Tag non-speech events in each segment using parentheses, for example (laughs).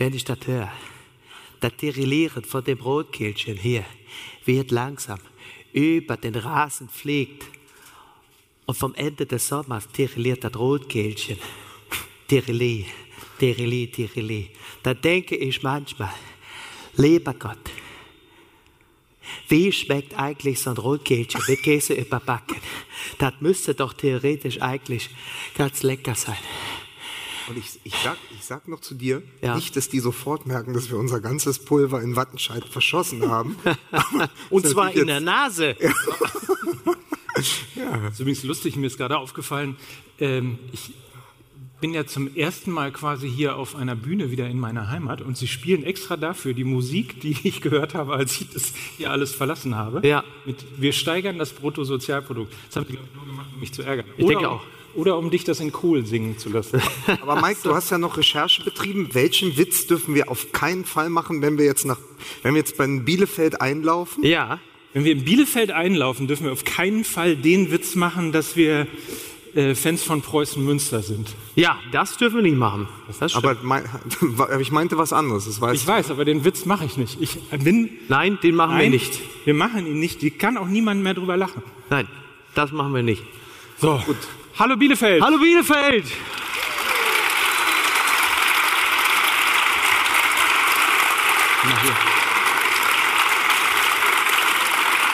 wenn ich das höre, das Tirillieren von dem Rotkehlchen hier wird langsam über den Rasen fliegt und vom Ende des Sommers tirilliert das Rotkehlchen. Tirilli, Tirilli, Tirilli. Da denke ich manchmal, lieber Gott, wie schmeckt eigentlich so ein Rotkehlchen mit Käse überbacken? Das müsste doch theoretisch eigentlich ganz lecker sein. Und ich, ich, sag, ich sag noch zu dir, Ja. nicht, dass die sofort merken, dass wir unser ganzes Pulver in Wattenscheid verschossen haben. (laughs) Und zwar in der Nase. (laughs) Das ist übrigens lustig, mir ist gerade aufgefallen, ähm, ich bin ja zum ersten Mal quasi hier auf einer Bühne wieder in meiner Heimat und sie spielen extra dafür die Musik, die ich gehört habe, als ich das hier alles verlassen habe. Ja. Mit, wir steigern das Bruttosozialprodukt. Das haben die glaub ich, nur gemacht, um mich zu ärgern. Ich oder, denke auch. Oder um dich das in Kohl singen zu lassen. (laughs) Aber Mike, du hast ja noch Recherche betrieben. Welchen Witz dürfen wir auf keinen Fall machen, wenn wir jetzt nach, wenn wir jetzt bei Bielefeld einlaufen? Ja. Wenn wir in Bielefeld einlaufen, dürfen wir auf keinen Fall den Witz machen, dass wir äh, Fans von Preußen Münster sind. Ja, das dürfen wir nicht machen. Das. Aber mein, (laughs) ich meinte was anderes. Das weiß Ich weiß, aber den Witz mache ich nicht. Ich bin Nein, den machen wir Nein, nicht. Wir machen ihn nicht. Die kann auch niemand mehr drüber lachen. Nein, das machen wir nicht. So, gut. Hallo Bielefeld. Hallo Bielefeld!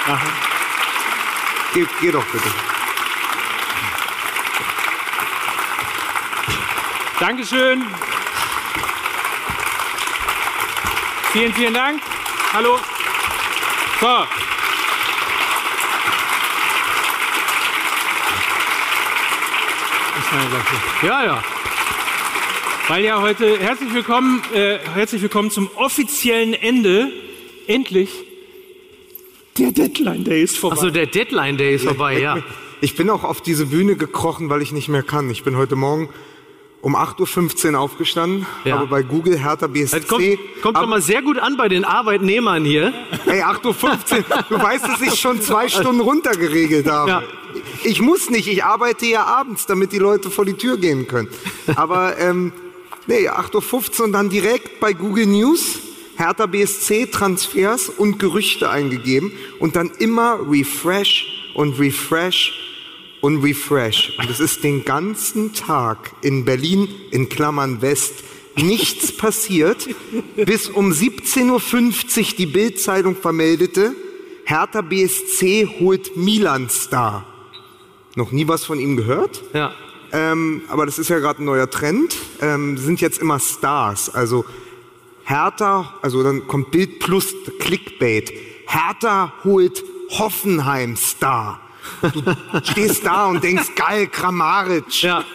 Aha. Geh, geh doch bitte. Dankeschön. Vielen, vielen Dank. Hallo. So. Ist meine Sache. Ja, ja. Weil ja heute herzlich willkommen, äh, herzlich willkommen zum offiziellen Ende. Endlich der Deadline Day ist vorbei. Achso, der Deadline Day ist vorbei, ja. Ich bin auch auf diese Bühne gekrochen, weil ich nicht mehr kann. Ich bin heute Morgen um 8.15 Uhr aufgestanden, Ja. habe bei Google Hertha BSC. Das kommt, kommt schon mal sehr gut an bei den Arbeitnehmern hier. Ey, 8.15 Uhr, (laughs) du weißt, dass ich schon zwei Stunden runtergeregelt habe. Ja. Ich muss nicht, ich arbeite ja abends, damit die Leute vor die Tür gehen können. Aber ähm, nee, 8.15 Uhr und dann direkt bei Google News Hertha BSC Transfers und Gerüchte eingegeben und dann immer Refresh und Refresh und Refresh. Und es ist den ganzen Tag in Berlin, in Klammern West, nichts passiert, bis um 17.50 Uhr die Bildzeitung vermeldete, Hertha BSC holt Milan Star. Noch nie was von ihm gehört? Ja. Ähm, aber das ist ja gerade ein neuer Trend. Ähm, sind jetzt immer Stars. Also Hertha, also dann kommt Bild plus Clickbait. Hertha holt Hoffenheim Star. Du stehst da und denkst, geil, Kramaric. Ja. (laughs)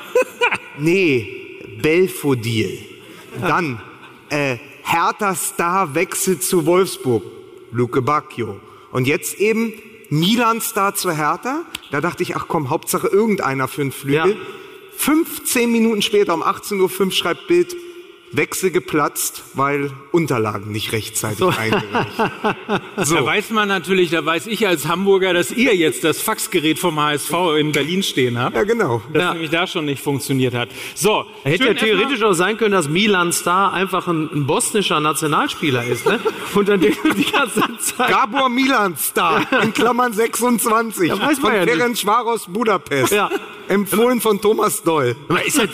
Nee, Belfodil. Dann, äh, Hertha Star wechselt zu Wolfsburg. Luke Bacchio. Und jetzt eben Milan Star zu Hertha. Da dachte ich, ach komm, Hauptsache irgendeiner für einen Flügel. Ja. 15 Minuten später um 18.05 Uhr schreibt Bild, Wechsel geplatzt, weil Unterlagen nicht rechtzeitig eingereicht. (laughs) Da weiß man natürlich, da weiß ich als Hamburger, dass ihr jetzt das Faxgerät vom HSV in Berlin stehen habt. Ja, genau. Das Ja. nämlich da schon nicht funktioniert hat. So, Hätte ja theoretisch auch sein können, dass Milan Star einfach ein, ein bosnischer Nationalspieler ist, ne? (laughs) Und dann (laughs) die ganze Zeit. Gabor Milan Star, in Klammern 26, Ja, weiß man von ja. Ferenc Varos Budapest. Ja. Empfohlen von Thomas Doll. (laughs) Aber Ist ja,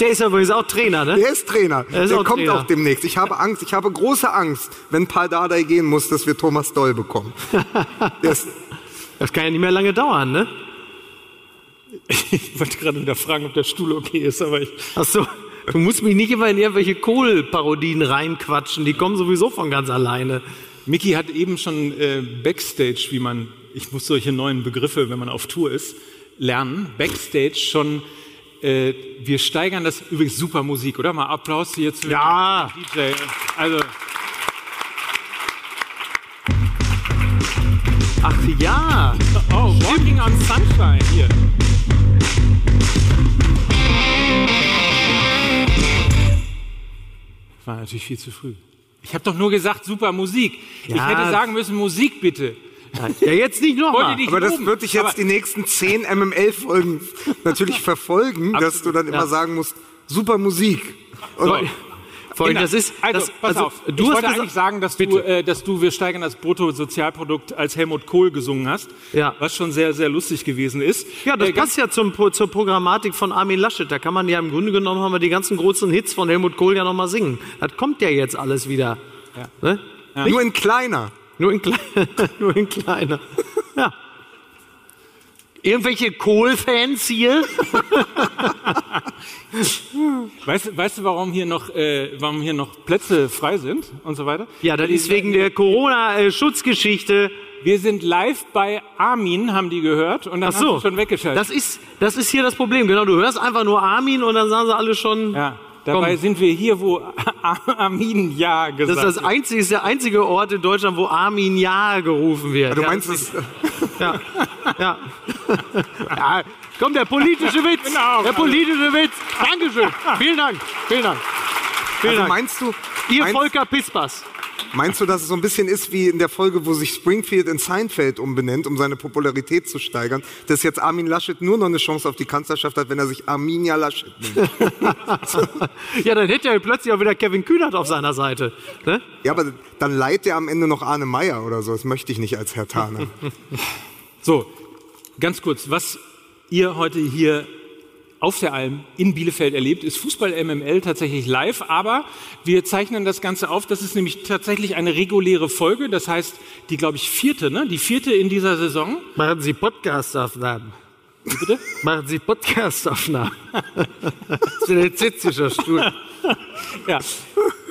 der ist ja übrigens auch Trainer, ne? Der ist Trainer. Er ist der auch kommt Trainer. auch demnächst. Ich habe Angst, ich habe große Angst, wenn Paul Dardai gehen muss, dass wir Thomas Doll bekommen. (laughs) Der ist, Das kann ja nicht mehr lange dauern, ne? Ich wollte gerade wieder fragen, ob der Stuhl okay ist, aber ich. Ach so. Du musst mich nicht immer in irgendwelche Kohl-Parodien reinquatschen. Die kommen sowieso von ganz alleine. Mickey hat eben schon äh, Backstage, wie man, ich muss solche neuen Begriffe, wenn man auf Tour ist, lernen. Backstage schon, äh, wir steigern das, übrigens super Musik, oder? Mal Applaus hier zu Ja. DJ. Also, Ach ja. oh, Walking on Sunshine hier. War natürlich viel zu früh. Ich habe doch nur gesagt, super Musik. Ich Ja. hätte sagen müssen, Musik bitte. Ja, jetzt nicht nochmal. nicht aber das wird dich jetzt Aber- die nächsten zehn MML-Folgen natürlich verfolgen, dass du Absolut, dann immer ja. sagen musst, super Musik. Und So. Vor allem, Kinder, das ist, also, das, pass auf. du ich hast wollte gesagt- eigentlich sagen, dass du, äh, dass du Wir steigern das Bruttosozialprodukt als Helmut Kohl gesungen hast, Ja. was schon sehr, sehr lustig gewesen ist. Ja, das Äh, passt ja zum, zur Programmatik von Armin Laschet. Da kann man ja im Grunde genommen haben wir die ganzen großen Hits von Helmut Kohl ja noch mal singen. Das kommt ja jetzt alles wieder. Ne? Nur in kleiner. Nur in, klei (laughs) nur in kleiner. Ja. Irgendwelche Kohl-Fans hier? (laughs) Weißt, du- weißt du, warum hier, noch, äh, warum hier noch Plätze frei sind und so weiter? Ja, das ist wegen der Corona-Schutzgeschichte. Wir sind live bei Armin, haben die gehört, und dann Ach so. hast du schon weggeschaltet. Das ist, das ist hier das Problem. Genau, du hörst einfach nur Armin und dann sagen sie alle schon. ja, dabei Komm. sind wir hier, wo Armin Ja Das gesagt ist das einzige, ist der einzige Ort in Deutschland, wo Armin Ja gerufen wird. Du ja, meinst, das das, Ja. ja. ja. Komm, der politische Witz. Genau. Der politische Witz. Dankeschön. Vielen Dank. Vielen Dank. Vielen also Dank. meinst du, Ihr meinst, Volker Pispas. Meinst du, dass es so ein bisschen ist wie in der Folge, wo sich Springfield in Seinfeld umbenennt, um seine Popularität zu steigern, dass jetzt Armin Laschet nur noch eine Chance auf die Kanzlerschaft hat, wenn er sich Arminia Laschet nennt? (laughs) Ja, dann hätte er plötzlich auch wieder Kevin Kühnert auf seiner Seite. Ne? Ja, aber dann leiht er am Ende noch Arne Meyer oder so. Das möchte ich nicht als Herr Thaner. (laughs) So, ganz kurz, was ihr heute hier auf der Alm in Bielefeld erlebt, ist Fußball MML tatsächlich live, aber wir zeichnen das Ganze auf. Das ist nämlich tatsächlich eine reguläre Folge, das heißt die, glaube ich, vierte, ne? Die vierte in dieser Saison. Machen Sie Podcastaufnahmen. Wie Bitte? Machen Sie Podcastaufnahmen. das ist ein zitzischer Stuhl. (laughs) Ja.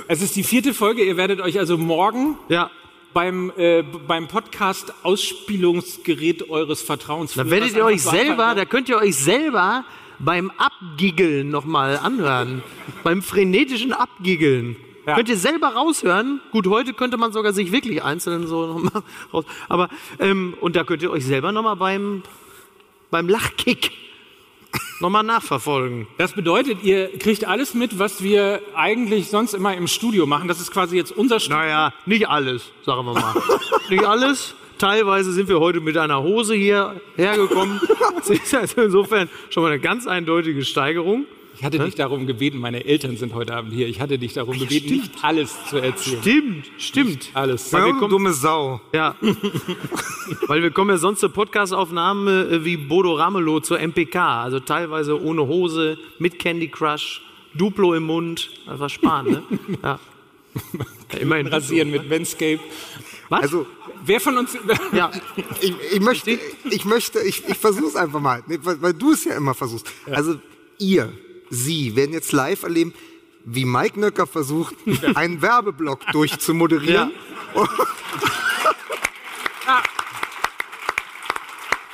Es ist die vierte Folge. Ihr werdet euch also morgen Ja. beim, äh, beim Podcast Ausspielungsgerät eures Vertrauens. Da werdet ihr euch selber, da könnt ihr euch selber beim Abgiggeln nochmal anhören. beim frenetischen Abgiggeln. Ja. Könnt ihr selber raushören. Gut, heute könnte man sogar sich wirklich einzeln so nochmal (laughs) raus. Aber, ähm, und da könnt ihr euch selber nochmal beim, beim Lachkick (laughs) nochmal nachverfolgen. Das bedeutet, ihr kriegt alles mit, was wir eigentlich sonst immer im Studio machen. Das ist quasi jetzt unser Studio. Naja, nicht alles, sagen wir mal. (laughs) nicht alles. Teilweise sind wir heute mit einer Hose hier hergekommen. (laughs) Das ist also insofern schon mal eine ganz eindeutige Steigerung. Ich hatte dich darum gebeten, meine Eltern sind heute Abend hier. Ich hatte dich darum gebeten, nicht alles zu erzählen. Stimmt, stimmt. Alles. Ja, wir du kommen- dumme Sau. Ja. (laughs) Weil wir kommen ja sonst zur Podcastaufnahme äh, wie Bodo Ramelow zur MPK. Also teilweise ohne Hose, mit Candy Crush, Duplo im Mund. Das war Spahn, ne? (laughs) Ja. ja immerhin. Rasieren mit Manscape. Was? Also, Wer von uns. ja. ich, ich möchte, ich möchte, ich, ich versuch's einfach mal, nee, weil, weil du es ja immer versuchst. Also, ihr, Sie werden jetzt live erleben, wie Mike Nöcker versucht, (laughs) einen Werbeblock durchzumoderieren.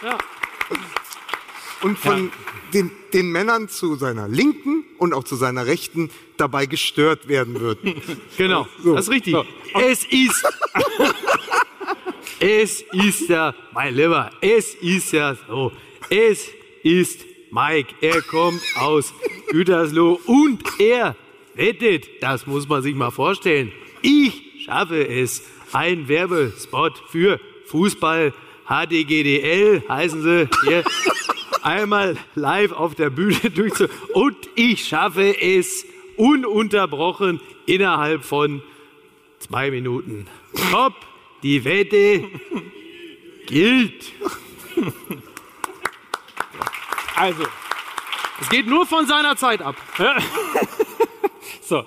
ja. und von den, den Männern zu seiner Linken und auch zu seiner Rechten dabei gestört werden wird. (laughs) Genau, das ist richtig. Es ist. (laughs) es ist ja, mein Lieber, es ist ja so. Es ist Mike. Er kommt aus Gütersloh und er wettet, das muss man sich mal vorstellen. Ich schaffe es. Ein Werbespot für Fußball HDGDL heißen sie hier. Einmal live auf der Bühne (laughs) durchzu. Und ich schaffe es ununterbrochen innerhalb von zwei Minuten. Top, die Wette gilt. (laughs) Also, Es geht nur von seiner Zeit ab. (laughs) so.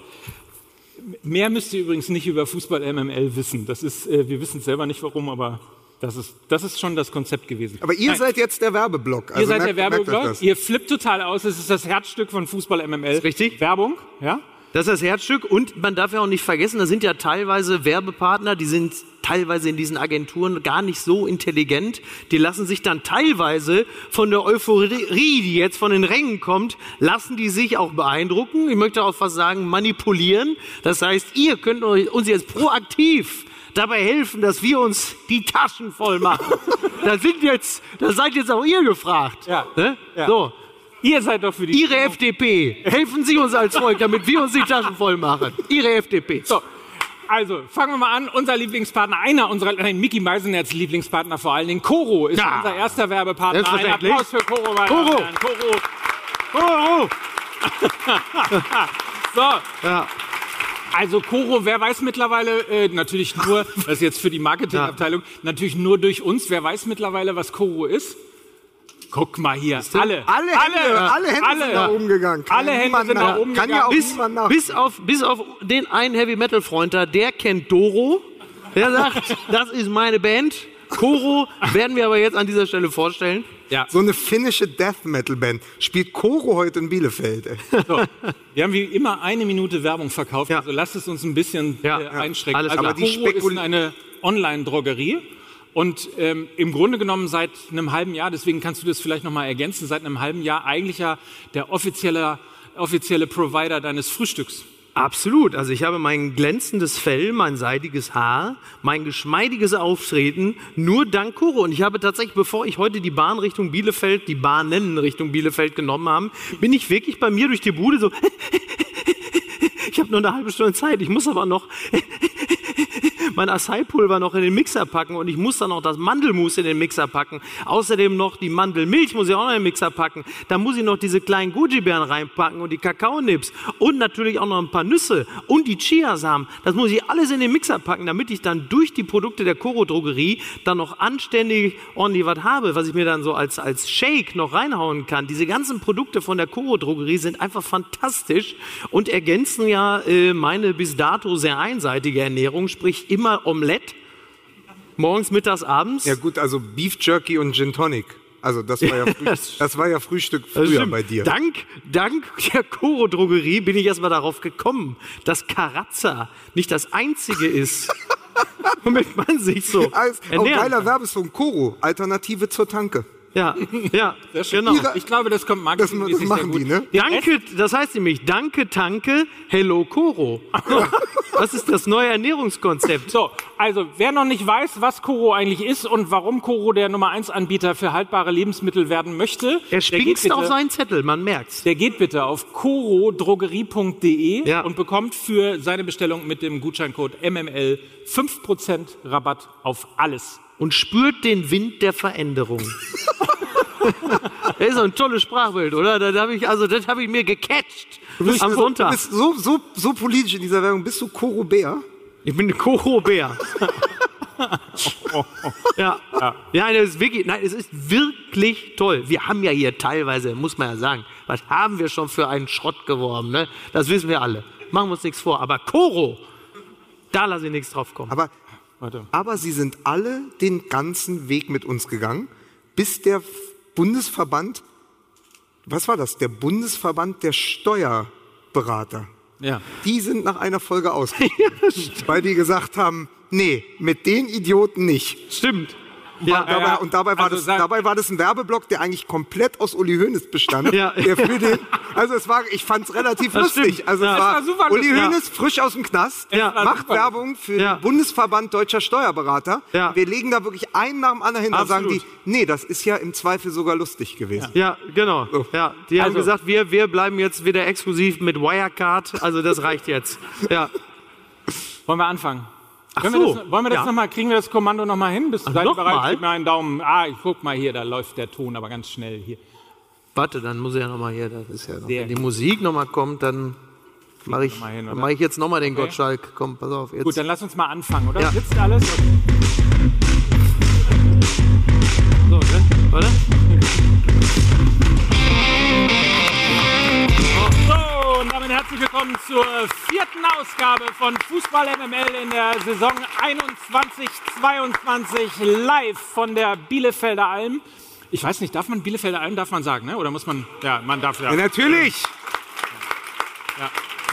Mehr müsst ihr übrigens nicht über Fußball MML wissen. Das ist, äh, wir wissen selber nicht warum, aber das ist, das ist schon das Konzept gewesen. Aber ihr Nein, seid jetzt der Werbeblock. Also ihr seid merkt- der Werbeblock. Ihr flippt total aus. Es ist das Herzstück von Fußball MML. richtig. Werbung, ja? Das ist das Herzstück und man darf ja auch nicht vergessen, da sind ja teilweise Werbepartner, die sind teilweise in diesen Agenturen gar nicht so intelligent. Die lassen sich dann teilweise von der Euphorie, die jetzt von den Rängen kommt, lassen die sich auch beeindrucken. Ich möchte auch fast sagen, manipulieren. Das heißt, ihr könnt euch- uns jetzt proaktiv dabei helfen, dass wir uns die Taschen voll machen. (laughs) da sind jetzt, da seid jetzt auch ihr gefragt. Ja. Ne? Ja. So. Ihr seid doch für die. Ihre FDP. Helfen Sie uns als Volk, damit wir uns die Taschen voll machen. Ihre FDP. So, also fangen wir mal an. Unser Lieblingspartner, einer unserer, nein, Mickey Meisenerz Lieblingspartner vor allen Dingen, Coro ist Ja. unser erster Werbepartner. Ein. Applaus für meine und Herren. Coro. Oh, oh. So, Ja. Also Koro, wer weiß mittlerweile, äh, natürlich nur, (laughs) das ist jetzt für die Marketingabteilung, natürlich nur durch uns, wer weiß mittlerweile, was Koro ist? Guck mal hier, alle, Alle Hände, alle Hände alle, sind nach oben gegangen. Alle ja Hände sind nach oben Kann ja gegangen. auch bis, bis, auf, bis auf den einen Heavy Metal Freund da, der kennt Doro. Der sagt, (laughs) das ist meine Band. Koro werden wir aber jetzt an dieser Stelle vorstellen. Ja, So eine finnische Death Metal Band. Spielt Koro heute in Bielefeld. Ey. (laughs) so. Wir haben wie immer eine Minute Werbung verkauft, Ja. also lasst es uns ein bisschen Ja, äh, einschränken. alles also. Aber die Koro ist spekul- eine Online-Drogerie und ähm, im Grunde genommen seit einem halben Jahr, deswegen kannst du das vielleicht nochmal ergänzen, seit einem halben Jahr eigentlich ja der offizielle, offizielle Provider deines Frühstücks. Absolut. Also ich habe mein glänzendes Fell, mein seidiges Haar, mein geschmeidiges Auftreten nur dank Kuro. Und ich habe tatsächlich, bevor ich heute die Bahn Richtung Bielefeld, die Bahnen Richtung Bielefeld genommen habe, bin ich wirklich bei mir durch die Bude so. (laughs) Ich habe nur eine halbe Stunde Zeit. Ich muss aber noch (laughs) mein Acai-Pulver noch in den Mixer packen und ich muss dann noch das Mandelmus in den Mixer packen. Außerdem noch die Mandelmilch muss ich auch noch in den Mixer packen. Da muss ich noch diese kleinen Goji-Beeren reinpacken und die Kakaonips und natürlich auch noch ein paar Nüsse und die Chiasamen. Das muss ich alles in den Mixer packen, damit ich dann durch die Produkte der Koro Drogerie dann noch anständig ordentlich was habe, was ich mir dann so als, als Shake noch reinhauen kann. Diese ganzen Produkte von der Koro Drogerie sind einfach fantastisch und ergänzen ja äh, meine bis dato sehr einseitige Ernährung, sprich immer Omelette. Morgens, mittags, abends. Ja gut, also Beef Jerky und Gin Tonic. Also das war ja, (laughs) Früh das war ja Frühstück früher bei dir. Dank, dank der Koro Drogerie bin ich erstmal darauf gekommen, dass Carazza nicht das einzige ist, (laughs) womit man sich so Als, auch ernähren geiler. Werbesong. Koro, Alternative zur Tanke. Ja, ja, (laughs) genau. Ich glaube, das kommt Das, marketingmäßig das sehr machen gut. die, ne? Danke, das heißt nämlich Danke, Tanke, Hello Koro. (laughs) Das ist das neue Ernährungskonzept. So, also wer noch nicht weiß, was Koro eigentlich ist und warum Koro der Nummer 1 Anbieter für haltbare Lebensmittel werden möchte, Er der geht, spinkst auf bitte, seinen Zettel, man merkt's. der geht bitte auf korodrogerie.de Ja. und bekommt für seine Bestellung mit dem Gutscheincode MML 5% Rabatt auf alles. Und spürt den Wind der Veränderung. Das ist ein tolles Sprachbild, oder? Das habe ich, also, das habe ich mir gecatcht am Du Sonntag. bist so, so, so politisch in dieser Werbung. Bist du Koro Bär? Ich bin ein Koro-Bär. ja. ja, das ist wirklich, nein, es ist wirklich toll. Wir haben ja hier teilweise, muss man ja sagen, was haben wir schon für einen Schrott geworben, ne? Das wissen wir alle. Machen wir uns nichts vor. Aber Koro, da lasse ich nichts drauf kommen. Aber, Warte. aber sie sind alle den ganzen Weg mit uns gegangen, bis der Bundesverband, was war das? Der Bundesverband der Steuerberater. Ja. Die sind nach einer Folge (laughs) ausgestiegen, weil die gesagt haben, nee, mit den Idioten nicht. Stimmt. Ja, Dabei, ja. Und dabei war, Also das, dabei war das ein Werbeblock, der eigentlich komplett aus Uli Hoeneß bestand. Ja. Der für den, also es war, ich fand es relativ Das lustig. stimmt. Also Ja. es war, war Uli. Hoeneß frisch aus dem Knast, macht super. Werbung für Ja. den Bundesverband deutscher Steuerberater. Ja. Wir legen da wirklich einen nach dem anderen hin. Da sagen die, Absolut. nee, das ist ja im Zweifel sogar lustig gewesen. Ja, genau. Ja, die haben Also- gesagt, wir, wir bleiben jetzt wieder exklusiv mit Wirecard. Also das reicht jetzt. Ja. Wollen wir anfangen? Ach so. wir das, wollen wir das Ja. noch mal, kriegen wir das Kommando noch mal hin? Bist, seid ihr noch bereit? mal? Gib mir einen Daumen. Ah, ich guck mal hier, da läuft der Ton aber ganz schnell hier. Warte, dann muss ich ja nochmal hier, das ist ja noch, wenn die. Musik nochmal kommt, dann mache ich, noch mal hin, dann mach ich jetzt nochmal den Okay. Gottschalk. Komm, pass auf. Jetzt. Gut, dann lass uns mal anfangen, oder? Ja. Sitzt alles? so, ne? Warte. Und damit herzlich willkommen zur vierten Ausgabe von Fußball MML in der Saison 21-22 live von der Bielefelder Alm. Ich weiß nicht, darf man Bielefelder Alm, darf man sagen, ne? oder muss man, ja, man darf ja. Ja, natürlich.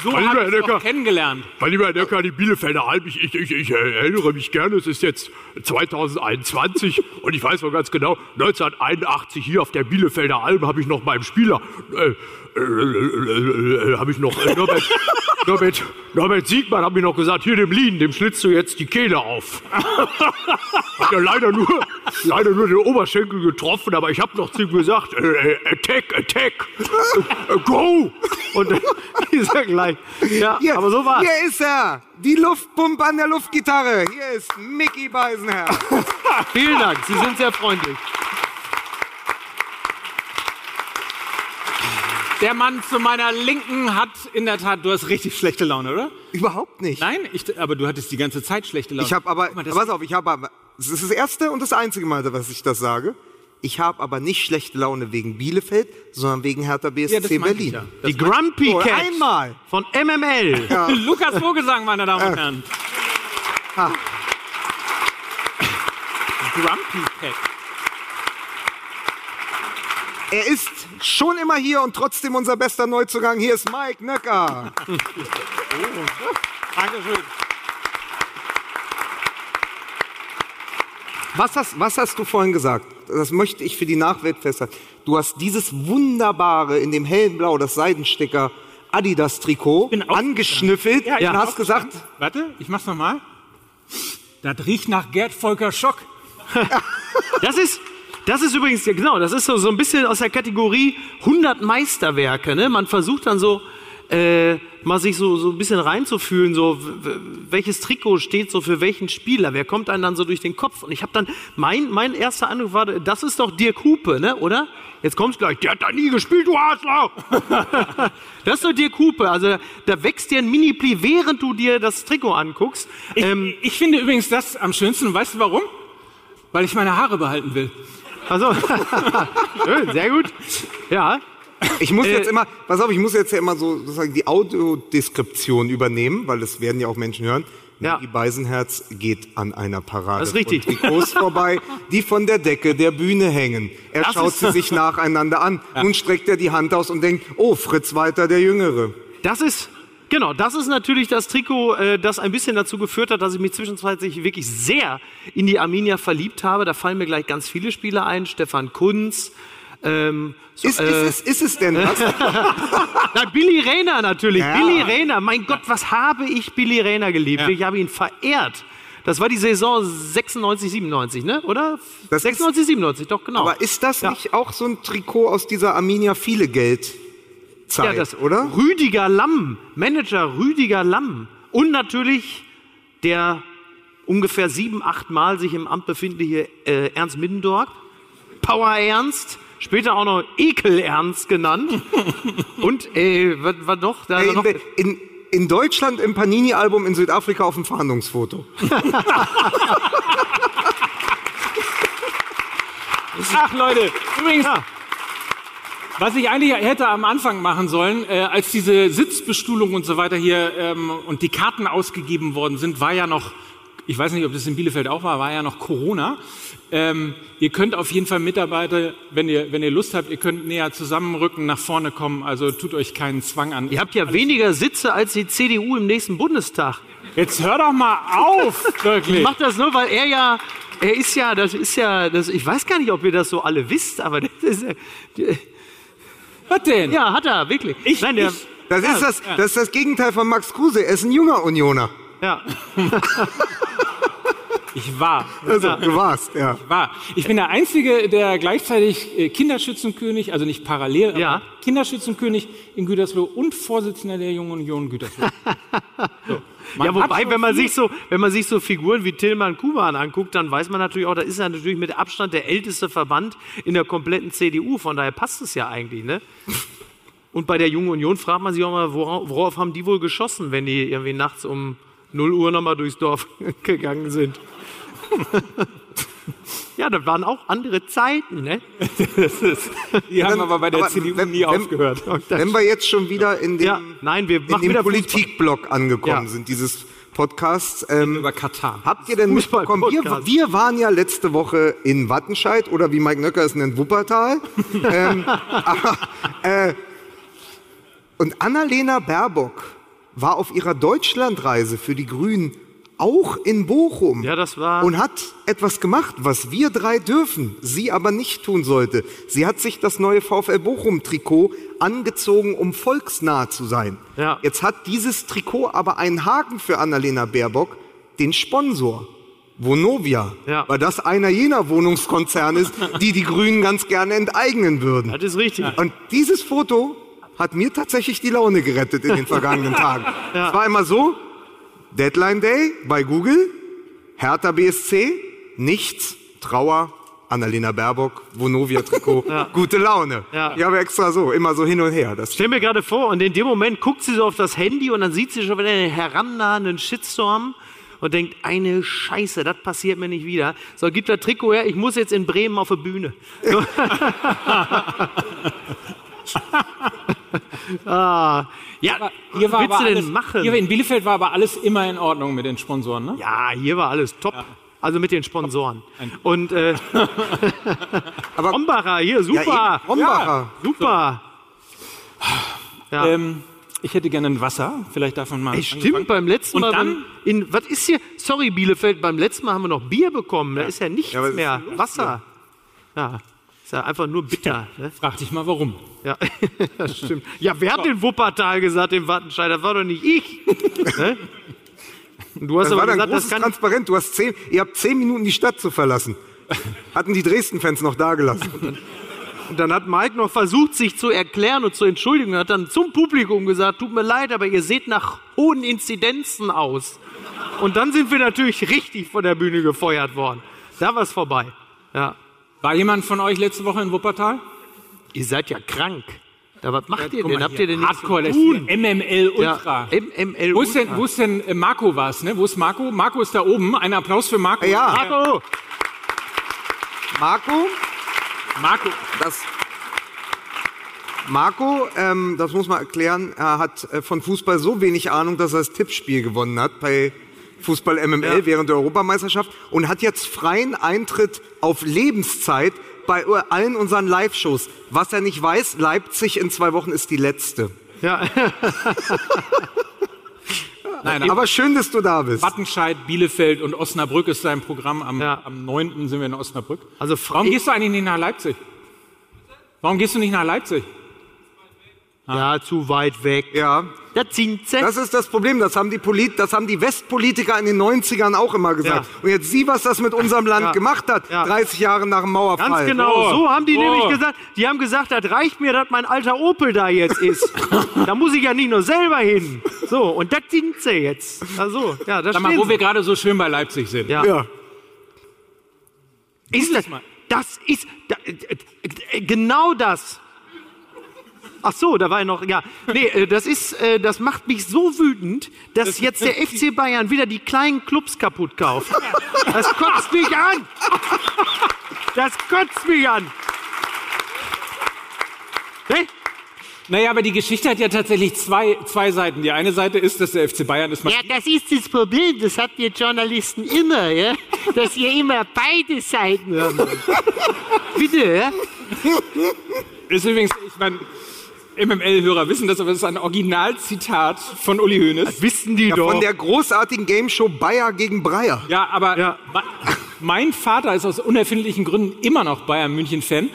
So Mein lieber Herr Decker. kennengelernt. Mein lieber Herr Decker, die Bielefelder Alm, ich, ich, ich, ich erinnere mich gerne, es ist jetzt 2021 (laughs) und ich weiß noch ganz genau, 1981 hier auf der Bielefelder Alm habe ich noch beim Spieler, äh, äh, äh, äh, habe ich noch äh, Norbert, (laughs) Norbert, Norbert Siegmann hat mir noch gesagt, hier dem Lien, dem schlitzt du jetzt die Kehle auf. (laughs) Hat ja leider nur, leider nur den Oberschenkel getroffen, aber ich habe noch zu ihm gesagt, äh, attack, attack, go. Und dann (laughs) ist er gleich. Ja, Hier, aber so war's. Hier ist er. Die Luftpumpe an der Luftgitarre. Hier ist Mickey Beisenherr. Vielen Dank, Sie sind sehr freundlich. Der Mann zu meiner Linken hat in der Tat, du hast richtig schlechte Laune, oder? Überhaupt nicht. Nein, ich, aber du hattest die ganze Zeit schlechte Laune. Ich habe aber, Guck mal, das- pass auf, ich habe aber, das ist das erste und das einzige Mal, dass ich das sage. Ich habe aber nicht schlechte Laune wegen Bielefeld, sondern wegen Hertha BSC ja, das Berlin. ich ja. Das Die Grumpy Oh, Cat einmal. von MML. (laughs) Lukas Vogelsang, meine Damen und Herren. Grumpy Cat. Er ist schon immer hier und trotzdem unser bester Neuzugang. Hier ist Mike Nöcker. (laughs) Dankeschön. Was hast, was hast du vorhin gesagt? Das möchte ich für die Nachwelt festhalten. Du hast dieses wunderbare, in dem hellen Blau, das Seidensticker Adidas-Trikot bin auch- angeschnüffelt Ja, und hast gesagt, Warte, ich mach's nochmal. Das riecht nach Gerd Volker Schock. (laughs) Das ist, das ist übrigens, ja genau, das ist so, so ein bisschen aus der Kategorie 100 Meisterwerke. Ne? Man versucht dann so, äh, mal sich so, so ein bisschen reinzufühlen, so welches Trikot steht so für welchen Spieler, wer kommt einem dann so durch den Kopf. Und ich habe dann, mein, mein erster Eindruck war, das ist doch Dirk Hupe, ne? oder? Jetzt kommt's gleich, der hat da nie gespielt, du Arschloch! (laughs) das ist doch Dirk Hupe, also da, wächst dir ein Mini-Pli, während du dir das Trikot anguckst. Ich, Ähm, ich finde übrigens das am schönsten. Weißt du warum? Weil ich meine Haare behalten will. Also, schön, (laughs) sehr gut. Ja, ich muss Äh, jetzt immer, pass auf, ich muss jetzt ja immer so sozusagen die Audiodeskription übernehmen, weil das werden ja auch Menschen hören. Ja. Die Beisenherz geht an einer Parade Das ist richtig. von Trikots (laughs) vorbei, die von der Decke der Bühne hängen. Er Das schaut sie sich (laughs) nacheinander an. Nun streckt er die Hand aus und denkt, oh, Fritz Walter, der Jüngere. Das ist, genau, das ist natürlich das Trikot, äh, das ein bisschen dazu geführt hat, dass ich mich zwischenzeitlich wirklich sehr in die Arminia verliebt habe. Da fallen mir gleich ganz viele Spieler ein. Stefan Kunz. Ähm, so, Ist, äh, ist, es, ist es denn das? (laughs) na, Billy Rayner natürlich. Ja. Billy Rayner. Mein Gott, was habe ich Billy Rayner geliebt? Ich habe ihn verehrt. Das war die Saison 96, 97, ne? Oder? Das ist- 96, 97, doch, genau. Aber ist das Ja. nicht auch so ein Trikot aus dieser Arminia viele Geld Zeit, ja, das, oder? Rüdiger Lamm, Manager Rüdiger Lamm. Und natürlich der ungefähr sieben, acht Mal sich im Amt befindliche äh, Ernst Middendorf. Power Ernst, später auch noch Ekel Ernst genannt. (laughs) Und, äh, was war noch? Da noch in, in, in Deutschland im Panini-Album, in Südafrika auf dem Fahndungsfoto. (laughs) (laughs) Ach Leute, übrigens, was ich eigentlich hätte am Anfang machen sollen, äh, als diese Sitzbestuhlung und so weiter hier ähm, und die Karten ausgegeben worden sind, war ja noch, ich weiß nicht, ob das in Bielefeld auch war, war ja noch Corona. Ähm, ihr könnt auf jeden Fall Mitarbeiter, wenn ihr, wenn ihr Lust habt, ihr könnt näher zusammenrücken, nach vorne kommen, also tut euch keinen Zwang an. Ihr habt ja weniger Sitze als die CDU im nächsten Bundestag. Jetzt hör doch mal auf, (laughs) wirklich. Macht das nur, weil er ja, er ist ja, das ist ja, das, ich weiß gar nicht, ob ihr das so alle wisst, aber das ist, Was denn? ja, hat er, wirklich. Ich- Nein, der, ich- Das, ist das, das ist das Gegenteil von Max Kruse. Er ist ein junger Unioner. ja. (laughs) Ich war. Also, du warst, ja. war. Ich bin der Einzige, der gleichzeitig äh, Kinderschützenkönig, also nicht parallel, Ja. aber Kinderschützenkönig in Gütersloh und Vorsitzender der Jungen Union Gütersloh. (laughs) So. Man Ja, wobei, wenn man viel- sich so, wenn man sich so Figuren wie Tillmann Kuban anguckt, dann weiß man natürlich auch, da ist er natürlich mit Abstand der älteste Verband in der kompletten CDU. Von daher passt es ja eigentlich, ne? Und bei der Jungen Union fragt man sich auch mal, worauf, worauf haben die wohl geschossen, wenn die irgendwie nachts um 0 Uhr nochmal durchs Dorf (laughs) gegangen sind? Ja, das waren auch andere Zeiten, ne? (laughs) Die haben Dann- aber bei der aber CDU wenn- nie wenn- aufgehört. Wenn (laughs) wir jetzt schon wieder in dem, Ja, nein, wir in dem Politikblock angekommen Ja. sind, dieses Podcasts, ähm, Über Katar. Habt ihr denn mitbekommen? Wir, wir waren ja letzte Woche in Wattenscheid oder wie Mike Nöcker es nennt, Wuppertal. (laughs) ähm, aber, äh, und Annalena Baerbock war auf ihrer Deutschlandreise für die Grünen auch in Bochum. Ja, das war- Und hat etwas gemacht, was wir drei dürfen, sie aber nicht tun sollte. Sie hat sich das neue VfL Bochum-Trikot angezogen, um volksnah zu sein. Ja. Jetzt hat dieses Trikot aber einen Haken für Annalena Baerbock, den Sponsor. Vonovia, Ja. weil das einer jener Wohnungskonzerne ist, die die Grünen ganz gerne enteignen würden. Das ist richtig. Und dieses Foto hat mir tatsächlich die Laune gerettet in den vergangenen Tagen. Es war immer so, Deadline Day bei Google, Hertha BSC, nichts, Trauer, Annalena Baerbock, Vonovia-Trikot, (laughs) gute Laune. Ja. Ich habe extra so, immer so hin und her. Das Stell mir gerade vor, und in dem Moment guckt sie so auf das Handy und dann sieht sie schon wieder einen herannahenden Shitstorm und denkt, eine Scheiße, das passiert mir nicht wieder. So, gib das Trikot her, ich muss jetzt in Bremen auf der Bühne. So. (laughs) (laughs) (laughs) ah, ja, Hier war willst aber du denn alles, machen? Hier in Bielefeld war aber alles immer in Ordnung mit den Sponsoren, ne? ja, hier war alles top. Also mit den Sponsoren. Und äh, (laughs) Aber- Rombacher, hier, super. Ja, Rombacher. Super. Ja. Ähm, ich hätte gerne ein Wasser, vielleicht davon mal. Ey, stimmt, beim letzten Und Mal. dann- in, was ist hier? Sorry, Bielefeld, beim letzten Mal haben wir noch Bier bekommen. Da ist ja nichts Ja, mehr. Wasser. Ja, ist ja einfach nur bitter. Ne? Frag dich mal, warum. Ja, (laughs) das stimmt. Ja, wer hat den Wuppertal gesagt, den Wattenscheid? Das war doch nicht ich. ne? Und Du hast Das war aber dann gesagt, das großes kann. Transparent. Du hast zehn, ihr habt zehn Minuten die Stadt zu verlassen. Hatten die Dresden-Fans noch da gelassen. Und dann hat Mike noch versucht, sich zu erklären und zu entschuldigen. Er hat dann zum Publikum gesagt: Tut mir leid, aber ihr seht nach hohen Inzidenzen aus. Und dann sind wir natürlich richtig von der Bühne gefeuert worden. Da war es vorbei. Ja. War jemand von euch letzte Woche in Wuppertal? Ihr seid ja krank. Da, was macht ihr Guck denn? Habt ihr denn nichts Hardcore, zu hier, tun? MML Ultra. Ja, MML Wo ist denn, Ultra. wo ist denn äh, Marco war's, ne? Wo ist Marco? Marco ist da oben. Ein Applaus für Marco. Ja. Marco! Marco, Marco. das. Marco, ähm, das muss man erklären, er hat äh, von Fußball so wenig Ahnung, dass er das Tippspiel gewonnen hat bei Fußball MML Ja. während der Europameisterschaft und hat jetzt freien Eintritt auf Lebenszeit bei allen unseren Live-Shows. Was er nicht weiß, Leipzig in zwei Wochen ist die letzte. Ja. (laughs) Nein, aber schön, dass du da bist. Wattenscheid, Bielefeld und Osnabrück ist sein Programm. Am, Ja. am 9. sind wir in Osnabrück. Also Warum gehst du eigentlich nicht nach Leipzig? Warum gehst du nicht nach Leipzig? ja, zu weit weg. Ja, Da sind sie. das ist das Problem. Das haben die, Polit das haben die Westpolitiker in den 90ern auch immer gesagt. Ja. Und jetzt sieh, was das mit unserem Land Ja. gemacht hat, Ja. 30 Jahre nach dem Mauerfall. Ganz genau, Oh. so haben die Oh. nämlich gesagt. Die haben gesagt, das reicht mir, dass mein alter Opel da jetzt ist. (laughs) da muss ich ja nicht nur selber hin. So, und das sind sie jetzt. Also, ja, das Sag mal, wo sie. wir gerade so schön bei Leipzig sind. Ja. Ja. Ist das, mal. das ist da, äh, äh, genau das. Ach so, da war ja noch, ja. Nee, äh, das ist, äh, das macht mich so wütend, dass jetzt der FC Bayern wieder die kleinen Clubs kaputt kauft. Das kotzt mich an. Das kotzt mich an. Ne? Naja, aber die Geschichte hat ja tatsächlich zwei, zwei Seiten. Die eine Seite ist, dass der FC Bayern ist. Ja, das ist das Problem, das habt ihr Journalisten immer, ja? dass ihr immer beide Seiten haben. Bitte, ja? Ist übrigens, ich meine, MML-Hörer wissen das, aber es ist ein Originalzitat von Uli Hoeneß. Wissen die Ja, doch. von der großartigen Gameshow Bayer gegen Breyer. Ja, aber Ja. mein Vater ist aus unerfindlichen Gründen immer noch Bayern München-Fan,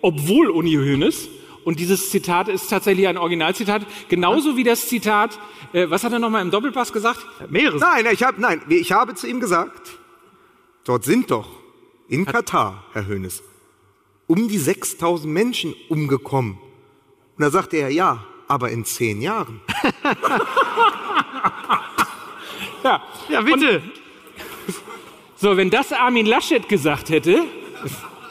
obwohl Uni Hoeneß. Und dieses Zitat ist tatsächlich ein Originalzitat, genauso wie das Zitat, äh, was hat er nochmal im Doppelpass gesagt? Mehrere. Nein, ich habe nein, ich habe zu ihm gesagt, dort sind doch in Katar, Herr Hönes, um die 6000 Menschen umgekommen. Und da sagte er, ja, aber in zehn Jahren. (laughs) Ja. Ja, bitte. So, wenn das Armin Laschet gesagt hätte,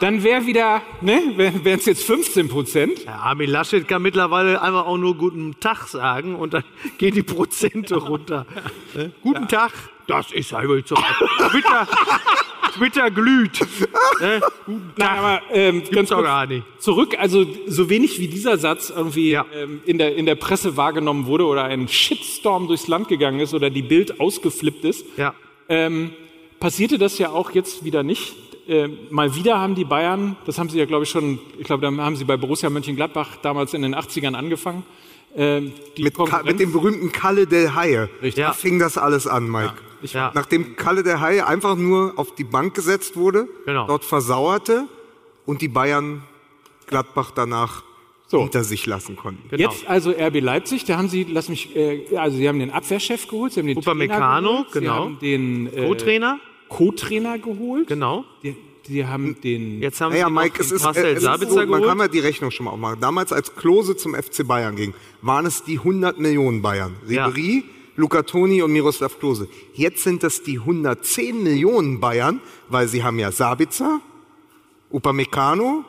dann wäre wieder, ne, wären es jetzt 15 Prozent. Ja, Armin Laschet kann mittlerweile einfach auch nur guten Tag sagen und dann (laughs) gehen die Prozente runter. Ne? Guten Tag. Das ist einfach so. Twitter, Twitter glüht. (laughs) Ne? Guten Nein, aber ähm, ganz kurz gar nicht. zurück, also so wenig wie dieser Satz irgendwie ähm, in, der, in der Presse wahrgenommen wurde oder ein Shitstorm durchs Land gegangen ist oder die Bild ausgeflippt ist, Ja. ähm, passierte das ja auch jetzt wieder nicht. Ähm, mal wieder haben die Bayern, das haben sie ja glaube ich schon, ich glaube, da haben sie bei Borussia Mönchengladbach damals in den 80ern angefangen. Die Mit, mit dem berühmten Kalle del Haie. Richtig. Da fing das alles an, Mike. Ja. Nachdem Kalle der Haie einfach nur auf die Bank gesetzt wurde, Genau. dort versauerte und die Bayern Gladbach danach So. hinter sich lassen konnten. Genau. Jetzt also RB Leipzig, da haben sie, lass mich, äh, also sie haben den Abwehrchef geholt, sie haben den Upamecano, Trainer geholt, sie genau. haben den äh, Co-Trainer. Co-Trainer geholt, Genau. die, die haben den, Jetzt haben Naja, sie Mike, es den ist, Marcel äh, es ist Sabitzer so, man geholt. kann ja die Rechnung schon mal aufmachen. Damals, als Klose zum FC Bayern ging, waren es die 100 Millionen Bayern. Ja. Luca Toni und Miroslav Klose. Jetzt sind das die 110 Millionen Bayern, weil sie haben ja Sabitzer Upamecano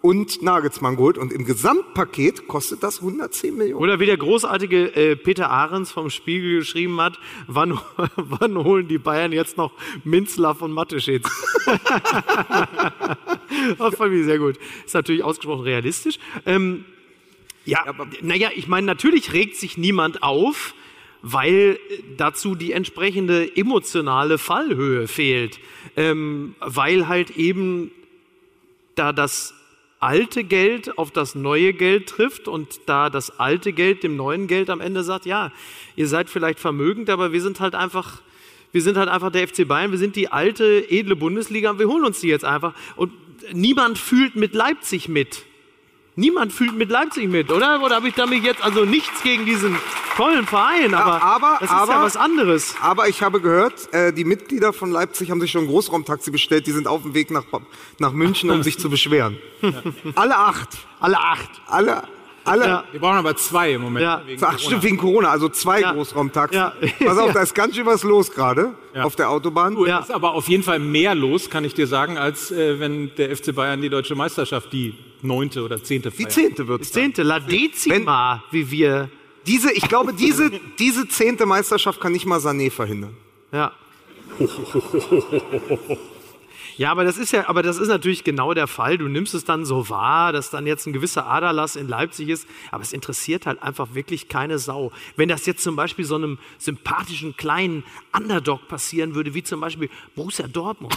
und Nagelsmann geholt und im Gesamtpaket kostet das 110 Millionen. Oder wie der großartige äh, Peter Ahrens vom Spiegel geschrieben hat, wann, (laughs) wann holen die Bayern jetzt noch Minzler von Mateschitz? (laughs) das fand ich sehr gut. Ist natürlich ausgesprochen realistisch. Ähm, ja, naja, ich meine, natürlich regt sich niemand auf, weil dazu die entsprechende emotionale Fallhöhe fehlt. Ähm, weil halt eben da das alte Geld auf das neue Geld trifft und da das alte Geld dem neuen Geld am Ende sagt, ja, ihr seid vielleicht vermögend, aber wir sind halt einfach, wir sind halt einfach der FC Bayern, wir sind die alte, edle Bundesliga und wir holen uns die jetzt einfach. Und niemand fühlt mit Leipzig mit. Niemand fühlt mit Leipzig mit, oder? Oder habe ich damit jetzt also nichts gegen diesen tollen Verein, aber, aber- das ist aber- ja was anderes. Aber ich habe gehört, äh, die Mitglieder von Leipzig haben sich schon ein Großraumtaxi bestellt. Die sind auf dem Weg nach, nach München, um (laughs) sich zu beschweren. Alle acht. Alle acht. Alle, alle. Ja. Wir brauchen aber zwei im Moment. Ja. wegen Ach, Corona. stimmt, wegen Corona. Also zwei Ja. Großraumtaxen. Ja. Pass auf, (laughs) Ja. da ist ganz schön was los gerade Ja. auf der Autobahn. Ja. ist aber auf jeden Fall mehr los, kann ich dir sagen, als äh, wenn der FC Bayern die deutsche Meisterschaft die neunte oder zehnte Die feiert. zehnte wird's. dann. Zehnte, La Decima, wie wir. Diese, ich glaube, diese, diese zehnte Meisterschaft kann nicht mal Sané verhindern. Ja. (laughs) Ja, aber das ist ja, aber das ist natürlich genau der Fall. Du nimmst es dann so wahr, dass dann jetzt ein gewisser Aderlass in Leipzig ist, aber es interessiert halt einfach wirklich keine Sau. Wenn das jetzt zum Beispiel so einem sympathischen kleinen Underdog passieren würde, wie zum Beispiel Borussia Dortmund.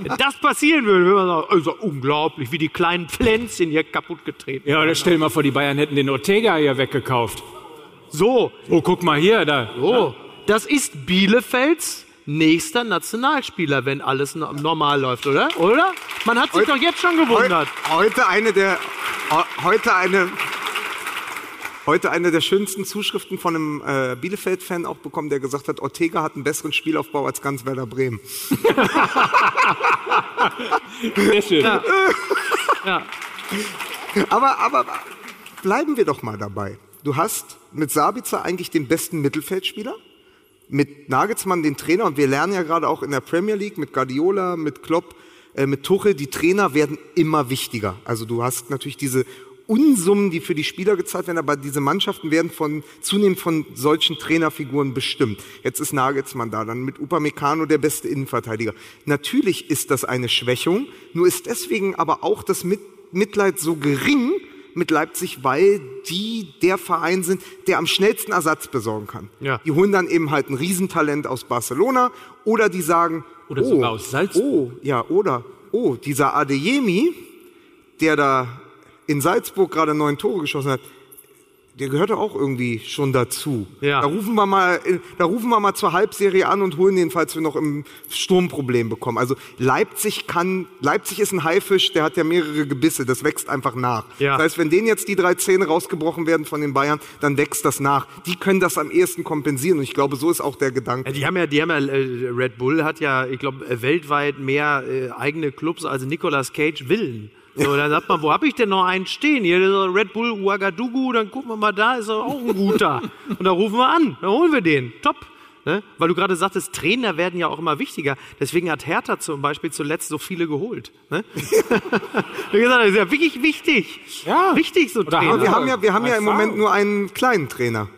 Wenn (laughs) das passieren würde, würde man sagen, also unglaublich, wie die kleinen Pflänzchen hier kaputt getreten. Ja, oder stell dir mal vor, die Bayern hätten den Ortega hier weggekauft. So, Oh, guck mal hier, da. Oh, das ist Bielefelds nächster Nationalspieler, wenn alles no- normal läuft, oder? Oder? Man hat sich Heute- doch jetzt schon gewundert. heute eine der, he- heute eine, heute eine der schönsten Zuschriften von einem äh, Bielefeld-Fan auch bekommen, der gesagt hat, Ortega hat einen besseren Spielaufbau als ganz Werder Bremen. (laughs) Sehr schön. Ja. Aber, aber bleiben wir doch mal dabei. Du hast mit Sabitzer eigentlich den besten Mittelfeldspieler, mit Nagelsmann den Trainer und wir lernen ja gerade auch in der Premier League mit Guardiola, mit Klopp, äh, mit Tuchel, die Trainer werden immer wichtiger. Also du hast natürlich diese Unsummen, die für die Spieler gezahlt werden, aber diese Mannschaften werden von, zunehmend von solchen Trainerfiguren bestimmt. Jetzt ist Nagelsmann da, dann mit Upamecano der beste Innenverteidiger. Natürlich ist das eine Schwächung, nur ist deswegen aber auch das Mit Mitleid so gering mit Leipzig, weil die der Verein sind, der am schnellsten Ersatz besorgen kann. Ja. Die holen dann eben halt ein Riesentalent aus Barcelona oder die sagen, Oder oh, sogar aus Salzburg. Oh, ja, oder, oh, dieser Adeyemi, der da in Salzburg gerade neun Tore geschossen hat, der gehört auch irgendwie schon dazu. Ja. Da rufen wir mal, da rufen wir mal zur Halbserie an und holen den, falls wir noch im Sturmproblem bekommen. Also Leipzig kann, Leipzig ist ein Haifisch, der hat ja mehrere Gebisse, das wächst einfach nach. Ja. Das heißt, wenn denen jetzt die drei Zähne rausgebrochen werden von den Bayern, dann wächst das nach. Die können das am ehesten kompensieren und ich glaube, so ist auch der Gedanke. Die haben ja, die haben ja, äh, Red Bull hat ja, ich glaube, äh, weltweit mehr äh, eigene Clubs als Nicolas Cage Villen. So, dann sagt man, wo habe ich denn noch einen stehen? Hier, der Red Bull Ouagadougou, dann gucken wir mal, da ist er auch ein guter. Und da rufen wir an, dann holen wir den. Top. Ne? Weil du gerade sagtest, Trainer werden ja auch immer wichtiger. Deswegen hat Hertha zum Beispiel zuletzt so viele geholt. Ne? (laughs) Wie gesagt, das ist ja wirklich wichtig. Ja. Wichtig, so Oder Trainer. Wir haben ja, wir haben ja im. Moment nur einen kleinen Trainer.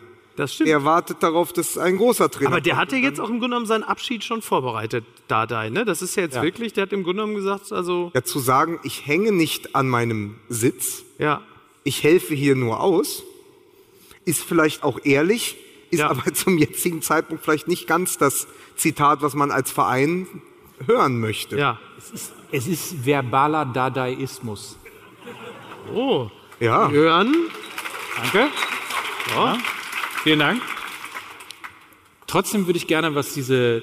Das stimmt. Er wartet darauf, dass ein großer Trainer Aber der kommt. hatte jetzt auch im Grunde genommen seinen Abschied schon vorbereitet, Dardai, ne? Das ist ja jetzt wirklich, der hat im Grunde genommen gesagt, also, ja, zu sagen, ich hänge nicht an meinem Sitz, ja. ich helfe hier nur aus, ist vielleicht auch ehrlich, ist Ja. aber (laughs) zum jetzigen Zeitpunkt vielleicht nicht ganz das Zitat, was man als Verein hören möchte. Ja. Es ist verbaler Dadaismus. Oh. Ja. Hören. Danke. Ja. Vielen Dank. Trotzdem würde ich gerne, was diese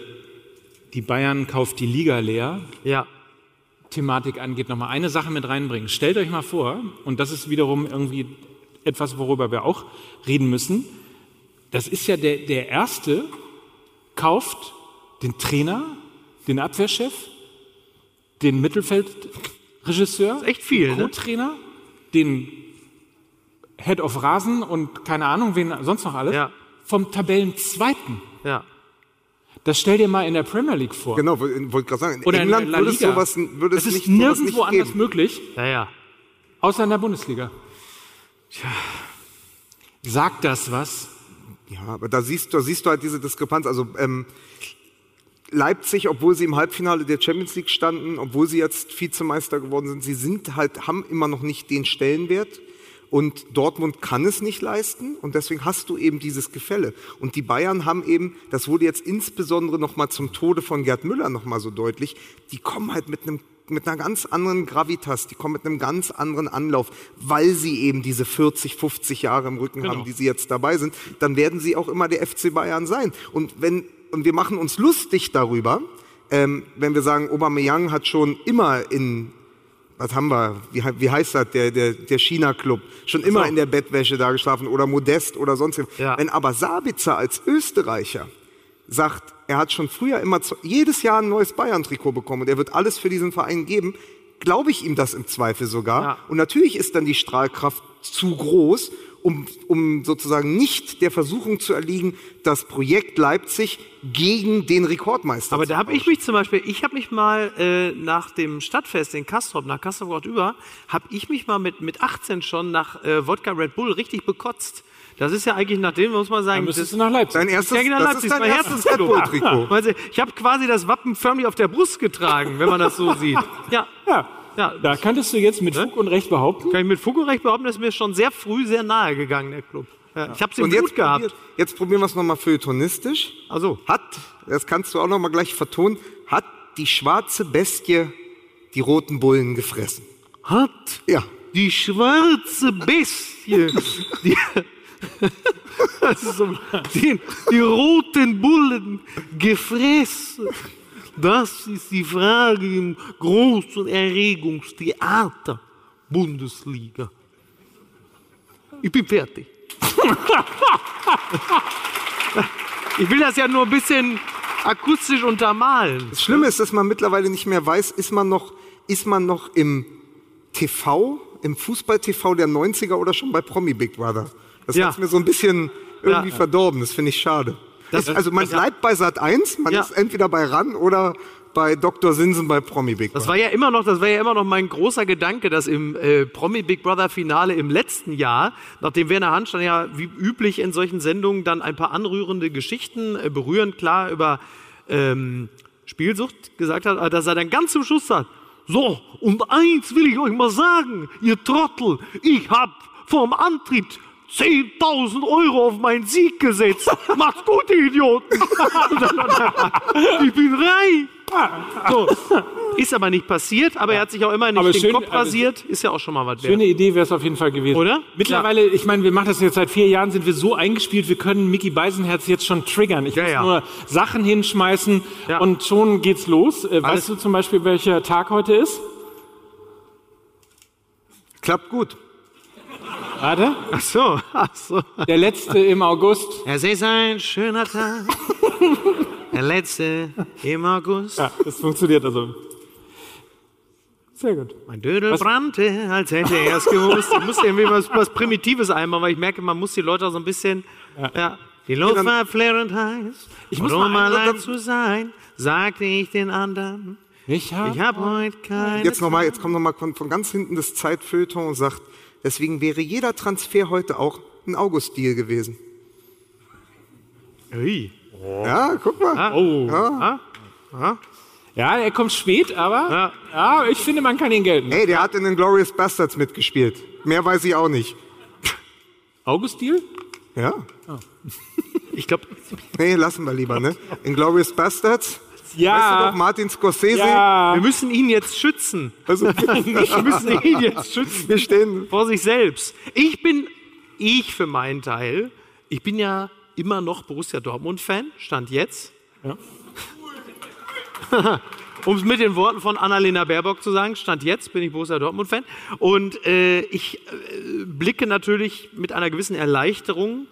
die Bayern kauft die Liga leer Ja. Thematik angeht, noch mal eine Sache mit reinbringen. Stellt euch mal vor, und das ist wiederum irgendwie etwas, worüber wir auch reden müssen. Das ist ja der, der erste kauft den Trainer, den Abwehrchef, den Mittelfeldregisseur, echt viel, den ne? Co-Trainer, den Head of Rasen und keine Ahnung, wen sonst noch alles, Ja. vom Tabellenzweiten. Ja. Das stell dir mal in der Premier League vor. Genau, wollte wollt gerade sagen, in Oder England in La würde es sowas, würde es das nicht, ist sowas nirgendwo nicht anders möglich, Ja, ja. außer in der Bundesliga. Tja. Sagt das was? Ja, aber da siehst, da siehst du halt diese Diskrepanz. Also ähm, Leipzig, obwohl sie im Halbfinale der Champions League standen, obwohl sie jetzt Vizemeister geworden sind, sie sind halt, haben immer noch nicht den Stellenwert. Und Dortmund kann es nicht leisten und deswegen hast du eben dieses Gefälle. Und die Bayern haben eben, das wurde jetzt insbesondere nochmal zum Tode von Gerd Müller nochmal so deutlich, die kommen halt mit einem mit einer ganz anderen Gravitas, die kommen mit einem ganz anderen Anlauf, weil sie eben diese 40, 50 Jahre im Rücken haben, die sie jetzt dabei sind, dann werden sie auch immer der FC Bayern sein. Und wenn, und wir machen uns lustig darüber, ähm, wenn wir sagen, Aubameyang hat schon immer in, was haben wir, wie, wie heißt das, der, der, der China-Club, schon immer in der Bettwäsche da geschlafen oder Modest oder sonst was. Ja. Wenn aber Sabitzer als Österreicher sagt, er hat schon früher immer zu, jedes Jahr ein neues Bayern-Trikot bekommen und er wird alles für diesen Verein geben, glaube ich ihm das im Zweifel sogar. Ja. Und natürlich ist dann die Strahlkraft zu groß, um, um sozusagen nicht der Versuchung zu erliegen, das Projekt Leipzig gegen den Rekordmeister Aber zu da habe ich mich zum Beispiel, ich habe mich mal äh, nach dem Stadtfest in Kastrop, nach Kastrop über, habe ich mich mal mit, mit 18 schon nach äh, Wodka Red Bull richtig bekotzt. Das ist ja eigentlich nach dem, muss man sagen, Dann müsstest das- du nach Leipzig. Dein erstes, ja, genau, das Leipzig ist dein mein erstes Red. Bull-Trikot. Weißt du, Ich habe quasi das Wappen förmlich auf der Brust getragen, wenn man das so sieht. (laughs) Ja, Ja. Ja. Da könntest du jetzt mit Fug und Recht behaupten, kann ich mit Fug und Recht behaupten, das ist mir schon sehr früh sehr nahe gegangen, der Club. Ja, Ich habe es im Blut jetzt, gehabt. probier, jetzt probieren wir es nochmal feuilletonistisch. Also, Hat, das kannst du auch nochmal gleich vertonen, hat die schwarze Bestie die roten Bullen gefressen? hat Ja. die schwarze Bestie, die, (laughs) so, die, die roten Bullen gefressen. Das ist die Frage im großen Erregungstheater Bundesliga. Ich bin fertig. (laughs) Ich will das ja nur ein bisschen akustisch untermalen. Das Schlimme ist, dass man mittlerweile nicht mehr weiß, ist man noch, ist man noch im TV, im Fußball-TV der 90er oder schon bei Promi Big Brother? Das Ja. hat's mir so ein bisschen irgendwie Ja. verdorben. Das finde ich schade. Das- also man bleibt bei Sat 1, man Ja. ist entweder bei RAN oder bei Dr. Sinsen bei Promi Big Das Brother. war ja immer noch, das war ja immer noch mein großer Gedanke, dass im äh, Promi Big Brother Finale im letzten Jahr, nachdem Werner Hanstein ja wie üblich in solchen Sendungen dann ein paar anrührende Geschichten äh, berührend klar über ähm, Spielsucht gesagt hat, dass er dann ganz zum Schluss sagt, so, und eins will ich euch mal sagen, ihr Trottel, ich hab vorm Antritt 10.000 Euro auf meinen Sieg gesetzt. (laughs) Macht's gut, ihr Idioten. (laughs) ich bin reich. So. Ist aber nicht passiert, aber er hat sich auch immer nicht Aber den schön- Kopf aber- rasiert. Ist ja auch schon mal was wert. schöne Idee wäre es auf jeden Fall gewesen. Oder? Mittlerweile, ich meine, wir machen das jetzt seit vier Jahren, sind wir so eingespielt, wir können Mickey Beisenherz jetzt schon triggern. Ich Ja, muss ja. nur Sachen hinschmeißen Ja. und schon geht's los. Äh, Alles- weißt du zum Beispiel, welcher Tag heute ist? Klappt gut. Warte. Ach so, ach so. Der letzte im August. Es ist ein schöner Tag. Der letzte im August. Ja, das funktioniert also. Sehr gut. Mein Dödel brannte, als hätte er es gewusst. Ich musste irgendwie was, was Primitives einbauen, weil ich merke, man muss die Leute auch so ein bisschen. Ja. Die Luft war flirrend heiß. Ich muss um mal- allein zu sein, sagte ich den anderen. Ich habe Ich hab heute keine. Jetzt, noch mal, jetzt kommt nochmal von, von ganz hinten das Zeitfeuilleton und sagt, deswegen wäre jeder Transfer heute auch ein August-Deal gewesen. Ui. Ja, guck mal. Oh. Ja. Ja, er kommt spät, aber Ja. ja. ich finde, man kann ihn gelten. Hey, der hat in den Glorious Bastards mitgespielt. Mehr weiß ich auch nicht. August Deal? Ja? Ich glaube, Nee, lassen wir lieber, ne? In Glorious Bastards. Weißt du Ja. doch, Martin Scorsese. ja. wir müssen ihn jetzt schützen. Also, (laughs) Wir müssen ihn jetzt schützen. wir stehen. vor sich selbst. Ich bin, ich für meinen Teil, ich bin ja immer noch Borussia Dortmund-Fan, stand jetzt. (laughs) um es mit den Worten von Annalena Baerbock zu sagen, stand jetzt bin ich Borussia Dortmund-Fan. Und äh, ich äh, blicke natürlich mit einer gewissen Erleichterung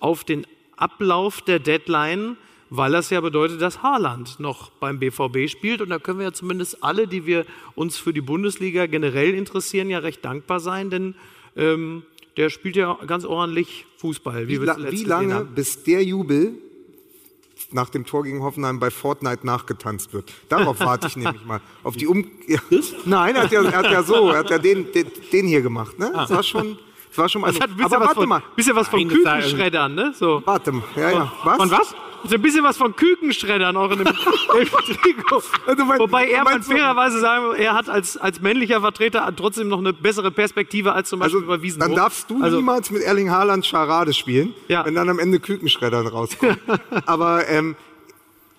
auf den Ablauf der Deadline, weil das ja bedeutet, dass Haaland noch beim BVB spielt. Und da können wir ja zumindest alle, die wir uns für die Bundesliga generell interessieren, ja recht dankbar sein, denn ähm, der spielt ja ganz ordentlich Fußball. Wie, wir la wie lange, bis der Jubel nach dem Tor gegen Hoffenheim bei Fortnite nachgetanzt wird. Darauf (laughs) warte ich nämlich mal. Auf die um ja. Nein, er hat, ja, er hat ja so, er hat ja den, den, den hier gemacht. Ne? Das war schon, das war schon mal. Das hat ein bisschen Aber was warte von, mal, bisschen was von Zahl- Kükenschreddern, ne? So. warte mal. Ja, ja. Was? Von was? So ein bisschen was von Kükenschreddern auch in dem, (laughs) im Trikot. Also mein- Wobei er man fairerweise sagen, muss, er hat als, als männlicher Vertreter trotzdem noch eine bessere Perspektive als zum Beispiel Also, bei Wiesenhof. dann darfst du also, niemals mit Erling Haaland Scharade spielen, Ja. wenn dann am Ende Kükenschreddern rauskommt. (laughs) Aber ähm,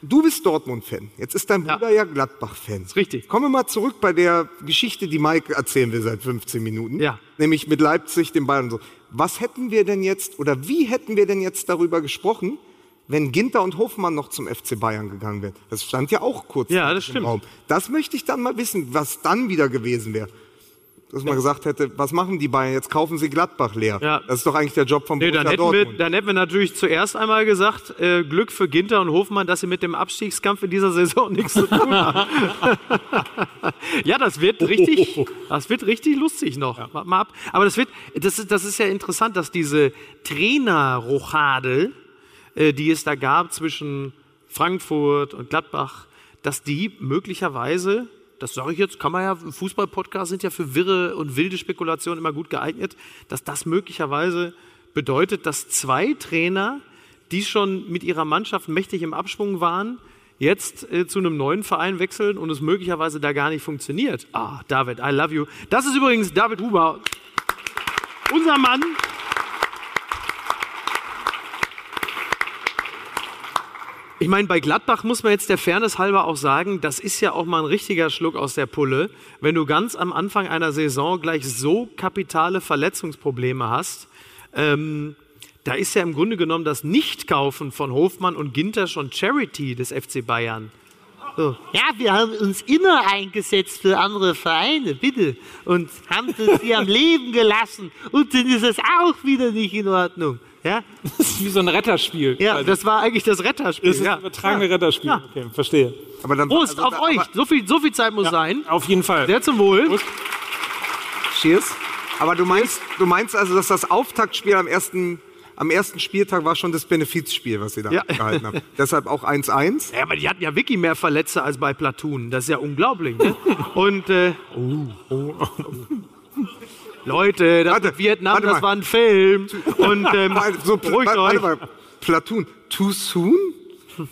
du bist Dortmund-Fan. Jetzt ist dein Ja. Bruder ja, Gladbach-Fan. richtig. Kommen wir mal zurück bei der Geschichte, die Mike erzählen will seit 15 Minuten. Ja. Nämlich mit Leipzig, dem Bayern und so. Was hätten wir denn jetzt, oder wie hätten wir denn jetzt darüber gesprochen, wenn Ginter und Hofmann noch zum FC Bayern gegangen wären? Das stand ja auch kurz Ja, im das stimmt. Raum. Das möchte ich dann mal wissen, was dann wieder gewesen wäre. Dass man gesagt hätte, was machen die Bayern? Jetzt kaufen sie Gladbach leer. Ja. Das ist doch eigentlich der Job vom Nee, Borussia dann, hätten wir, Dortmund. dann hätten wir natürlich zuerst einmal gesagt, äh, Glück für Ginter und Hofmann, dass sie mit dem Abstiegskampf in dieser Saison (laughs) nichts zu tun haben. (laughs) ja, das wird richtig, das wird richtig lustig noch. Wart mal ab. Aber das wird, das ist, das ist ja interessant, dass diese Trainerrochade, äh, die es da gab zwischen Frankfurt und Gladbach, dass die möglicherweise, das sage ich jetzt, kann man ja, Fußball-Podcasts sind ja für wirre und wilde Spekulationen immer gut geeignet, dass das möglicherweise bedeutet, dass zwei Trainer, die schon mit ihrer Mannschaft mächtig im Abschwung waren, jetzt äh, zu einem neuen Verein wechseln und es möglicherweise da gar nicht funktioniert. Ah, David, I love you. Das ist übrigens David Huber, unser Mann. Ich meine, bei Gladbach muss man jetzt der Fairness halber auch sagen, das ist ja auch mal ein richtiger Schluck aus der Pulle, wenn du ganz am Anfang einer Saison gleich so kapitale Verletzungsprobleme hast. Ähm, da ist ja im Grunde genommen das Nichtkaufen von Hofmann und Ginter schon Charity des FC Bayern. So. Ja, wir haben uns immer eingesetzt für andere Vereine, bitte. Und haben hier am (laughs) Leben gelassen. Und dann ist es auch wieder nicht in Ordnung. Ja, Das ist wie so ein Retterspiel. Ja, Also, das war eigentlich das Retterspiel. das ist ja. ein übertragene Retterspiel. Ja. Okay, verstehe. Aber dann, Prost also auf euch. So viel, so viel Zeit muss sein. Auf jeden Fall. Sehr zum Wohl. Prost. cheers. Aber du meinst, du meinst also, dass das Auftaktspiel am ersten, am ersten Spieltag war schon das Benefizspiel, was sie da Ja. gehalten haben. (laughs) Deshalb auch 1-1. Ja, aber die hatten ja wirklich mehr Verletzte als bei Platoon. Das ist ja unglaublich. Ne? (laughs) Und äh, oh, oh, oh. Leute, das Warte, Vietnam, das war ein Film. Und ähm, (laughs) so, beruhigt warte, euch. warte mal. Platoon, too soon?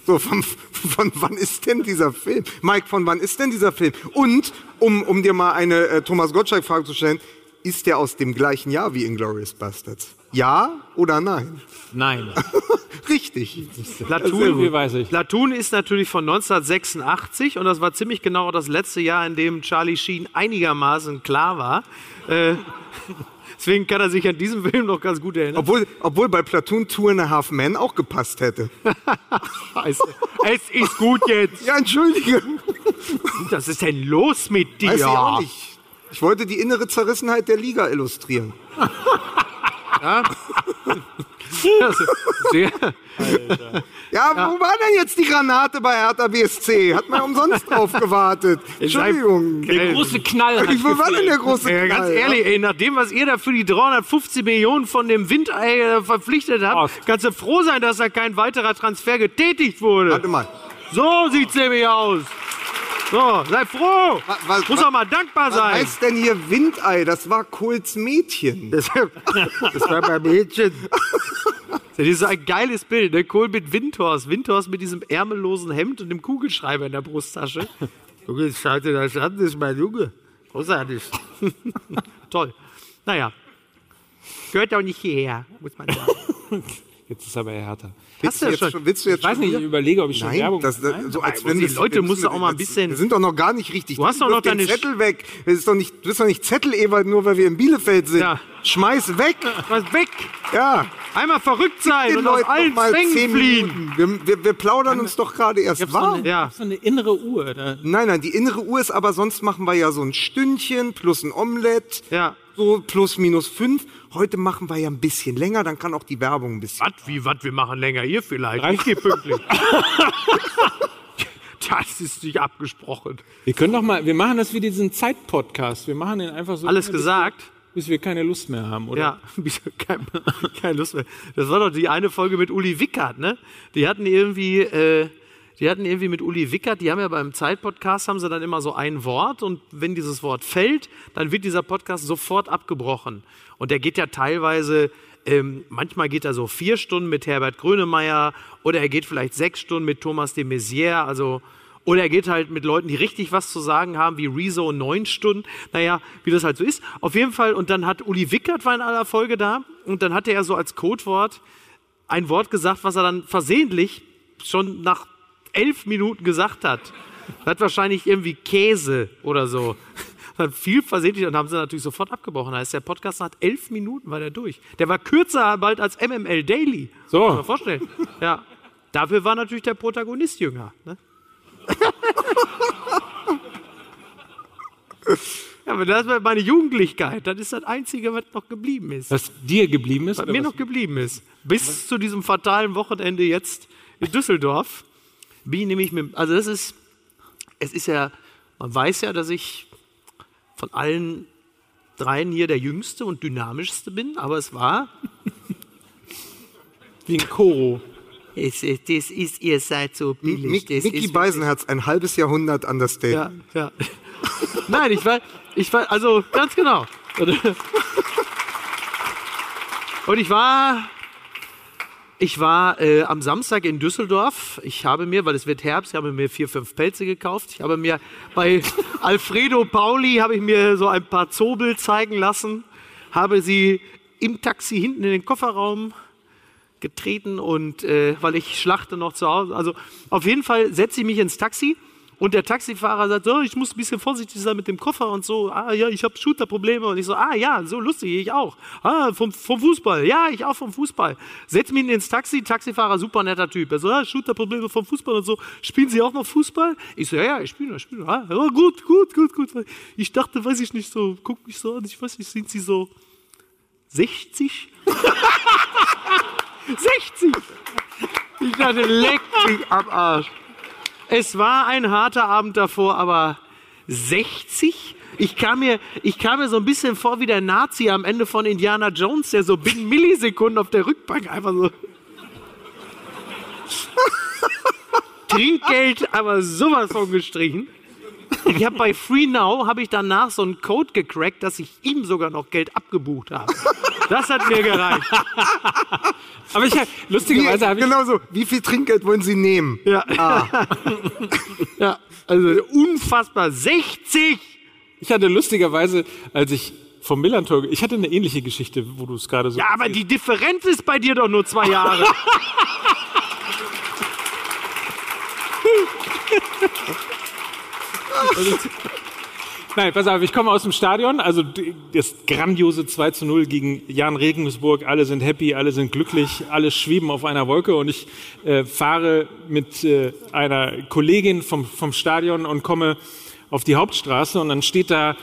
So, von, von wann ist denn dieser Film? Mike, von wann ist denn dieser Film? Und, um, um dir mal eine äh, Thomas Gottschalk-Frage zu stellen, ist der aus dem gleichen Jahr wie Inglourious Bastards? Ja oder nein? Nein. (laughs) Richtig. Viel weiß ich. Platoon ist natürlich von 1986 und das war ziemlich genau das letzte Jahr, in dem Charlie Sheen einigermaßen klar war. Äh, (laughs) deswegen kann er sich an diesen Film noch ganz gut erinnern. Obwohl, obwohl bei Platoon Two and a Half Men auch gepasst hätte. (laughs) Scheiße. es ist gut jetzt. Ja, entschuldige. Was ist denn los mit dir? Weiß ich auch nicht. Ich wollte die innere Zerrissenheit der Liga illustrieren. (laughs) Also, Sehr, Ja, wo war denn jetzt die Granate bei Hertha BSC? Hat man umsonst (laughs) drauf gewartet. Entschuldigung. Der große Knall hat Ich, wo war denn der große Ja, ganz Knall? ehrlich, ey, nach dem, was ihr da für die 350 Millionen von dem Windei äh, verpflichtet habt, Aus. kannst du froh sein, dass da kein weiterer Transfer getätigt wurde. Warte mal. So sieht's nämlich aus. So, sei froh. Wa- was- Muss was- auch mal dankbar Was sein. heißt denn hier Windei? Das war Kohls Mädchen. Das, (laughs) das war bei Mädchen. Das ist so ein geiles Bild, ne? Kohl mit Windhorst. Windhorst mit diesem ärmellosen Hemd und dem Kugelschreiber in der Brusttasche. Junge, schau dir das an, das ist mein Junge. Großartig. (laughs) Toll. Naja. Gehört auch nicht hierher, muss man sagen. (laughs) Jetzt ist aber härter. Willst du ja jetzt schon. willst du jetzt Ich weiß schon nicht, ich überlege, ob ich schon Nein, Werbung das, das, so als wenn die das- Leute wir musst müssen- du auch mal ein das- bisschen- Wir sind doch noch gar nicht richtig. Du hast doch noch deine Zettel weg. Das ist doch nicht, du bist doch nicht Zettel, Ewald, nur weil wir in Bielefeld sind. Ja. Schmeiß weg. (laughs) Was weg! Ja. Einmal verrückt sein und aus Leuten allen noch mal Zwängen zehn fliehen. Minuten. Wir, wir, wir plaudern uns doch gerade erst so warm. eine, Ja. ich so eine innere Uhr. Da, Nein, nein, die innere Uhr ist aber, sonst machen wir ja so ein Stündchen plus ein Omelett. Ja. So plus minus fünf. Heute machen wir ja ein bisschen länger, dann kann auch die Werbung ein bisschen. Was? Wie, was? Wir machen länger hier vielleicht. Reicht. Ich gehe pünktlich. (laughs) das ist nicht abgesprochen. wir können doch mal, wir machen das wie diesen Zeit-Podcast. Wir machen den einfach so. Alles gesagt? bis wir keine Lust mehr haben, oder? Ja, (laughs) keine, keine Lust mehr. Das war doch die eine Folge mit Uli Wickert, ne? Die hatten irgendwie, äh, die hatten irgendwie mit Uli Wickert, die haben ja beim Zeitpodcast, haben sie dann immer so ein Wort und wenn dieses Wort fällt, dann wird dieser Podcast sofort abgebrochen. Und der geht ja teilweise, ähm, manchmal geht er so vier Stunden mit Herbert Grönemeyer oder er geht vielleicht sechs Stunden mit Thomas de Maizière, also oder er geht halt mit Leuten, die richtig was zu sagen haben, wie Rezo neun Stunden. Naja, wie das halt so ist. Auf jeden Fall, und dann hat Uli Wickert war in aller Folge da und dann hatte er so als Codewort ein Wort gesagt, was er dann versehentlich schon nach elf Minuten gesagt hat. Hat wahrscheinlich irgendwie Käse oder so. (laughs) Hat viel versehentlich und haben sie natürlich sofort abgebrochen. Da ist der Podcast nach elf Minuten war der durch. Der war kürzer bald als MML Daily. So. Kann man sich vorstellen. Ja. Dafür war natürlich der Protagonist jünger. Ne? (laughs) ja, aber das war meine Jugendlichkeit. Das ist das Einzige, was noch geblieben ist. Was dir geblieben ist? Was mir was- noch geblieben ist. Bis zu diesem fatalen Wochenende jetzt in Düsseldorf bin ich nämlich mit, also das ist, es ist ja, man weiß ja, dass ich von allen dreien hier der jüngste und dynamischste bin, aber es war, (laughs) Wie ein Koro. Es, es, das ist, ihr seid so billig. Das Mickey ist, Beisenherz, ein halbes Jahrhundert Understatement. ja, ja. (laughs) Nein, ich war, ich war, also ganz genau. (laughs) Und ich war, ich war äh, am Samstag in Düsseldorf. Ich habe mir, weil es wird Herbst, ich habe mir vier, fünf Pelze gekauft. Ich habe mir bei (laughs) Alfredo Pauli habe ich mir so ein paar Zobel zeigen lassen, habe sie im Taxi hinten in den Kofferraum getreten und äh, weil ich schlachte noch zu Hause. Also auf jeden Fall setze ich mich ins Taxi und der Taxifahrer sagt, so, ich muss ein bisschen vorsichtig sein mit dem Koffer und so. Ah ja, ich habe Shooterprobleme und ich so, ah ja, so lustig, ich auch. Ah, vom, vom Fußball, ja, ich auch vom Fußball. Setz mich ins Taxi, Taxifahrer, super netter Typ. Er so, ah, Shooterprobleme vom Fußball und so. Spielen Sie auch noch Fußball? Ich so, ja, ja, ich spiele noch, ich spiele noch. Ah, ja, gut, gut, gut, gut. Ich dachte, weiß ich nicht so, guck mich so an, ich weiß nicht, sind Sie so 60? 60! (laughs) Ich dachte, leck mich am Arsch. Es war ein harter Abend davor, aber 60? Ich kam, mir, ich kam mir so ein bisschen vor wie der Nazi am Ende von Indiana Jones, der so binnen Millisekunden auf der Rückbank einfach so. (laughs) Trinkgeld, aber sowas von gestrichen. Ich habe bei Free Now habe ich danach so einen Code gecrackt, dass ich ihm sogar noch Geld abgebucht habe. Das hat mir gereicht. Aber ich, lustigerweise habe ich, genau so. Wie viel Trinkgeld wollen Sie nehmen? Ja. (laughs) ja, also unfassbar. 60! ich hatte lustigerweise, als ich vom Millantor, ich hatte eine ähnliche Geschichte, wo du es gerade so. Ja, aber die Differenz ist bei dir doch nur zwei Jahre. (laughs) Nein, pass auf, ich komme aus dem Stadion, also das grandiose 2 zu 0 gegen Jan Regensburg, alle sind happy, alle sind glücklich, alle schweben auf einer Wolke. Und ich äh, fahre mit äh, einer Kollegin vom, vom Stadion und komme auf die Hauptstraße. Und dann steht da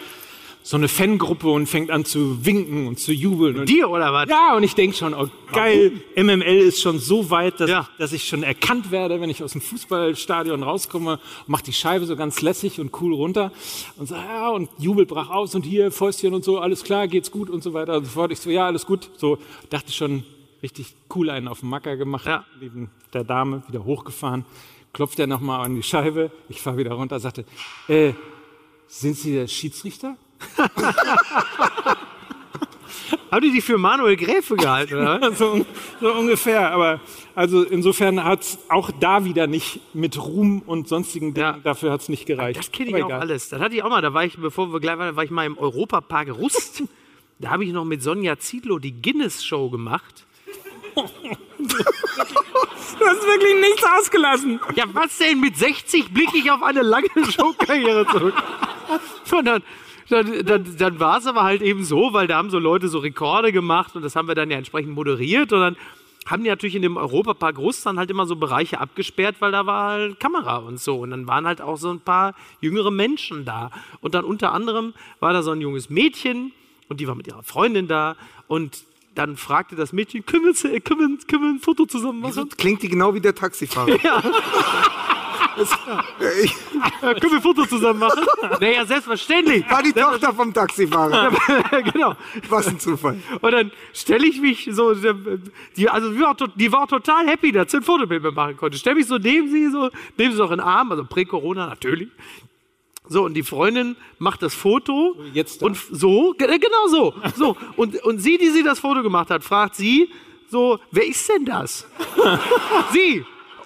so eine Fangruppe und fängt an zu winken und zu jubeln. Und Dir oder was? ja, und ich denke schon, oh, geil, MML ist schon so weit, dass, Ja. ich, dass ich schon erkannt werde, wenn ich aus dem Fußballstadion rauskomme mach die Scheibe so ganz lässig und cool runter und so, ja, und Jubel brach aus und hier Fäustchen und so, alles klar, geht's gut und so weiter und so fort. Ich so, ja, alles gut. So, dachte schon, richtig cool einen auf den Macker gemacht, Ja. neben der Dame, wieder hochgefahren, klopft er nochmal an die Scheibe, ich fahre wieder runter, sagte, äh, sind Sie der Schiedsrichter? (laughs) Haben die die für Manuel Gräfe gehalten, oder? (laughs) so, so ungefähr. Aber also insofern hat es auch da wieder nicht mit Ruhm und sonstigen Dingen, Ja. dafür hat es nicht gereicht. Das kenne ich auch alles. Das hatte ich auch mal. Da war ich, bevor wir gleich waren, war ich mal im Europapark Rust. Da habe ich noch mit Sonja Ziedlow die Guinness-Show gemacht. Du hast wirklich nichts ausgelassen. Ja, was denn? Mit 60 blicke ich auf eine lange Showkarriere zurück. (laughs) Und dann, dann, dann, dann war es aber halt eben so, weil da haben so Leute so Rekorde gemacht und das haben wir dann ja entsprechend moderiert und dann haben die natürlich in dem Europapark Russland halt immer so Bereiche abgesperrt, weil da war halt Kamera und so. Und dann waren halt auch so ein paar jüngere Menschen da. Und dann unter anderem war da so ein junges Mädchen und die war mit ihrer Freundin da und dann fragte das Mädchen, können wir, können wir, können wir ein Foto zusammen machen? Klingt die genau wie der Taxifahrer. (laughs) Ja, (laughs) können wir ein Foto zusammen machen? naja, selbstverständlich. war die Tochter vom Taxifahrer. (laughs) genau. Was ein Zufall. Und dann stelle ich mich so, die, also die war, die war total happy, dass sie ein Fotobild mit machen konnte. Stelle mich so neben sie, so, neben sie noch in den Arm, also Prä-Corona natürlich. So, und die Freundin macht das Foto. jetzt da? Und so, äh, genau so. so. Und, und sie, die sie das Foto gemacht hat, fragt sie so, wer ist denn das? (laughs) sie.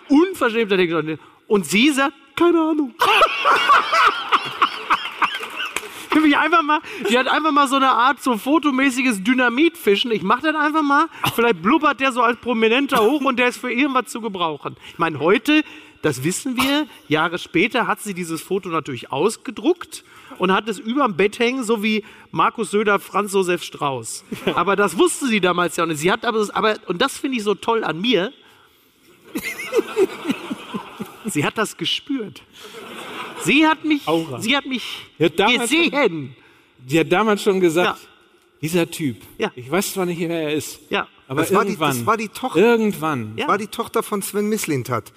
Unverschämter Ding. Und sie sagt, keine Ahnung. (laughs) Nämlich einfach mal, die hat einfach mal so eine Art so fotomäßiges Dynamitfischen. Ich mach das einfach mal. Vielleicht blubbert der so als Prominenter hoch und der ist für irgendwas zu gebrauchen. Ich meine, heute, das wissen wir, Jahre später hat sie dieses Foto natürlich ausgedruckt und hat es überm Bett hängen, so wie Markus Söder, Franz Josef Strauß. Aber das wusste sie damals ja nicht. Sie hat aber, aber und das finde ich so toll an mir. Sie hat das gespürt. Sie hat mich, Aura. sie hat mich Ja, damals- gesehen. Die hat damals schon gesagt, Ja. dieser Typ, Ja. ich weiß zwar nicht, wer er ist, Ja. aber Das war die- irgendwann, das war die Tochter. irgendwann, Ja. War die Tochter von Sven Mislintat.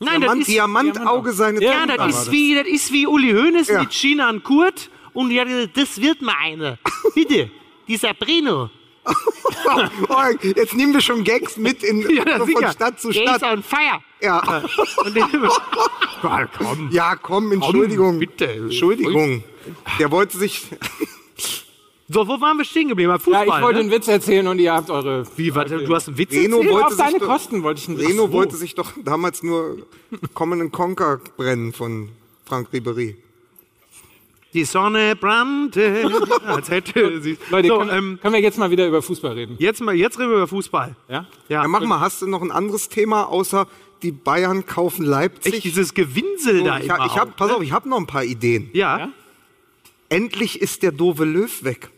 Nein, Diamant, das ist, Diamantauge seine ja, Tochter war das ist, wie, das ist wie Uli Hoeneß Ja. mit China und Kurt. Und die hat gesagt, das wird mal eine. Bitte, dieser Brino. Oh, jetzt nehmen wir schon Gags mit in, Ja, so von sicher. Stadt zu Stadt. on fire. Ja. Und den, ja, komm, Entschuldigung. bitte. Entschuldigung. Der wollte sich. so, wo waren wir stehen geblieben? Beim Ja, Fußball, ich wollte ne? einen Witz erzählen und ihr habt eure... Wie, warte, du hast einen Witz Reno erzählt? wollte auf deine sich doch- Kosten wollte ich einen Witz. Reno wollte sich doch damals nur Common Conquer brennen von Frank Ribery. Die Sonne brannte, (laughs) als hätte sie... Leute, so, können, ähm, können wir jetzt mal wieder über Fußball reden? jetzt, mal, jetzt reden wir über Fußball. Ja? Ja, mach mal, hast du noch ein anderes Thema, außer die Bayern kaufen Leipzig? Echt, dieses Gewinsel da ich immer ich hab, pass ne? auf, ich habe noch ein paar Ideen. Ja. Ja? Endlich ist der doofe Löw weg.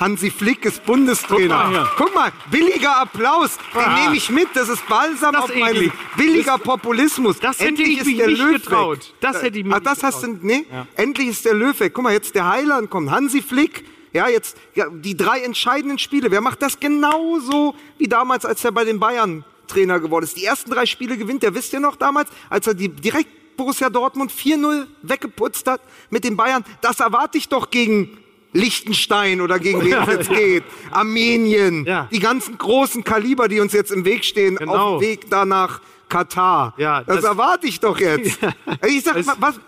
Hansi Flick ist Bundestrainer. Guck mal. Guck mal, billiger Applaus, den Ah. nehme ich mit. Das ist Balsam Das auf meine eklig. billiger Populismus. Das hätte Endlich ich ist mich der nicht Löw getraut. Weg. Das hätte ich mich Ach, nicht das hast du, nee? Endlich ist der Löw weg. Guck mal, jetzt der Heiland kommt, Hansi Flick. Ja, jetzt ja, die drei entscheidenden Spiele. Wer macht das genauso wie damals, als er bei den Bayern Trainer geworden ist? Die ersten drei Spiele gewinnt er, wisst ihr noch damals, als er die direkt Borussia Dortmund 4-0 weggeputzt hat mit den Bayern. Das erwarte ich doch gegen Liechtenstein oder gegen wen es jetzt (laughs) geht. Armenien. Ja. Die ganzen großen Kaliber, die uns jetzt im Weg stehen, Genau. auf dem Weg da nach Katar. Ja, das, das- erwarte ich doch jetzt. (laughs) Ich sag, was,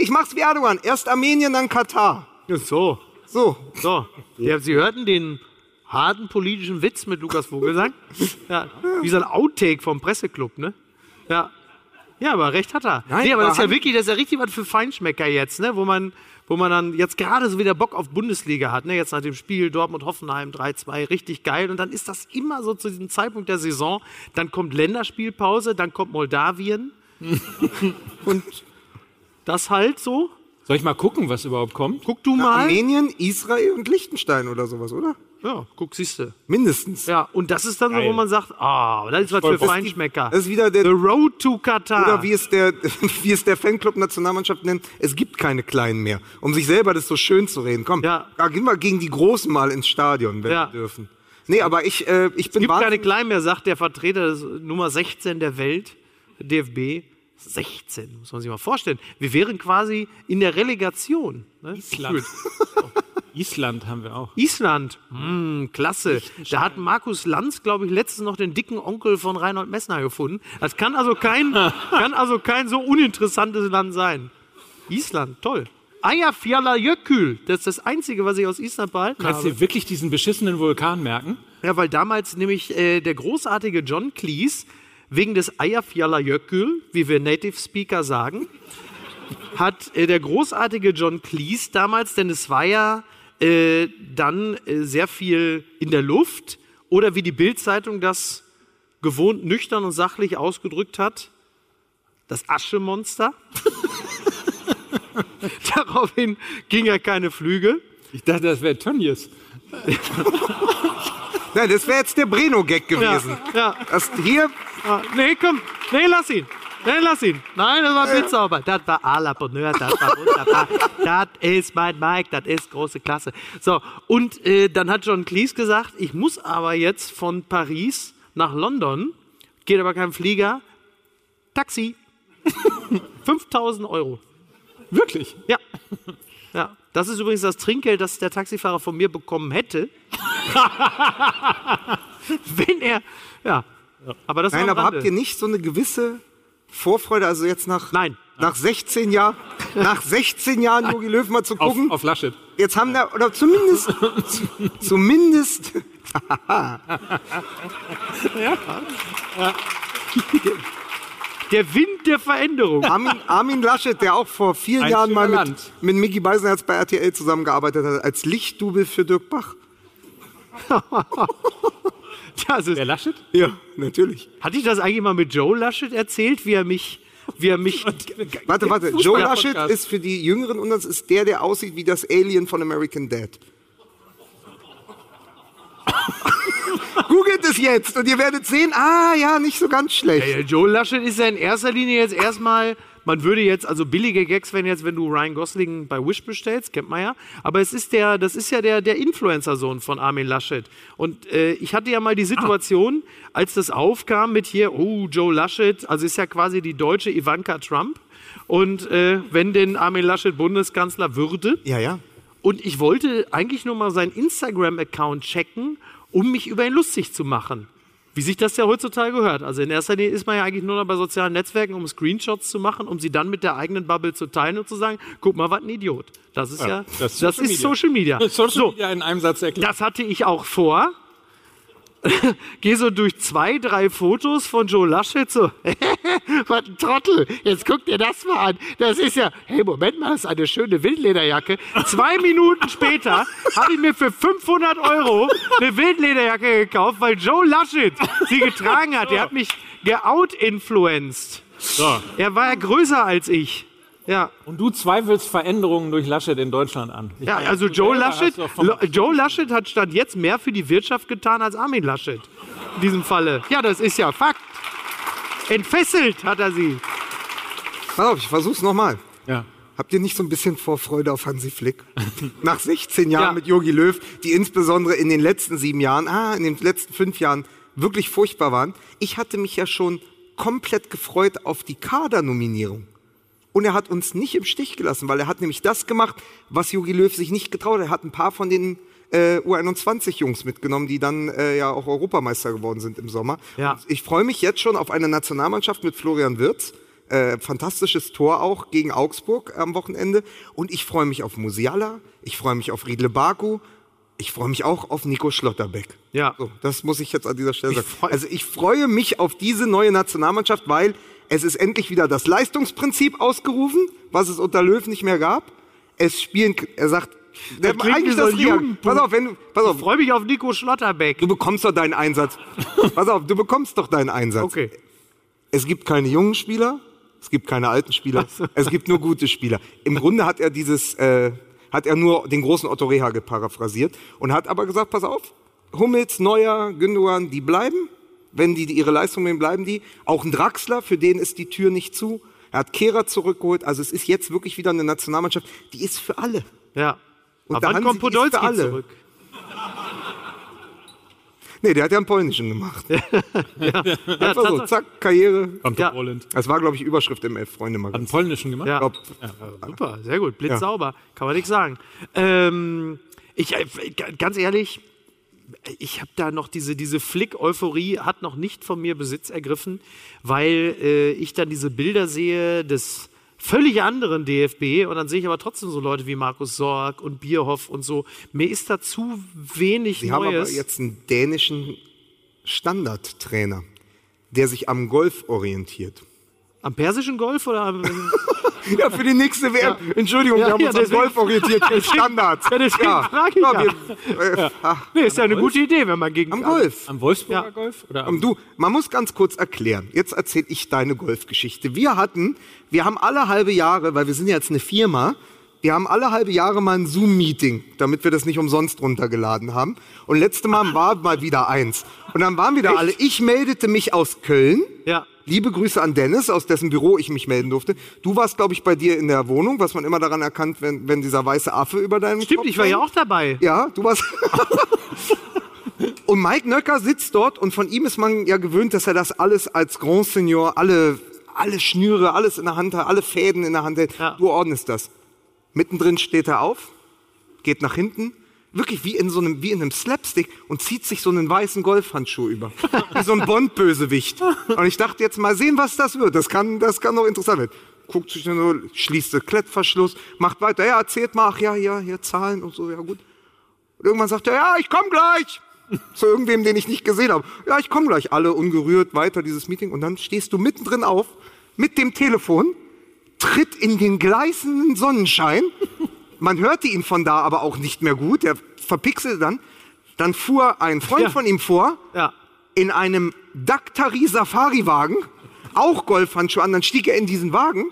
ich mach's wie Erdogan. Erst Armenien, dann Katar. So, So. so. Ja, Sie hörten den harten politischen Witz mit Lukas Vogelsang. (laughs) Ja, wie so ein Outtake vom Presseclub, ne? Ja. Ja, aber recht hat er. Nein, nee, aber das ist ja wirklich, das ist ja richtig was für Feinschmecker jetzt, ne? Wo man, wo man dann jetzt gerade so wieder Bock auf Bundesliga hat, ne? Jetzt nach dem Spiel Dortmund-Hoffenheim 3-2, richtig geil. Und dann ist das immer so zu diesem Zeitpunkt der Saison. Dann kommt Länderspielpause, dann kommt Moldawien. (laughs) Und das halt so. Soll ich mal gucken, was überhaupt kommt? Guck du mal. Armenien, Israel und Liechtenstein oder sowas, oder? Ja, guck, siehste. Mindestens. Ja, und das ist dann so, wo man sagt, ah, das ist was für Feinschmecker. Das ist wieder der, The Road to Qatar. oder wie es der, (laughs) wie es der Fanclub Nationalmannschaft nennt, es gibt keine Kleinen mehr. Um sich selber das so schön zu reden. Komm, Ja. da gehen wir gegen die Großen mal ins Stadion, wenn Ja. wir dürfen. Nee, aber ich, äh, ich bin gibt keine Kleinen mehr, sagt der Vertreter des Nummer 16 der Welt, DFB. 16, muss man sich mal vorstellen. Wir wären quasi in der Relegation. Ne? Island. (laughs) Island haben wir auch. Island, hm, klasse. Da hat Markus Lanz, glaube ich, letztens noch den dicken Onkel von Reinhold Messner gefunden. Das kann also kein, (laughs) kann also kein so uninteressantes Land sein. Island, toll. Eyjafjallajökull, das ist das Einzige, was ich aus Island behalten Kannst habe. du dir wirklich diesen beschissenen Vulkan merken? Ja, weil damals nämlich äh, der großartige John Cleese wegen des Eyjafjallajökull, wie wir Native Speaker sagen, hat äh, der großartige John Cleese damals, denn es war ja äh, dann äh, sehr viel in der Luft oder wie die Bildzeitung das gewohnt nüchtern und sachlich ausgedrückt hat, das Aschemonster. (laughs) Daraufhin ging er keine Flüge. Ich dachte, das wäre Tönnies. Nein, das wäre jetzt der Breno-Gag gewesen. Ja, Das hier, Ah, nee, komm. Nee, lass ihn. Nee, lass ihn. Nein, das war Blitzauber. Das war à la Bonheur, das war wunderbar. (laughs) das ist mein Mike, das ist große Klasse. So, und äh, dann hat John Cleese gesagt, ich muss aber jetzt von Paris nach London, geht aber kein Flieger, Taxi. (laughs) 5000 Euro. Wirklich? Ja. Ja, das ist übrigens das Trinkgeld, das der Taxifahrer von mir bekommen hätte. (laughs) Wenn er, ja. Aber das Nein, aber Rande. habt ihr nicht so eine gewisse Vorfreude, also jetzt nach, Nein. nach 16 Jahren, (laughs) nach 16 Jahren Jogi Löw mal zu Auf, gucken? auf Laschet. Jetzt haben da, oder zumindest, (laughs) zumindest, Der Wind der Veränderung. Armin, Armin Laschet, der auch vor vielen Ein Jahren mal mit, mit Mickey Beisenherz bei RTL zusammengearbeitet hat, als Lichtdubel für Dirk Bach. (laughs) (laughs) Das ist, Wer Laschet? Ja, natürlich. hatte ich das eigentlich mal mit Joe Laschet erzählt, wie er mich, wie er mich, (laughs) Warte, warte. Joe. Laschet ist für die Jüngeren unter uns ist der, der aussieht wie das Alien von American Dad. (laughs) Googelt es jetzt und ihr werdet sehen, ah ja, nicht so ganz schlecht. Ja, Joe Laschet ist ja in erster Linie jetzt erstmal, man würde jetzt, also billige Gags wären jetzt, wenn du Ryan Gosling bei Wish bestellst, kennt man ja. Aber es ist der, das ist ja der, der Influencer-Sohn von Armin Laschet. Und äh, ich hatte ja mal die Situation, als das aufkam mit hier, oh, Joe Laschet, also ist ja quasi die deutsche Ivanka Trump. Und äh, wenn denn Armin Laschet Bundeskanzler würde, Ja, ja. und ich wollte eigentlich nur mal seinen Instagram-Account checken, um mich über ihn lustig zu machen. Wie sich das ja heutzutage gehört. Also in erster Linie ist man ja eigentlich nur noch bei sozialen Netzwerken, um Screenshots zu machen, um sie dann mit der eigenen Bubble zu teilen und zu sagen, guck mal, was ein Idiot. Das ist ja, das, das ist ist Social Media. Social Media. (laughs) Social so, Media in einem Satz erklärt. das hatte ich auch vor. (laughs) Gehe so durch zwei, drei Fotos von Joe Laschet, so, (laughs) was ein Trottel, jetzt guck dir das mal an. Das ist ja, hey, Moment mal, das ist eine schöne Wildlederjacke. Zwei Minuten später habe ich mir für 500 Euro eine Wildlederjacke gekauft, weil Joe Laschet sie getragen hat. Der hat mich geout-influenced. So. Er war ja größer als ich. Ja. Und du zweifelst Veränderungen durch Laschet in Deutschland an. Ich Ja, meine, also Joe Laschet, Joe Laschet hat stand jetzt mehr für die Wirtschaft getan als Armin Laschet. In diesem Falle. Ja, das ist ja Fakt. Entfesselt hat er sie. Pass auf, ich versuch's nochmal. Ja. Habt ihr nicht so ein bisschen Vorfreude auf Hansi Flick? (laughs) Nach 16 Jahren Ja. mit Jogi Löw, die insbesondere in den letzten sieben Jahren, ah, in den letzten fünf Jahren wirklich furchtbar waren. Ich hatte mich ja schon komplett gefreut auf die Kadernominierung. Und er hat uns nicht im Stich gelassen, weil er hat nämlich das gemacht, was Jogi Löw sich nicht getraut hat. Er hat ein paar von den äh, U21-Jungs mitgenommen, die dann äh, ja auch Europameister geworden sind im Sommer. Ja. Und ich freue mich jetzt schon auf eine Nationalmannschaft mit Florian Wirtz. Äh, fantastisches Tor auch gegen Augsburg am Wochenende. Und ich freue mich auf Musiala, ich freue mich auf Riedle Baku, ich freue mich auch auf Nico Schlotterbeck. Ja. So, das muss ich jetzt an dieser Stelle sagen. Also ich freue mich auf diese neue Nationalmannschaft, weil es ist endlich wieder das Leistungsprinzip ausgerufen, was es unter Löw nicht mehr gab. Es spielen, er sagt, der, eigentlich das Real. Pass auf, wenn du, pass auf, Ich freue mich auf Nico Schlotterbeck. du bekommst doch deinen Einsatz. (laughs) pass auf, du bekommst doch deinen Einsatz. Okay. Es gibt keine jungen Spieler, es gibt keine alten Spieler, es gibt nur gute Spieler. Im Grunde hat er dieses, äh, hat er nur den großen Otto Rehagel paraphrasiert und hat aber gesagt, pass auf, Hummels, Neuer, Gündogan, die bleiben. Wenn die, die ihre Leistung nehmen, bleiben die. Auch ein Draxler, für den ist die Tür nicht zu. Er hat Kehrer zurückgeholt. Also es ist jetzt wirklich wieder eine Nationalmannschaft, die ist für alle. Ja. Und Aber wann kommt Podolski alle. zurück? Nee, der hat ja einen polnischen gemacht. (laughs) Einfach so, zack, Karriere. Kommt Ja. ja. Poland. Das war, glaube ich, Überschrift im Elf-Freunde-Magazin. Hat einen polnischen gemacht? Ja. Glaub, Super, sehr gut. Blitzsauber. Kann man nichts sagen. Ähm, ich, äh, ganz ehrlich, ich habe da noch diese, diese Flick-Euphorie hat noch nicht von mir Besitz ergriffen, weil äh, ich dann diese Bilder sehe des völlig anderen DFB und dann sehe ich aber trotzdem so Leute wie Markus Sorg und Bierhoff und so. Mir ist da zu wenig Sie haben aber Neues. jetzt einen dänischen Standardtrainer, der sich am Golf orientiert. Am persischen Golf oder am, (laughs) (laughs) Ja, für die nächste WM. Entschuldigung, Ja, wir haben ja, uns deswegen- Golf orientiert. für Standards. (laughs) Ja, deswegen frage ich ja. wir, äh, ach, nee, ist ja eine gute Idee, wenn man gegen am Golf. Am Wolfsburger Ja. Golf? Oder am Du, man muss ganz kurz erklären. Jetzt erzähle ich deine Golfgeschichte. Wir hatten, wir haben alle halbe Jahre, weil wir sind ja jetzt eine Firma, wir haben alle halbe Jahre mal ein Zoom-Meeting, damit wir das nicht umsonst runtergeladen haben. Und letzte Mal war mal wieder eins. Und dann waren wir da alle. Ich meldete mich aus Köln. Ja. Liebe Grüße an Dennis, aus dessen Büro ich mich melden durfte. Du warst, glaube ich, bei dir in der Wohnung, was man immer daran erkannt, wenn, wenn dieser weiße Affe über deinem Stimmt, Kopf ich war ja hängt. auch dabei. Ja, du warst. (laughs) und Mike Nöcker sitzt dort und von ihm ist man ja gewöhnt, dass er das alles als Grand Senior, alle alle Schnüre, alles in der Hand, hat, alle Fäden in der Hand. hält. Ja. Du ordnest das. Mittendrin steht er auf, geht nach hinten, wirklich wie in so einem, wie in einem Slapstick und zieht sich so einen weißen Golfhandschuh über. (laughs) wie so ein Bond-Bösewicht. Und ich dachte jetzt mal sehen, was das wird. Das kann, das kann doch interessant werden. Guckt sich dann so, schließt den Klettverschluss, macht weiter. Ja, erzählt mal, ach ja, ja, hier Zahlen und so, ja gut. Und irgendwann sagt er, ja, ich komm gleich. (laughs) Zu irgendwem, den ich nicht gesehen habe. Ja, ich komme gleich. Alle ungerührt weiter dieses Meeting. Und dann stehst du mittendrin auf mit dem Telefon, tritt in den gleißenden Sonnenschein. Man hörte ihn von da aber auch nicht mehr gut. Er verpixelte dann. Dann fuhr ein Freund Ja. von ihm vor Ja. in einem Daktari Safari-Wagen, auch Golfhandschuhe an. Dann stieg er in diesen Wagen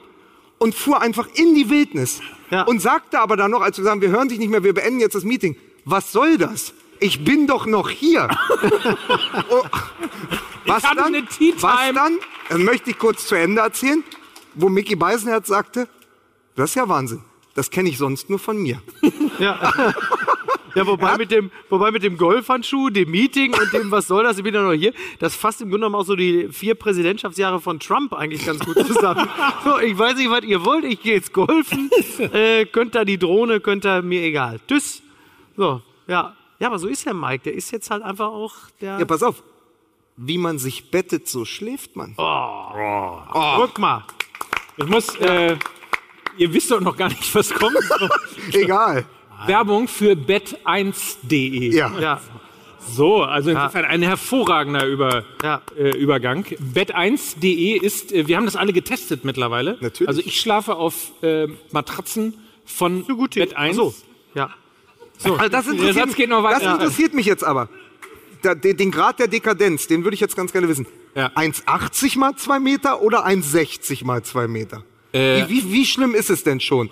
und fuhr einfach in die Wildnis. Ja. Und sagte aber dann noch, als wir sagen, wir hören dich nicht mehr, wir beenden jetzt das Meeting. Was soll das? Ich bin doch noch hier. (laughs) oh, was, dann, was dann? Dann möchte ich kurz zu Ende erzählen, wo Mickey Beisenherz sagte, das ist ja Wahnsinn. Das kenne ich sonst nur von mir. (laughs) Ja. Ja, wobei mit dem, wobei mit dem Golfhandschuh, dem Meeting und dem, was soll das, ich bin ja noch hier, das fasst im Grunde genommen auch so die vier Präsidentschaftsjahre von Trump eigentlich ganz gut zusammen. (laughs) so, ich weiß nicht, was ihr wollt, ich gehe jetzt golfen, äh, könnt da die Drohne, könnt da, mir egal. Tschüss. So, ja. Ja, aber so ist der Mike, der ist jetzt halt einfach auch der, Ja, pass auf. Wie man sich bettet, so schläft man. guck mal. Ich muss, äh, ihr wisst doch noch gar nicht, was kommt. (laughs) Egal. Werbung für bet1.de. Ja. Ja, So, also insofern ein hervorragender Über, Ja. äh, Übergang. Bet1.de ist, äh, wir haben das alle getestet mittlerweile. Natürlich. Also ich schlafe auf äh, Matratzen von so gut. Bet1. Ach so. Ja. Also das Der interessiert, Satz geht noch weiter. Das interessiert mich jetzt aber. Da, den, den Grad der Dekadenz, den würde ich jetzt ganz gerne wissen. Ja. 1,80 mal 2 Meter oder 1,60 mal 2 Meter? Äh. Wie, wie, wie schlimm ist es denn schon?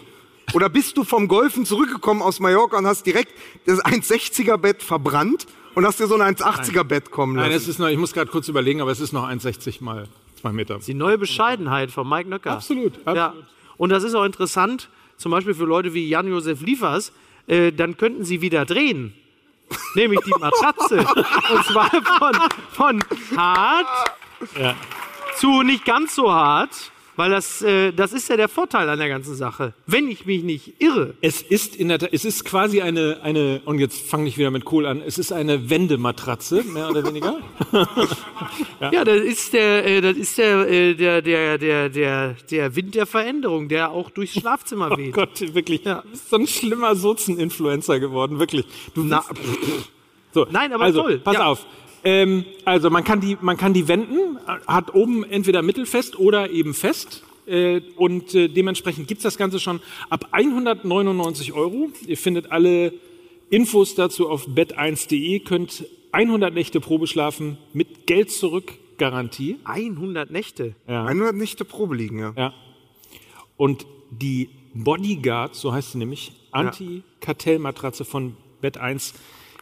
Oder bist du vom Golfen zurückgekommen aus Mallorca und hast direkt das 1,60er Bett verbrannt und hast dir so ein 1,80er Bett kommen lassen? Nein, es ist noch, ich muss gerade kurz überlegen, aber es ist noch 1,60 mal 2 Meter. Die neue Bescheidenheit von Mike Nöcker. Absolut, absolut. Ja. Und das ist auch interessant, zum Beispiel für Leute wie Jan-Josef Liefers, äh, dann könnten sie wieder drehen. Nämlich die Matratze. (laughs) Und zwar von, von hart zu nicht ganz so hart, weil das, äh, das ist ja der Vorteil an der ganzen Sache. Wenn ich mich nicht irre. Es ist in der Tat, es ist quasi eine, eine, und jetzt fange ich wieder mit Kohl an, es ist eine Wendematratze, mehr oder weniger. (laughs) (laughs) Ja, das ist der, äh, das ist der, äh, der, der, der, der, der Wind der Veränderung, der auch durchs Schlafzimmer (laughs) Oh weht. Gott, wirklich. Du bist so ein schlimmer Sozen-Influencer geworden, wirklich. Du Na, So, Nein, aber also, toll. Pass Ja. auf. Ähm, also man kann die, man kann die wenden, hat oben entweder mittelfest oder eben fest. Äh, und äh, dementsprechend gibt's das Ganze schon ab 199 Euro. Ihr findet alle Infos dazu auf bet1.de, könnt 100 Nächte Probe schlafen mit Geld zurück Garantie. 100 Nächte. 100 Nächte Probe liegen, ja. Ja. Und die Bodyguard, so heißt sie nämlich, Anti-Kartell-Matratze von Bet1,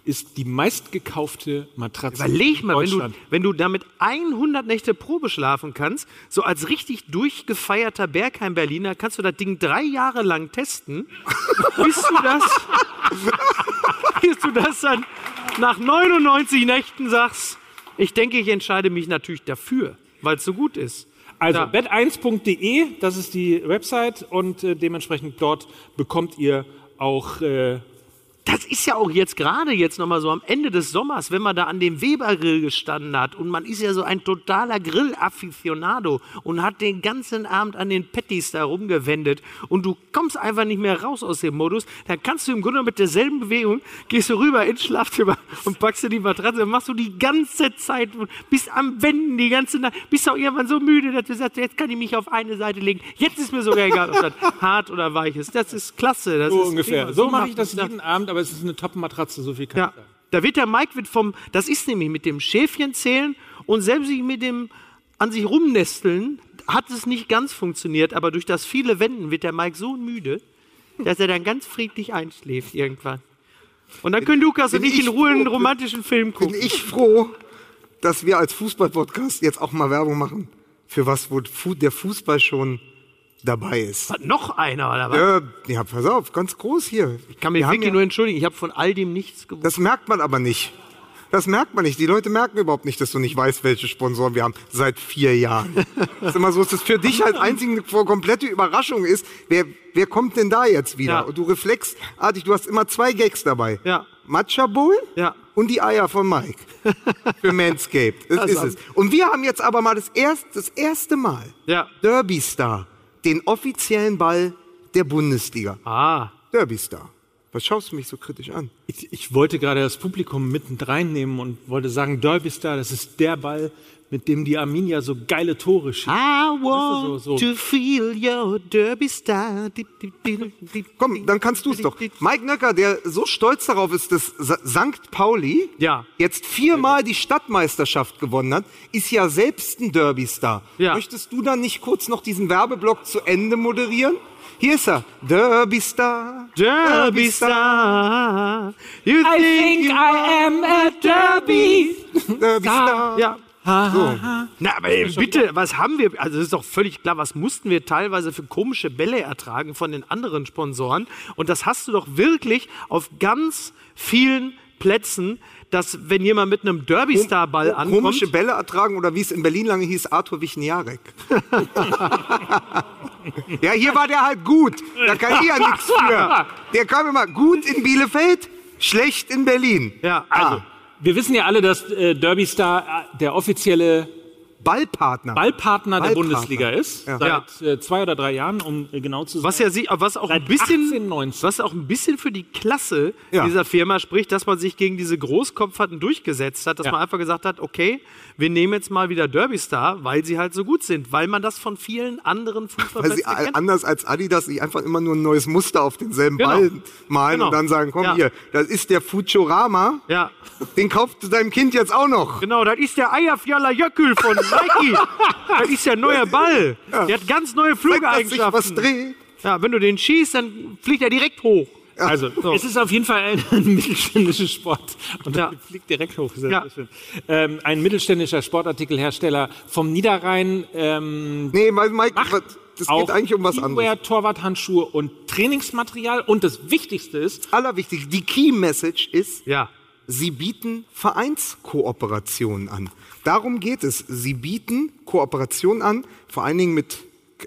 ist die meistgekaufte Matratze Überleg in mal, wenn du, wenn du damit 100 Nächte Probe schlafen kannst, so als richtig durchgefeierter Bergheim-Berliner, kannst du das Ding drei Jahre lang testen, (laughs) bis du das, bis du das dann nach 99 Nächten sagst, ich denke, ich entscheide mich natürlich dafür, weil es so gut ist. Also Ja. bet1.de, das ist die Website und äh, dementsprechend dort bekommt ihr auch äh, Das ist ja auch jetzt gerade jetzt nochmal so am Ende des Sommers, wenn man da an dem Webergrill gestanden hat und man ist ja so ein totaler Grill-Afficionado und hat den ganzen Abend an den Patties da rumgewendet und du kommst einfach nicht mehr raus aus dem Modus, dann kannst du im Grunde mit derselben Bewegung, gehst du rüber ins Schlafzimmer und packst dir die Matratze und machst du die ganze Zeit, bist am Wenden die ganze Nacht, bist auch irgendwann so müde, dass du sagst, jetzt kann ich mich auf eine Seite legen, jetzt ist mir sogar egal, ob das (laughs) hart oder weich ist. Das ist klasse. Das so ist ungefähr. prima. So mache ich das jeden Abend, aber es ist eine Top-Matratze, so viel kann ja, ich sagen. da wird der Mike wird vom, das ist nämlich mit dem Schäfchen zählen und selbst sich mit dem an sich rumnesteln, hat es nicht ganz funktioniert, aber durch das viele Wenden wird der Mike so müde, dass er dann ganz friedlich einschläft irgendwann. Und dann können Lukas und Bin ich in Ruhe einen romantischen Film Bin gucken. ich froh, dass wir als Fußball-Podcast jetzt auch mal Werbung machen für was, wo der Fußball schon dabei ist. Was, noch einer oder was? Ja, ja, pass auf, ganz groß hier. Ich kann mich wirklich ja- nur entschuldigen, ich habe von all dem nichts gewusst. Das merkt man aber nicht. Das merkt man nicht. Die Leute merken überhaupt nicht, dass du nicht weißt, welche Sponsoren wir haben seit vier Jahren. Das (laughs) ist immer so, dass das für dich halt einzig eine komplette Überraschung ist. Wer, wer kommt denn da jetzt wieder? Ja. Und du reflexartig, du hast immer zwei Gags dabei. Ja. Matcha Bowl Ja. und die Eier von Mike. (laughs) Für Manscaped. Das Also- ist es. Und wir haben jetzt aber mal das erste, das erste Mal Ja. Derby Star, den offiziellen Ball der Bundesliga. Ah. Derby Star. Was schaust du mich so kritisch an? Ich, ich wollte gerade das Publikum mitten reinnehmen und wollte sagen, Derby Star, das ist der Ball, mit dem die Arminia so geile Tore schießt. I want so- so. to feel your derby star. Komm, dann kannst du es doch. Mike Nöcker, der so stolz darauf ist, dass St. Pauli Ja. jetzt viermal die Stadtmeisterschaft gewonnen hat, ist ja selbst ein Derby-Star. Ja. Möchtest du dann nicht kurz noch diesen Werbeblock zu Ende moderieren? Hier ist er. Derby-Star. Derby Star. You I think I am a Derby. Derby-Star. Ja. So. Na, aber ey, bitte, was haben wir? Also, das ist doch völlig klar, was mussten wir teilweise für komische Bälle ertragen von den anderen Sponsoren? Und das hast du doch wirklich auf ganz vielen Plätzen, dass, wenn jemand mit einem Derby-Star-Ball ankommt. Komische Bälle ertragen oder wie es in Berlin lange hieß, Arthur Wichniarek. (laughs) ja, hier war der halt gut. Da kann ich ja nichts für. (laughs) Der kam immer gut in Bielefeld, schlecht in Berlin. Ja, Also, Wir wissen ja alle, dass äh, Derby Star äh, der offizielle Ballpartner. Ballpartner der Ballpartner. Bundesliga ist. Ja. Seit äh, zwei oder drei Jahren, um äh, genau zu sein. Was ja sie, was auch ein Seit bisschen, 1890. was auch ein bisschen für die Klasse Ja. dieser Firma spricht, dass man sich gegen diese Großkopferten durchgesetzt hat, dass Ja. man einfach gesagt hat, okay, wir nehmen jetzt mal wieder Derby Star, weil sie halt so gut sind, weil man das von vielen anderen Weil Fußballplätzen sie kennt. anders als Adidas sich einfach immer nur ein neues Muster auf denselben Genau. Ball malen Genau. und dann sagen, komm Ja. hier, das ist der Futurama, Ja, den kaufst du deinem Kind jetzt auch noch. genau, das ist der Eierfjaller Jöckel von (laughs) Nike. das ist der neue Ball. Der hat ganz neue dass sich was Flugeigenschaften. dreht. Ja, wenn du den schießt, dann fliegt er direkt hoch. Also, es ist auf jeden Fall ein, (laughs) ein mittelständischer Sport. Und Ja. ja. fliegt direkt hoch. Sehr, Ja. Ähm, ein mittelständischer Sportartikelhersteller vom Niederrhein. Ähm, Nee, Mike, das geht eigentlich um was anderes. Teamwear, Torwarthandschuhe und Trainingsmaterial. Und das Wichtigste ist, Allerwichtigste, die Key Message ist, Ja. Sie bieten Vereinskooperationen an. Darum geht es. Sie bieten Kooperationen an, vor allen Dingen mit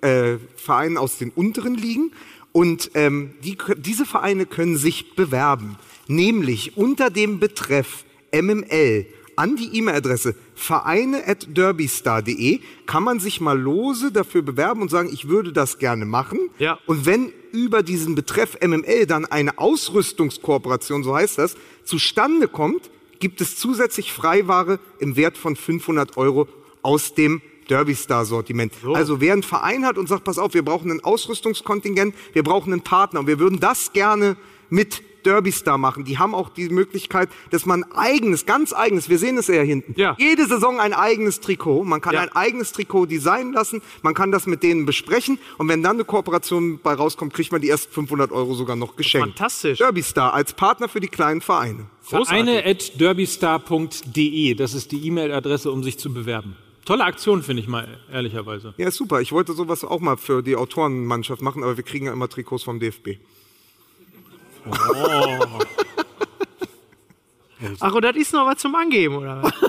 äh, Vereinen aus den unteren Ligen. Und ähm, die, diese Vereine können sich bewerben, nämlich unter dem Betreff MML an die E-Mail-Adresse vereine.derbystar.de kann man sich mal lose dafür bewerben und sagen, ich würde das gerne machen. Ja. Und wenn über diesen Betreff MML dann eine Ausrüstungskooperation, so heißt das, zustande kommt, gibt es zusätzlich Freiware im Wert von 500 Euro aus dem Derby Star Sortiment. Also wer einen Verein hat und sagt, pass auf, wir brauchen ein Ausrüstungskontingent, wir brauchen einen Partner und wir würden das gerne mit Derby Star machen. Die haben auch die Möglichkeit, dass man eigenes, ganz eigenes, wir sehen es ja hinten, Ja. jede Saison ein eigenes Trikot. Man kann Ja. ein eigenes Trikot designen lassen, man kann das mit denen besprechen und wenn dann eine Kooperation bei rauskommt, kriegt man die ersten 500 Euro sogar noch geschenkt. Fantastisch. Derby Star als Partner für die kleinen Vereine. vereine at derbystar.de. Das ist die E-Mail-Adresse, um sich zu bewerben. Tolle Aktion, finde ich mal, ehrlicherweise. Ja, ist super. Ich wollte sowas auch mal für die Autorenmannschaft machen, aber wir kriegen ja immer Trikots vom DFB. Ach, und das ist noch was zum Angeben, oder? was? (laughs)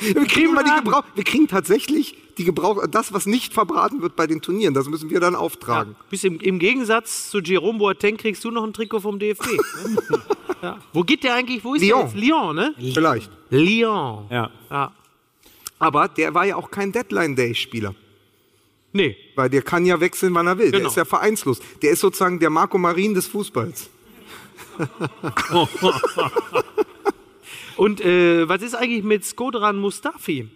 Wir kriegen mal die Gebrauch, wir kriegen tatsächlich die Gebrauch, das, was nicht verbraten wird bei den Turnieren, das müssen wir dann auftragen. Bis im, Im Gegensatz zu Jerome Boateng kriegst du noch ein Trikot vom DFB. ne? (laughs) ja. Wo geht der eigentlich? Wo ist Lyon. der jetzt? Lyon, ne? Vielleicht. Lyon. Ja. Ja. Aber der war ja auch kein Deadline-Day-Spieler. Nee. Weil der kann ja wechseln, wann er will. Der Genau. ist ja vereinslos. Der ist sozusagen der Marco Marin des Fußballs. (laughs) Und äh, was ist eigentlich mit Skodran Mustafi?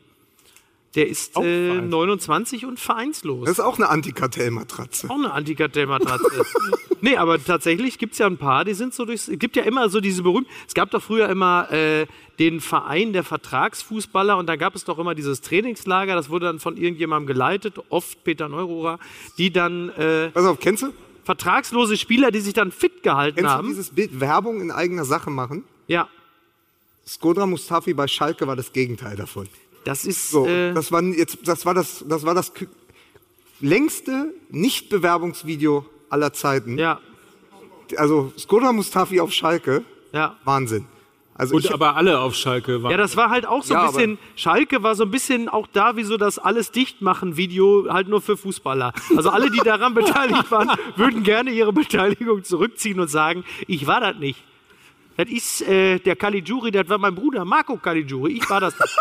Der ist äh, 29 und vereinslos. Das ist auch eine Antikartellmatratze. auch eine Antikartellmatratze. (laughs) nee, aber tatsächlich gibt es ja ein paar, die sind so durchs. Es gibt ja immer so diese berühmten. Es gab doch früher immer äh, den Verein der Vertragsfußballer und da gab es doch immer dieses Trainingslager, das wurde dann von irgendjemandem geleitet, oft Peter Neururer, die dann äh, Pass auf, kennst du? vertragslose Spieler, die sich dann fit gehalten Kennst du haben. dieses Bild Werbung in eigener Sache machen? Ja, Skodra Mustafi bei Schalke war das Gegenteil davon. Das ist. So, äh, das war jetzt, das war das, das war das längste Nicht-Bewerbungsvideo aller Zeiten. ja, Also Skodra Mustafi auf Schalke, ja. Wahnsinn. Also ich, aber alle auf Schalke waren. Ja, das war halt auch so Ja, ein aber- bisschen, Schalke war so ein bisschen auch da wie so das alles dichtmachen Video halt nur für Fußballer. Also alle, die daran (laughs) beteiligt waren, würden gerne ihre Beteiligung zurückziehen und sagen, ich war das nicht. Das ist äh, der Caligiuri, das war mein Bruder, Marco Caligiuri, ich war das nicht.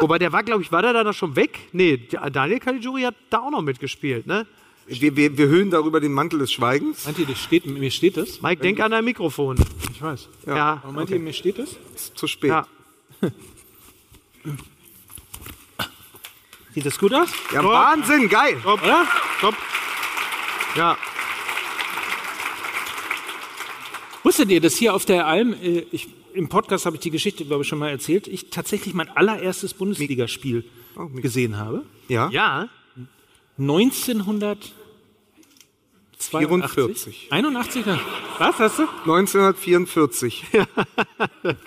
Wobei der war, glaube ich, war der da noch schon weg? Nee, Daniel Caligiuri hat da auch noch mitgespielt, ne? wir, wir, wir hüllen darüber den Mantel des Schweigens. Meint ihr, das steht, mir steht das? Mike, denk an dein Mikrofon. Ich weiß. Ja, Aber meint ihr, mir steht das? Ist zu spät. ja. (laughs) Sieht das gut aus? Ja, Wahnsinn, geil. Top, oder? Top. Ja. Wusstet ihr, dass hier auf der Alm, äh, ich, im Podcast habe ich die Geschichte, glaube ich, schon mal erzählt, ich tatsächlich mein allererstes Bundesligaspiel gesehen habe? Ja? Ja. 1944. 44. 81? Was hast du? 1944. (laughs)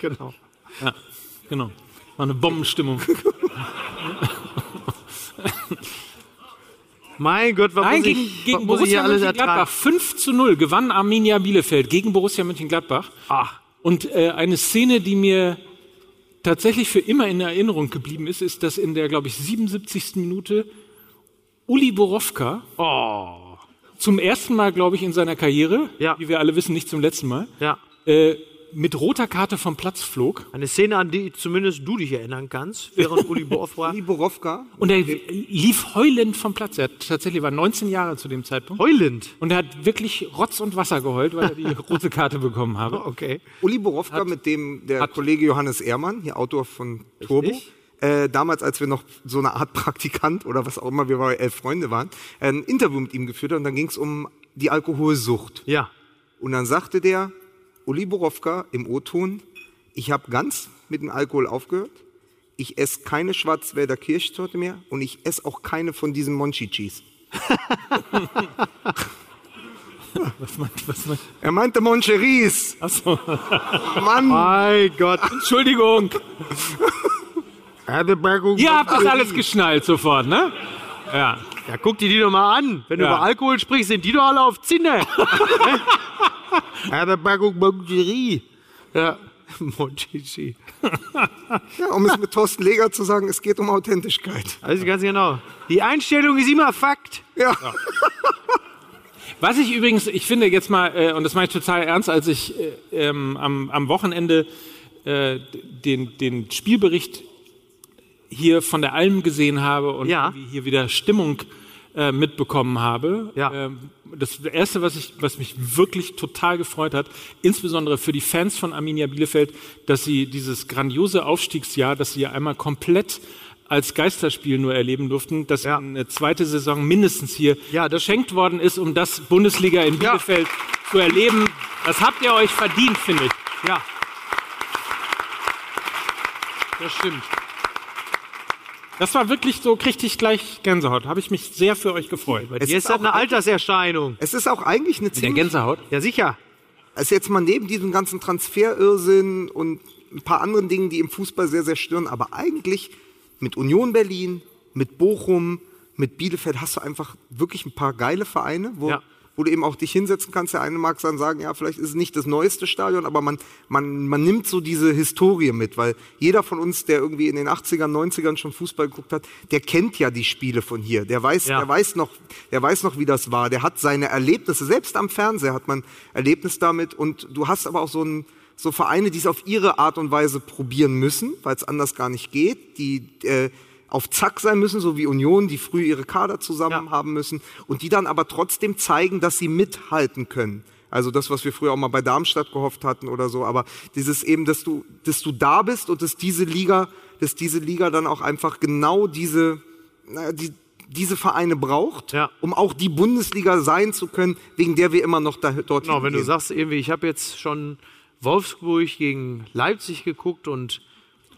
Genau. Ja, genau. War eine Bombenstimmung. (laughs) Mein Gott, was Nein, muss gegen, ich, gegen Borussia Mönchengladbach. ertragen? 5 zu 0 gewann Arminia Bielefeld gegen Borussia Mönchengladbach. Ach, Und äh, eine Szene, die mir tatsächlich für immer in Erinnerung geblieben ist, ist, dass in der, glaube ich, 77. Minute Uli Borowka oh. zum ersten Mal, glaube ich, in seiner Karriere, Ja. wie wir alle wissen, nicht zum letzten Mal, Ja. äh, mit roter Karte vom Platz flog. Eine Szene, an die zumindest du dich erinnern kannst, während (laughs) Uli Borov war. Liborowka. Und er lief heulend vom Platz. Er hat tatsächlich war 19 Jahre zu dem Zeitpunkt. Heulend. Und er hat wirklich Rotz und Wasser geheult, weil er die (laughs) rote Karte bekommen habe. (laughs) Okay. Uli Borowka, mit dem der Kollege Johannes Ehrmann, hier Autor von Turbo, äh, damals, als wir noch so eine Art Praktikant oder was auch immer, wir bei elf Freunde waren, ein Interview mit ihm geführt hat und dann ging es um die Alkoholsucht. Ja. Und dann sagte der Uli Borowka im O-Ton, ich habe ganz mit dem Alkohol aufgehört, ich esse keine Schwarzwälder Kirschtorte mehr und ich esse auch keine von diesen Monchichis. (laughs) Was meint, was meint? Er meinte Moncheries. Achso. (laughs) Mann, Mein Gott. Entschuldigung. Ihr habt das alles geschnallt sofort, ne? Ja. Ja, guck dir die doch mal an. Wenn du Ja. über Alkohol sprichst, sind die doch alle auf Zinne. (laughs) (laughs) Erdebergung Mongerie. Ja. (laughs) Monchichi. (laughs) ja, um es mit Thorsten Leger zu sagen, es geht um Authentischkeit. Also ganz genau. Die Einstellung ist immer Fakt. Ja. Was ich übrigens, ich finde jetzt mal, äh, und das meine ich total ernst, als ich äh, ähm, am, am Wochenende äh, den, den Spielbericht hier von der Alm gesehen habe und Ja. hier wieder Stimmung äh, mitbekommen habe. Ja. Ähm, das Erste, was, ich, was mich wirklich total gefreut hat, insbesondere für die Fans von Arminia Bielefeld, dass sie dieses grandiose Aufstiegsjahr, dass sie ja einmal komplett als Geisterspiel nur erleben durften, dass Ja. eine zweite Saison mindestens hier Ja, das- geschenkt worden ist, um das Bundesliga in Bielefeld zu erleben. Das habt ihr euch verdient, finde ich. Ja. Das stimmt. Das war wirklich so, kriegte ich gleich Gänsehaut. Habe ich mich sehr für euch gefreut. Es Jetzt ist, hat auch, eine Alterserscheinung. es ist auch eigentlich eine Der ziemlich Gänsehaut? Ja, sicher. Also jetzt mal neben diesem ganzen Transferirrsinn und ein paar anderen Dingen, die im Fußball sehr, sehr stören, aber eigentlich mit Union Berlin, mit Bochum, mit Bielefeld hast du einfach wirklich ein paar geile Vereine, wo, Ja. Wo du eben auch dich hinsetzen kannst. Der eine mag dann sagen, ja, vielleicht ist es nicht das neueste Stadion, aber man, man, man nimmt so diese Historie mit, weil jeder von uns, der irgendwie in den 80ern, 90ern schon Fußball geguckt hat, der kennt ja die Spiele von hier. Der weiß, Ja. der weiß noch, der weiß noch, wie das war. Der hat seine Erlebnisse, selbst am Fernseher hat man Erlebnis damit und du hast aber auch so ein, so Vereine, die es auf ihre Art und Weise probieren müssen, weil es anders gar nicht geht, die äh, auf Zack sein müssen, so wie Union, die früh ihre Kader zusammen Ja. haben müssen und die dann aber trotzdem zeigen, dass sie mithalten können. Also das, was wir früher auch mal bei Darmstadt gehofft hatten oder so, aber dieses eben, dass du, dass du da bist und dass diese Liga, dass diese Liga dann auch einfach genau diese, naja, die, diese Vereine braucht, Ja. um auch die Bundesliga sein zu können, wegen der wir immer noch da, dort Genau, wenn du hingehen. sagst, irgendwie, ich habe jetzt schon Wolfsburg gegen Leipzig geguckt und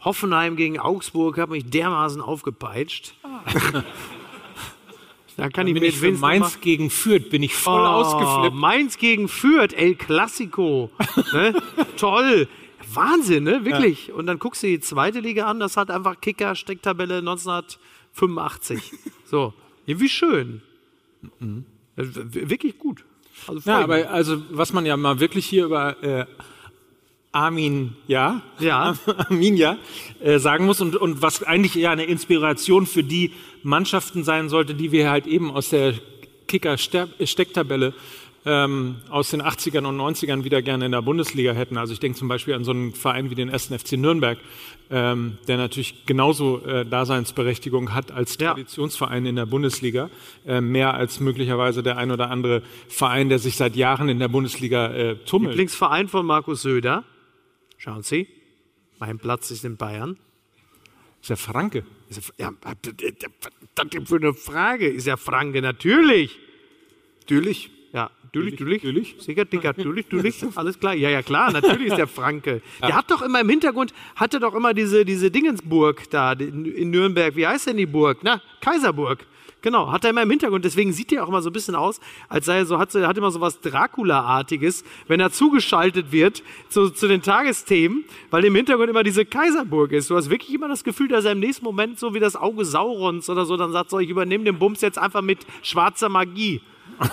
Hoffenheim gegen Augsburg hat mich dermaßen aufgepeitscht. (laughs) da kann ich Bin mir ich für Mainz mal- gegen Fürth, bin ich voll Oh, ausgeflippt. Mainz gegen Fürth, El Clasico. (laughs) ne? Toll. Wahnsinn, ne? Wirklich. Und dann guckst du die zweite Liga an, das hat einfach Kicker, Stecktabelle 1985. So. Ja, wie schön. Ja, w- Wirklich gut. Also Ja, mich. aber also was man ja mal wirklich hier über äh, Armin ja, Ja. (laughs) Armin ja, äh, sagen muss und, und was eigentlich ja eine Inspiration für die Mannschaften sein sollte, die wir halt eben aus der Kicker-Stecktabelle ähm, aus den 80ern und 90ern wieder gerne in der Bundesliga hätten. Also ich denke zum Beispiel an so einen Verein wie den 1. FC Nürnberg, ähm, der natürlich genauso äh, Daseinsberechtigung hat als. Traditionsverein in der Bundesliga, äh, mehr als möglicherweise der ein oder andere Verein, der sich seit Jahren in der Bundesliga äh, tummelt. Lieblingsverein von Markus Söder. Schauen Sie, mein Platz ist in Bayern. ist ja Franke. Ist Ja, das ist für eine Frage. Ist ja Franke, natürlich. Natürlich. Natürlich, natürlich. natürlich. Sicher, Dicker, natürlich, (laughs) natürlich. Alles klar. Ja, ja, klar, natürlich ist der Franke. Der hat doch immer im Hintergrund, hatte doch immer diese, diese Dingensburg da in, Nürnberg. Wie heißt denn die Burg? Na, Kaiserburg. Genau, hat er immer im Hintergrund. Deswegen sieht er auch immer so ein bisschen aus, als sei er so, hat, er hat immer so was Dracula-artiges, wenn er zugeschaltet wird zu, zu den Tagesthemen, weil im Hintergrund immer diese Kaiserburg ist. Du hast wirklich immer das Gefühl, dass er im nächsten Moment so wie das Auge Saurons oder so dann sagt, so, ich übernehme den Bums jetzt einfach mit schwarzer Magie.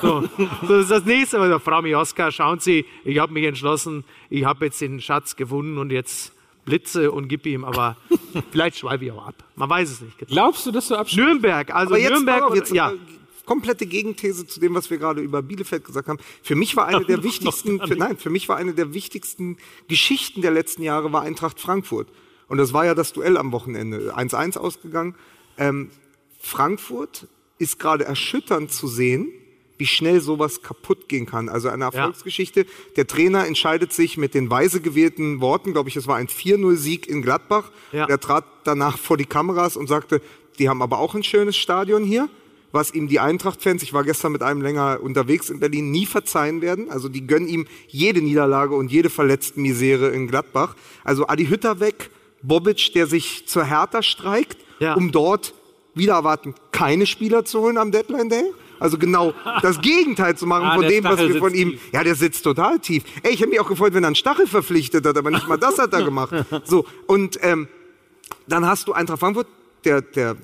So, so ist das nächste Mal. Frau Mioska, schauen Sie, ich habe mich entschlossen, ich habe jetzt den Schatz gewonnen und jetzt blitze und gib ihm, aber (laughs) vielleicht schweife ich auch ab. Man weiß es nicht. Glaubst du, dass du abschließt? Nürnberg, also jetzt, Nürnberg, auf, jetzt ja. äh, komplette Gegenthese zu dem, was wir gerade über Bielefeld gesagt haben. Für mich war eine der (laughs) wichtigsten, für, nein, für mich war eine der wichtigsten Geschichten der letzten Jahre war Eintracht Frankfurt. Und das war ja das Duell am Wochenende. 1-1 ausgegangen. Ähm, Frankfurt ist gerade erschütternd zu sehen, wie schnell sowas kaputt gehen kann. Also eine Erfolgsgeschichte. Der Trainer entscheidet sich mit den weise gewählten Worten, glaube ich, es war ein 4-0-Sieg in Gladbach. Ja. Der trat danach vor die Kameras und sagte, die haben aber auch ein schönes Stadion hier, was ihm die Eintracht-Fans, ich war gestern mit einem länger unterwegs in Berlin, nie verzeihen werden. Also die gönnen ihm jede Niederlage und jede verletzten Misere in Gladbach. Also Adi Hütter weg, Bobic, der sich zur Hertha streikt, Ja. um dort wieder erwarten, keine Spieler zu holen am Deadline Day. Also genau das Gegenteil zu machen Ah, von dem, was Stachel wir von ihm. tief. Ja, der sitzt total tief. Ey, ich hätte mich auch gefreut, wenn er einen Stachel verpflichtet hat, aber nicht mal das hat er gemacht. (laughs) So, und ähm, dann hast du Eintracht Frankfurt, der, der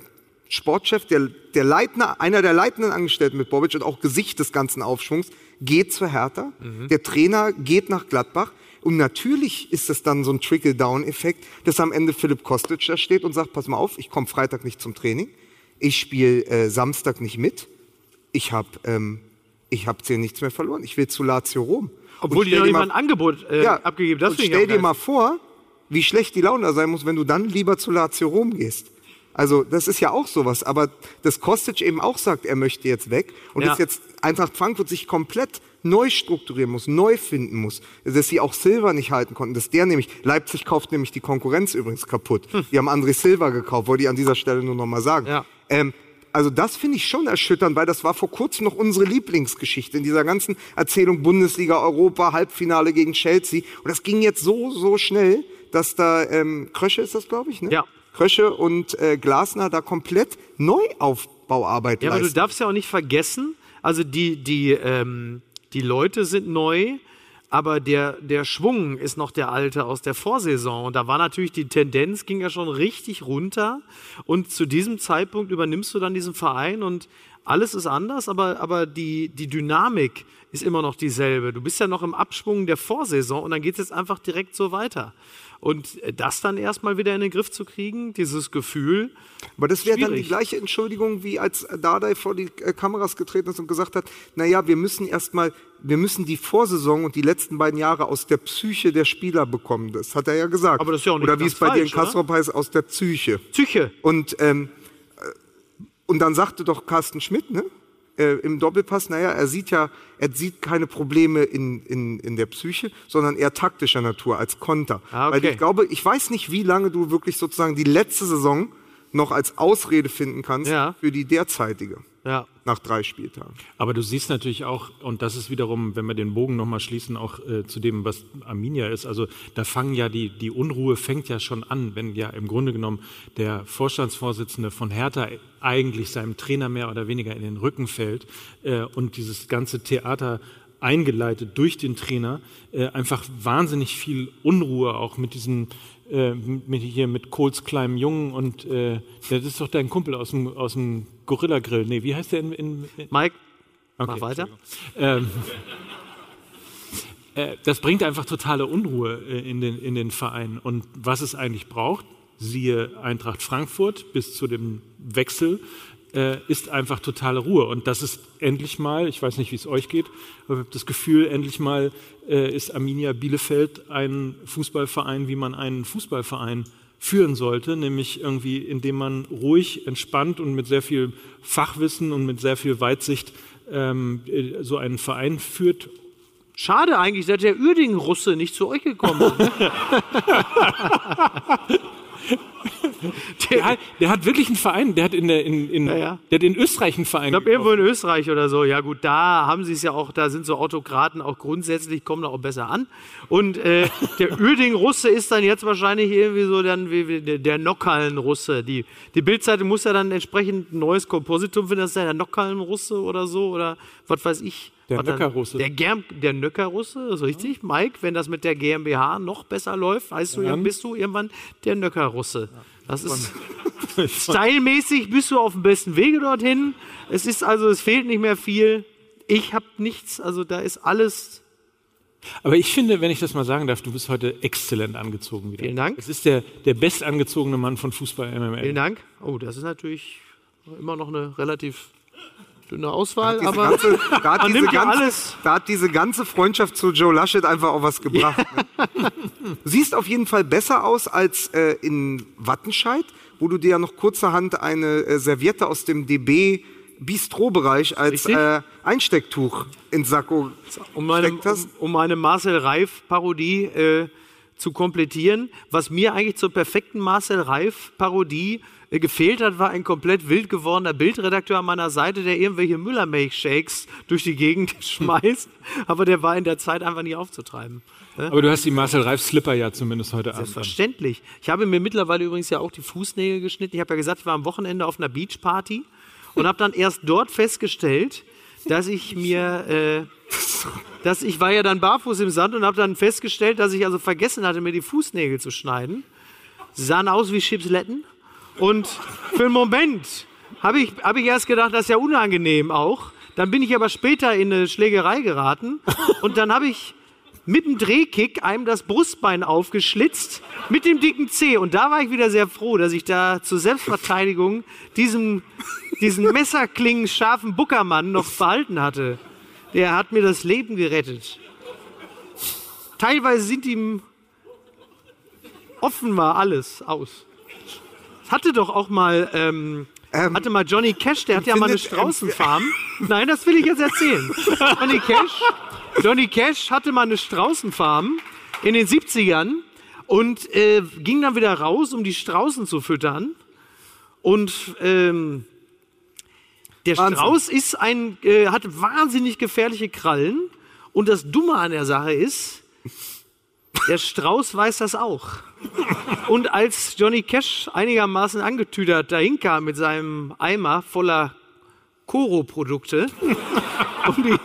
Sportchef, der, der Leitner, einer der leitenden Angestellten mit Bobic und auch Gesicht des ganzen Aufschwungs, geht zur Hertha. Der Trainer geht nach Gladbach. Und natürlich ist es dann so ein Trickle-Down-Effekt, dass am Ende Philipp Kostic da steht und sagt, pass mal auf, ich komme Freitag nicht zum Training. Ich spiele äh, Samstag nicht mit. Ich habe ähm, ich hab hier nichts mehr verloren. Ich will zu Lazio Rom. Obwohl dir mal- ein Angebot äh, ja, abgegeben ich stell dir mal vor, wie schlecht die Laune da sein muss, wenn du dann lieber zu Lazio Rom gehst. Also das ist ja auch sowas. Aber dass Kostic eben auch sagt, er möchte jetzt weg und Ja. dass jetzt Eintracht Frankfurt sich komplett neu strukturieren muss, neu finden muss. Dass sie auch Silva nicht halten konnten. Dass der nämlich, Leipzig kauft nämlich die Konkurrenz übrigens kaputt. Die haben André Silva gekauft, wollte ich an dieser Stelle nur noch mal sagen. Hm. Ja. Ähm, also das finde ich schon erschütternd, weil das war vor kurzem noch unsere Lieblingsgeschichte in dieser ganzen Erzählung Bundesliga, Europa, Halbfinale gegen Chelsea. Und das ging jetzt so, so schnell, dass da ähm, Krösche ist das, glaube ich, ne? Ja. Krösche und äh, Glasner da komplett Neuaufbauarbeit Ja, aber du leisten. darfst ja auch nicht vergessen, also die, die, ähm, die Leute sind neu, aber der, der Schwung ist noch der alte aus der Vorsaison. Und da war natürlich die Tendenz, ging ja schon richtig runter. Und zu diesem Zeitpunkt übernimmst du dann diesen Verein und alles ist anders, aber, aber die, die Dynamik ist immer noch dieselbe. Du bist ja noch im Abschwung der Vorsaison und dann geht es jetzt einfach direkt so weiter. Und das dann erstmal wieder in den Griff zu kriegen, dieses Gefühl. Aber das wäre dann die gleiche Entschuldigung, wie als Dardai vor die äh, Kameras getreten ist und gesagt hat, naja, wir müssen erstmal, wir müssen die Vorsaison und die letzten beiden Jahre aus der Psyche der Spieler bekommen. Das hat er ja gesagt. Aber das ist ja auch nicht Oder wie es bei dir in falsch? Kastrop heißt, aus der Psyche. Psyche. Und, ähm, äh, und dann sagte doch Carsten Schmidt, ne? Äh, Im Doppelpass, naja, er sieht ja, er sieht keine Probleme in, in, in der Psyche, sondern eher taktischer Natur als Konter. Ah, okay. Weil ich glaube, ich weiß nicht, wie lange du wirklich sozusagen die letzte Saison noch als Ausrede finden kannst Ja. für die derzeitige Ja. nach drei Spieltagen. Aber du siehst natürlich auch, und das ist wiederum, wenn wir den Bogen nochmal schließen, auch äh, zu dem, was Arminia ist, also da fangen ja die, die Unruhe fängt ja schon an, wenn ja im Grunde genommen der Vorstandsvorsitzende von Hertha eigentlich seinem Trainer mehr oder weniger in den Rücken fällt äh, und dieses ganze Theater eingeleitet durch den Trainer, äh, einfach wahnsinnig viel Unruhe auch mit diesen äh, mit hier mit Kohls kleinem Jungen und äh, das ist doch dein Kumpel aus dem aus dem Gorilla Grill. Nee, wie heißt der in, in, in Mike, Okay, mach weiter. Ähm, (laughs) äh, das bringt einfach totale Unruhe äh, in den, in den Verein. Und was es eigentlich braucht, siehe Eintracht Frankfurt bis zu dem Wechsel, äh, ist einfach totale Ruhe. Und das ist endlich mal, ich weiß nicht, wie es euch geht, aber ich habe das Gefühl, endlich mal äh, ist Arminia Bielefeld ein Fußballverein, wie man einen Fußballverein führen sollte, nämlich irgendwie, indem man ruhig, entspannt und mit sehr viel Fachwissen und mit sehr viel Weitsicht ähm, äh, so einen Verein führt. Schade eigentlich, dass der Uerdingen-Russe nicht zu euch gekommen ist. (laughs) (laughs) Der, hat- der hat wirklich einen Verein, der hat in, der, in, in, Ja, ja. Der hat in Österreich einen Verein. Ich glaube, irgendwo in Österreich oder so. Ja, gut, da haben sie es ja auch, da sind so Autokraten auch grundsätzlich, kommen da auch besser an. Und äh, der (laughs) Uerding-Russe ist dann jetzt wahrscheinlich irgendwie so dann wie, wie der, der Nockallen-Russe. Die, die Bildzeitung muss ja dann entsprechend ein neues Kompositum finden, das ist ja der Nockallen-Russe oder so oder was weiß ich. Der Nöcker-Russe. Der, Germ, der Nöcker-Russe, ist richtig. Mike, wenn das mit der GmbH noch besser läuft, heißt du, ja, bist du irgendwann der Nöcker-Russe. Das ist (laughs) stylmäßig bist du auf dem besten Wege dorthin. Es ist also, es fehlt nicht mehr viel. Ich habe nichts, also da ist alles. Aber ich finde, wenn ich das mal sagen darf, du bist heute exzellent angezogen wieder. Vielen Dank. Es ist der, der bestangezogene Mann von Fußball MML. Vielen Dank. Oh, das ist natürlich immer noch eine relativ dünne Auswahl, aber ganze, (laughs) da, hat ja ganze, alles. da hat diese ganze Freundschaft zu Joe Laschet einfach auch was gebracht. Ne? (laughs) Siehst auf jeden Fall besser aus als äh, in Wattenscheid, wo du dir ja noch kurzerhand eine äh, Serviette aus dem DB Bistro-Bereich als äh, Einstecktuch ins Sakko um meine, steckt hast. um, um meine Marcel Reif-Parodie äh, zu komplettieren. Was mir eigentlich zur perfekten Marcel Reif-Parodie äh, gefehlt hat, war ein komplett wild gewordener Bildredakteur an meiner Seite, der irgendwelche Müllermilchshakes durch die Gegend (laughs) schmeißt. Aber der war in der Zeit einfach nicht aufzutreiben. Aber du hast die Marcel Reif Slipper ja zumindest heute Abend. an. Selbstverständlich. Ich habe mir mittlerweile übrigens ja auch die Fußnägel geschnitten. Ich habe ja gesagt, ich war am Wochenende auf einer Beachparty und habe dann erst dort festgestellt, dass ich mir, äh, (laughs) dass ich war ja dann barfuß im Sand und habe dann festgestellt, dass ich also vergessen hatte, mir die Fußnägel zu schneiden. Sie sahen aus wie Chipsletten und für einen Moment habe ich, habe ich erst gedacht, das ist ja unangenehm auch. Dann bin ich aber später in eine Schlägerei geraten und dann habe ich mit dem Drehkick einem das Brustbein aufgeschlitzt mit dem dicken Zeh. Und da war ich wieder sehr froh, dass ich da zur Selbstverteidigung diesen, diesen messerklingen scharfen Buckermann noch behalten hatte. Der hat mir das Leben gerettet. Teilweise sind ihm offen war alles aus. Hatte doch auch mal, ähm, Ähm, hatte mal Johnny Cash, der hat ja mal eine empfindet- Straußenfarm. Nein, das will ich jetzt erzählen. Johnny Cash, Johnny Cash hatte mal eine Straußenfarm in den 70ern und äh, ging dann wieder raus, um die Straußen zu füttern. Und ähm, der Wahnsinn. Strauß ist ein, äh, hat wahnsinnig gefährliche Krallen. Und das Dumme an der Sache ist, der Strauß weiß das auch. Und als Johnny Cash einigermaßen angetüdert dahin kam mit seinem Eimer voller Koro-Produkte, (laughs) um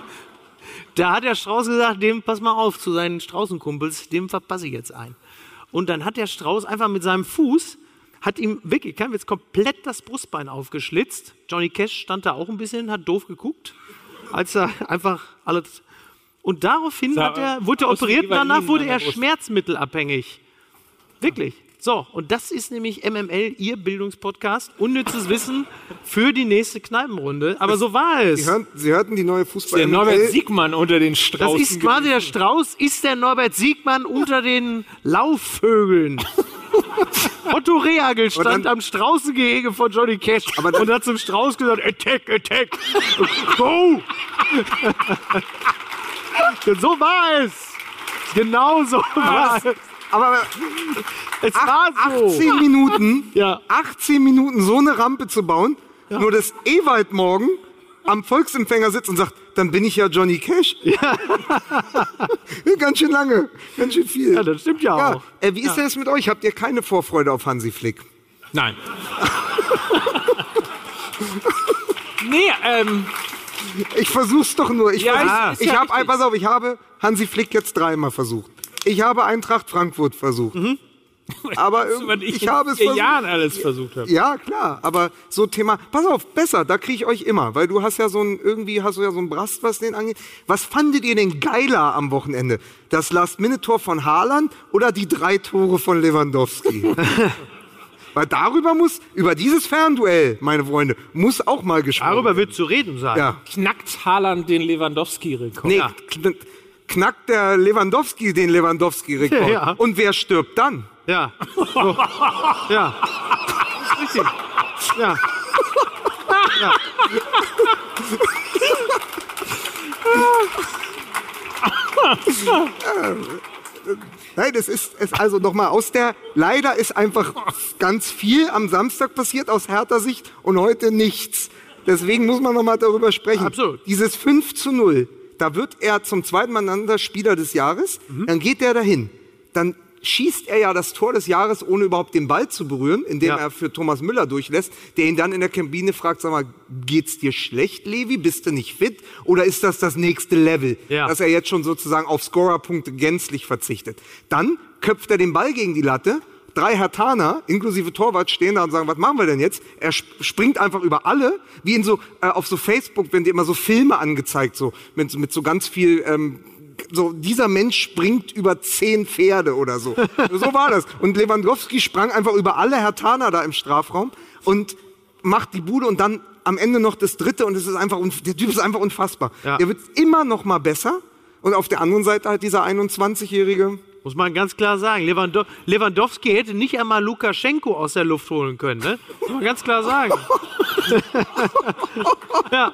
da hat der Strauß gesagt, dem pass mal auf zu seinen Straußenkumpels, dem verpasse ich jetzt ein. Und dann hat der Strauß einfach mit seinem Fuß, hat ihm wirklich, kein Witz, komplett das Brustbein aufgeschlitzt. Johnny Cash stand da auch ein bisschen, hat doof geguckt, als er einfach alles. Und daraufhin Sah hat er, wurde er operiert und danach wurde er schmerzmittelabhängig. Wirklich. So, und das ist nämlich MML, Ihr Bildungspodcast. Unnützes Wissen für die nächste Kneipenrunde. Aber so war es. Sie, hören, Sie hörten die neue Fußball. Der Norbert Siegmann unter den Straußen. Das ist quasi der Strauß, ist der Norbert Siegmann unter den Laufvögeln. (laughs) Otto Rehagel stand dann- am Straußengehege von Johnny Cash Aber dann- und hat zum Strauß gesagt, attack, attack, (laughs) go! (laughs) (laughs) So war es. Genau so (laughs) war es. Aber Es war so. 18 Minuten, (laughs) Ja. 18 Minuten so eine Rampe zu bauen, nur dass Ewald morgen am Volksempfänger sitzt und sagt, dann bin ich ja Johnny Cash. Ja. ganz schön lange, ganz schön viel. Ja, das stimmt ja, Ja, auch. äh, wie ist denn das mit euch? Habt ihr keine Vorfreude auf Hansi Flick? Nein. nee, ähm, Ich versuch's doch nur. Ich, Ja, versuch, ist ich ja habe, richtig. pass auf, ich habe Hansi Flick jetzt dreimal versucht. Ich habe Eintracht Frankfurt versucht. Mhm. (laughs) Aber irgendwie, ich ich habe es versucht. Jahren alles versucht habe. Ja, klar, aber so Thema, pass auf, besser, da kriege ich euch immer, weil du hast ja so ein, irgendwie hast du ja so ein Brast, was den angeht. Was fandet ihr denn geiler am Wochenende? Das Last-Minute-Tor von Haaland oder die drei Tore von Lewandowski? (laughs) weil darüber muss, über dieses Fernduell, meine Freunde, muss auch mal gesprochen Darüber werden. wird zu reden sein. Ja. Knackt Haaland den Lewandowski-Rekord? Nee, kn knackt der Lewandowski den Lewandowski-Rekord. Ja. Und wer stirbt dann? Ja. So. Ja. Das ist richtig. Ja. (laughs) Nein, das ist es also nochmal aus der. Leider ist einfach ganz viel am Samstag passiert aus härter Sicht und heute nichts. Deswegen muss man nochmal darüber sprechen. Absolut. Dieses 5 zu 0, da wird er zum zweiten Mal Spieler des Jahres. Dann geht er dahin. Dann schießt er ja das Tor des Jahres, ohne überhaupt den Ball zu berühren, indem Ja. er für Thomas Müller durchlässt, der ihn dann in der Kabine fragt, sag mal, geht's dir schlecht, Levi? Bist du nicht fit? Oder ist das das nächste Level, Ja. dass er jetzt schon sozusagen auf Scorerpunkte gänzlich verzichtet? Dann köpft er den Ball gegen die Latte. Drei Hertaner, inklusive Torwart, stehen da und sagen, was machen wir denn jetzt? Er sp- springt einfach über alle, wie in so, äh, auf so Facebook, wenn dir immer so Filme angezeigt, so, mit, mit so ganz viel, ähm, so, dieser Mensch springt über zehn Pferde oder so. (laughs) so war das. Und Lewandowski sprang einfach über alle Hertaner da im Strafraum und macht die Bude und dann am Ende noch das dritte und es ist einfach, der Typ ist einfach unfassbar. Ja. Der wird immer noch mal besser und auf der anderen Seite halt dieser 21-Jährige. Muss man ganz klar sagen. Lewando Lewandowski hätte nicht einmal Lukaschenko aus der Luft holen können. Ne? Muss man ganz klar sagen. (laughs) (laughs) ja.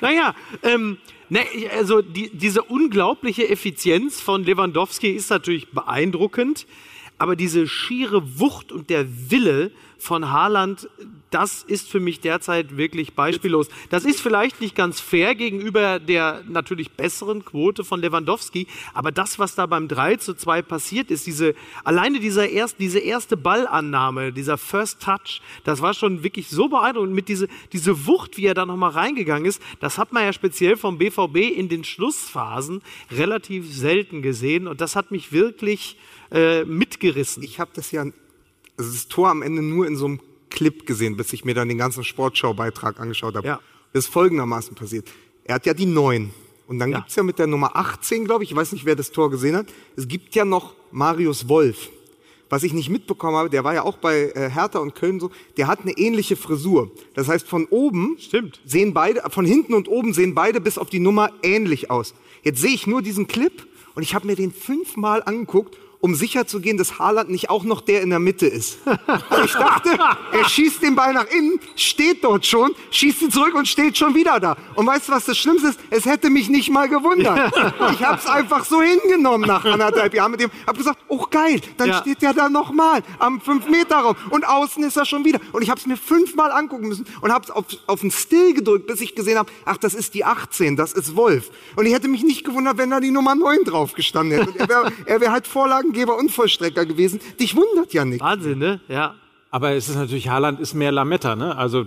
Naja, ähm, ne, also die, diese unglaubliche Effizienz von Lewandowski ist natürlich beeindruckend, aber diese schiere Wucht und der Wille von Haaland, das ist für mich derzeit wirklich beispiellos. Das ist vielleicht nicht ganz fair gegenüber der natürlich besseren Quote von Lewandowski, aber das, was da beim 3 zu 2 passiert ist, diese, alleine dieser erst, diese erste Ballannahme, dieser First Touch, das war schon wirklich so beeindruckend. Mit diese, diese Wucht, wie er da nochmal reingegangen ist, das hat man ja speziell vom BVB in den Schlussphasen relativ selten gesehen und das hat mich wirklich äh, mitgerissen. Ich habe das ja, also das Tor am Ende nur in so einem Clip gesehen, bis ich mir dann den ganzen Sportschau-Beitrag angeschaut habe. Ja. Das ist folgendermaßen passiert. Er hat ja die 9. Und dann Ja. gibt's ja mit der Nummer 18, glaube ich, ich weiß nicht, wer das Tor gesehen hat, es gibt ja noch Marius Wolf. Was ich nicht mitbekommen habe, der war ja auch bei äh, Hertha und Köln so, der hat eine ähnliche Frisur. Das heißt, von oben Stimmt. sehen beide, von hinten und oben sehen beide bis auf die Nummer ähnlich aus. Jetzt sehe ich nur diesen Clip und ich habe mir den fünfmal angeguckt, um sicher zu gehen, dass Haaland nicht auch noch der in der Mitte ist. ich dachte, er schießt den Ball nach innen, steht dort schon, schießt ihn zurück und steht schon wieder da. Und weißt du, was das Schlimmste ist? Es hätte mich nicht mal gewundert. ich habe es einfach so hingenommen nach anderthalb Jahren mit dem, habe gesagt, oh geil, dann Ja. steht der da nochmal am 5-Meter-Raum und außen ist er schon wieder. Und ich habe es mir fünfmal angucken müssen und habe es auf, auf den Still gedrückt, bis ich gesehen habe, ach, das ist die 18, das ist Wolf. Und ich hätte mich nicht gewundert, wenn da die Nummer 9 drauf gestanden hätte. Und er wäre er wär halt Vorlagengeber und Vollstrecker gewesen. Dich wundert ja nicht. Wahnsinn, ne? Ja. Aber es ist natürlich, Haaland ist mehr Lametta, ne? Also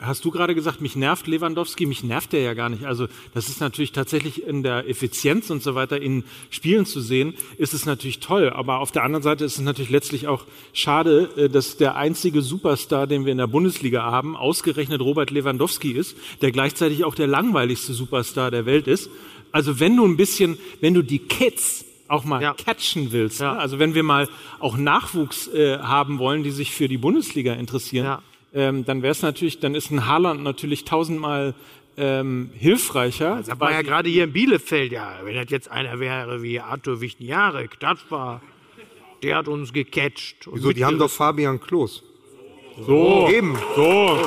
hast du gerade gesagt, mich nervt Lewandowski, mich nervt der ja gar nicht. Also das ist natürlich tatsächlich in der Effizienz und so weiter in Spielen zu sehen, ist es natürlich toll. Aber auf der anderen Seite ist es natürlich letztlich auch schade, äh, dass der einzige Superstar, den wir in der Bundesliga haben, ausgerechnet Robert Lewandowski ist, der gleichzeitig auch der langweiligste Superstar der Welt ist. Also wenn du ein bisschen, wenn du die Kids auch mal Ja. catchen willst, Ja. ne? also wenn wir mal auch Nachwuchs äh, haben wollen, die sich für die Bundesliga interessieren, Ja. ähm, dann wäre es natürlich, dann ist ein Haaland natürlich tausendmal ähm, hilfreicher. Das war ja gerade hier in Bielefeld, ja, wenn das jetzt einer wäre wie Arthur Wichniarek, das war, der hat uns gecatcht. Und Wieso, die haben doch Fabian Klos. so, Eben. so.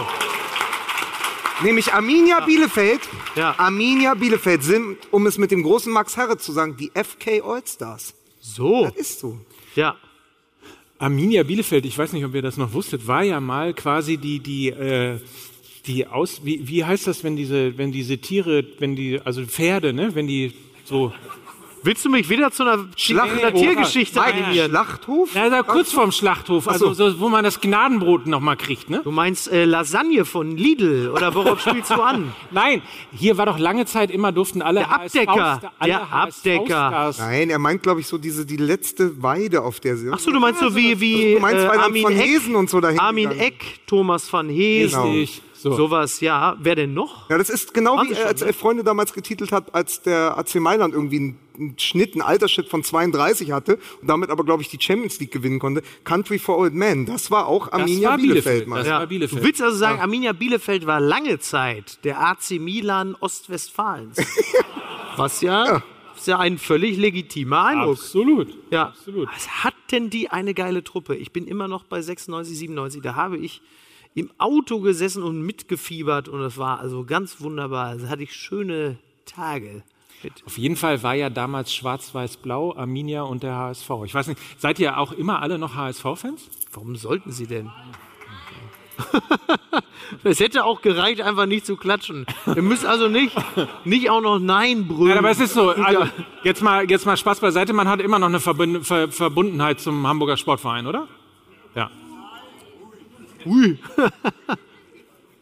Nämlich Arminia Bielefeld. Ja. Arminia Bielefeld sind, um es mit dem großen Max Herre zu sagen, die FK Allstars. So, Das ist so. ja. Arminia Bielefeld, ich weiß nicht, ob ihr das noch wusstet, war ja mal quasi die, die, äh, die aus, wie, wie heißt das, wenn diese, wenn diese Tiere, wenn die, also Pferde, ne, wenn die so, Willst du mich wieder zu einer Schlacht- Tiergeschichte Mike, animieren? Schlachthof? Ja, da kurz vorm Schlachthof, also so, wo man das Gnadenbrot noch mal kriegt, ne? Du meinst äh, Lasagne von Lidl oder worauf spielst du an? (laughs) Nein, hier war doch lange Zeit immer durften alle Der Abdecker, HSV alle der Abdecker. Nein, er meint, glaube ich, so diese die letzte Weide, auf der sie. Ach so, du meinst so wie, wie Du meinst, äh, Armin von Eck, Hesen und so dahin Armin gegangen. Eck, Thomas van Hesen, Richtig. So. sowas, ja. Wer denn noch? Ja, das ist genau Waren wie sie er schon, als ne? Elf Freunde damals getitelt hat, als der AC Mailand irgendwie einen, einen Schnitt, einen Altersschnitt von 32 hatte und damit aber, glaube ich, die Champions League gewinnen konnte. Country for Old Men, das war auch Das Arminia war Bielefeld, Bielefeld. Das war Bielefeld. Du willst also sagen, Arminia Bielefeld war lange Zeit der AC Milan Ostwestfalens. (laughs) Was ja, ist ja ein völlig legitimer Eindruck. Absolut. Ja. Absolut. Was hat denn die eine geile Truppe? Ich bin immer noch bei 96, 97. Da habe ich im Auto gesessen und mitgefiebert und es war also ganz wunderbar. Also hatte ich schöne Tage. Mit. Auf jeden Fall war ja damals Schwarz-Weiß-Blau, Arminia und der HSV. Ich weiß nicht, seid ihr auch immer alle noch HSV-Fans? Warum sollten sie denn? (laughs) Es hätte auch gereicht, einfach nicht zu klatschen. Ihr müsst also nicht, nicht auch noch Nein brüllen. Ja, aber es ist so, also, jetzt, mal, jetzt mal Spaß beiseite, man hat immer noch eine Verbund Ver Verbundenheit zum Hamburger Sportverein, oder? Ja. Ui.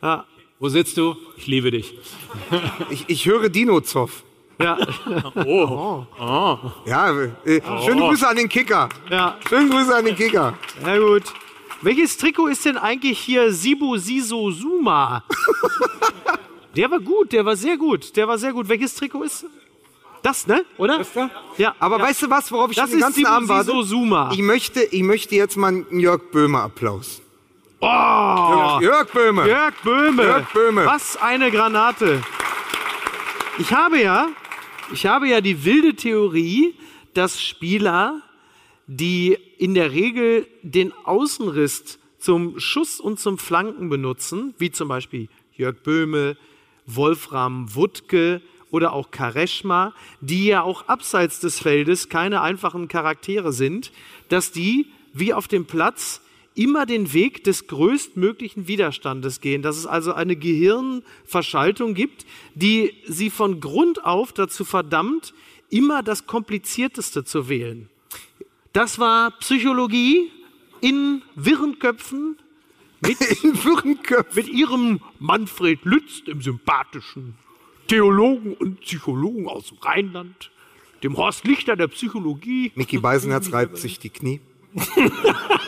(laughs) Wo sitzt du? Ich liebe dich. Ich, ich höre Dino Zoff. Ja, (laughs) Ja, äh, schöne Grüße an den Kicker. ja, Schöne Grüße an den Kicker. na gut. Welches Trikot ist denn eigentlich hier Sibo Siso Suma? (laughs) Der war gut, der war sehr gut. Der war sehr gut. Welches Trikot ist das, ne? Oder? Das da? Ja. Aber ja. weißt du was, worauf ich Das den ganzen Sibo Abend warte? Siso Suma. Ich möchte, ich möchte jetzt mal einen Jörg Böhmer Applaus. Oh, Jörg Böhme. Jörg Böhme. Jörg Böhme. Was eine Granate. Ich habe ja, ich habe ja die wilde Theorie, dass Spieler, die in der Regel den Außenriss zum Schuss und zum Flanken benutzen, wie zum Beispiel Jörg Böhme, Wolfram Wuttke oder auch Kareschma, die ja auch abseits des Feldes keine einfachen Charaktere sind, dass die wie auf dem Platz immer den Weg des größtmöglichen Widerstandes gehen, dass es also eine Gehirnverschaltung gibt, die sie von Grund auf dazu verdammt, immer das Komplizierteste zu wählen. Das war Psychologie in wirren Köpfen mit, (laughs) In Würenköpf. mit ihrem Manfred Lütz, dem sympathischen Theologen und Psychologen aus dem Rheinland, dem Horst Lichter der Psychologie. Mickey Beisenherz reibt sich die Knie.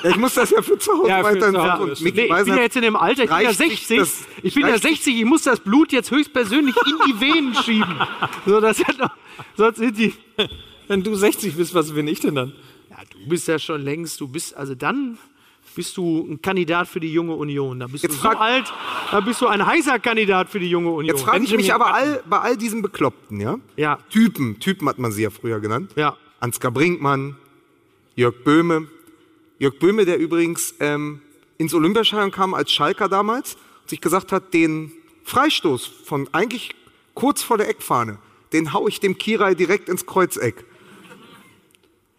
Ja, ich muss das ja für zu Hause Ja, weiter Nee, Nee, ich bin ja jetzt in dem Alter, ich bin ja reicht sich 60. das- ich bin ja reicht sich- 60, ich muss das Blut jetzt höchstpersönlich in die Venen schieben. So, das hat doch, sonst sind die. Wenn du 60 bist, was bin ich denn dann? Ja, du bist ja schon längst, du bist, also dann bist du ein Kandidat für die junge Union. Da bist Jetzt du so alt, da bist du ein heißer Kandidat für die junge Union. Jetzt frage ich mich aber all, bei all diesen Bekloppten, ja? Ja. Typen, Typen hat man sie ja früher genannt. Ja. Ansgar Brinkmann, Jörg Böhme. Jörg Böhme, der übrigens ähm, ins Olympiastadion kam als Schalker damals und sich gesagt hat, den Freistoß von eigentlich kurz vor der Eckfahne, den hau ich dem Kirai direkt ins Kreuzeck.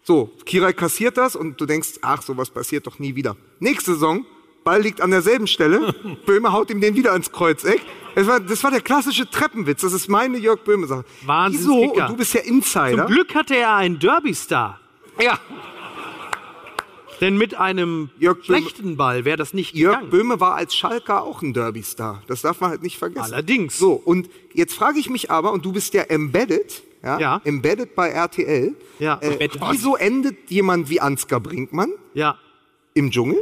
So, Kirai kassiert das und du denkst, ach, sowas passiert doch nie wieder. Nächste Saison, Ball liegt an derselben Stelle, (laughs) Böhme haut ihm den wieder ins Kreuzeck. Das war, das war der klassische Treppenwitz, das ist meine Jörg Böhme-Sache. Wieso? Wahnsinnskicker. Und du bist ja Insider. Zum Glück hatte er einen Derby-Star. Ja. Denn mit einem Jörg Böhme- schlechten Ball wäre das nicht Jörg gegangen. Böhme war als Schalker auch ein Derby-Star. Das darf man halt nicht vergessen. Allerdings. So, und jetzt frage ich mich aber, und du bist ja embedded, ja, Ja. embedded bei RTL. Ja. Äh, wieso endet jemand wie Ansgar Brinkmann Ja. im Dschungel?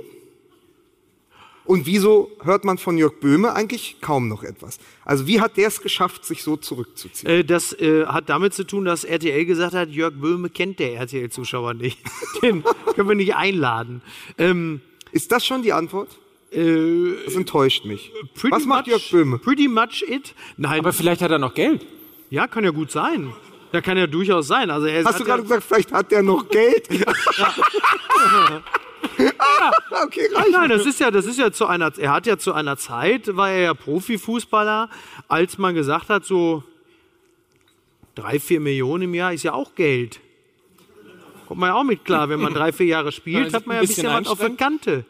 Und wieso hört man von Jörg Böhme eigentlich kaum noch etwas? Also wie hat der es geschafft, sich so zurückzuziehen? Äh, Das äh, hat damit zu tun, dass RTL gesagt hat, Jörg Böhme kennt der RTL-Zuschauer nicht. (laughs) Den können wir nicht einladen. Ähm, Ist das schon die Antwort? äh, Das enttäuscht mich. Was macht much, Jörg Böhme? Pretty much it. Nein, Aber vielleicht hat er noch Geld. ja, kann ja gut sein. Ja, kann ja durchaus sein. Also er Hast hat du ja, gerade gesagt, vielleicht hat der noch Geld? (laughs) (laughs) okay, reicht. Nein, das ist ja, das ist ja zu einer, er hat ja zu einer Zeit, war er ja Profifußballer, als man gesagt hat, so drei, vier Millionen im Jahr ist ja auch Geld. Kommt man ja auch mit klar, wenn man drei, vier Jahre spielt, hat man ja ein bisschen, bisschen was auf der Kante.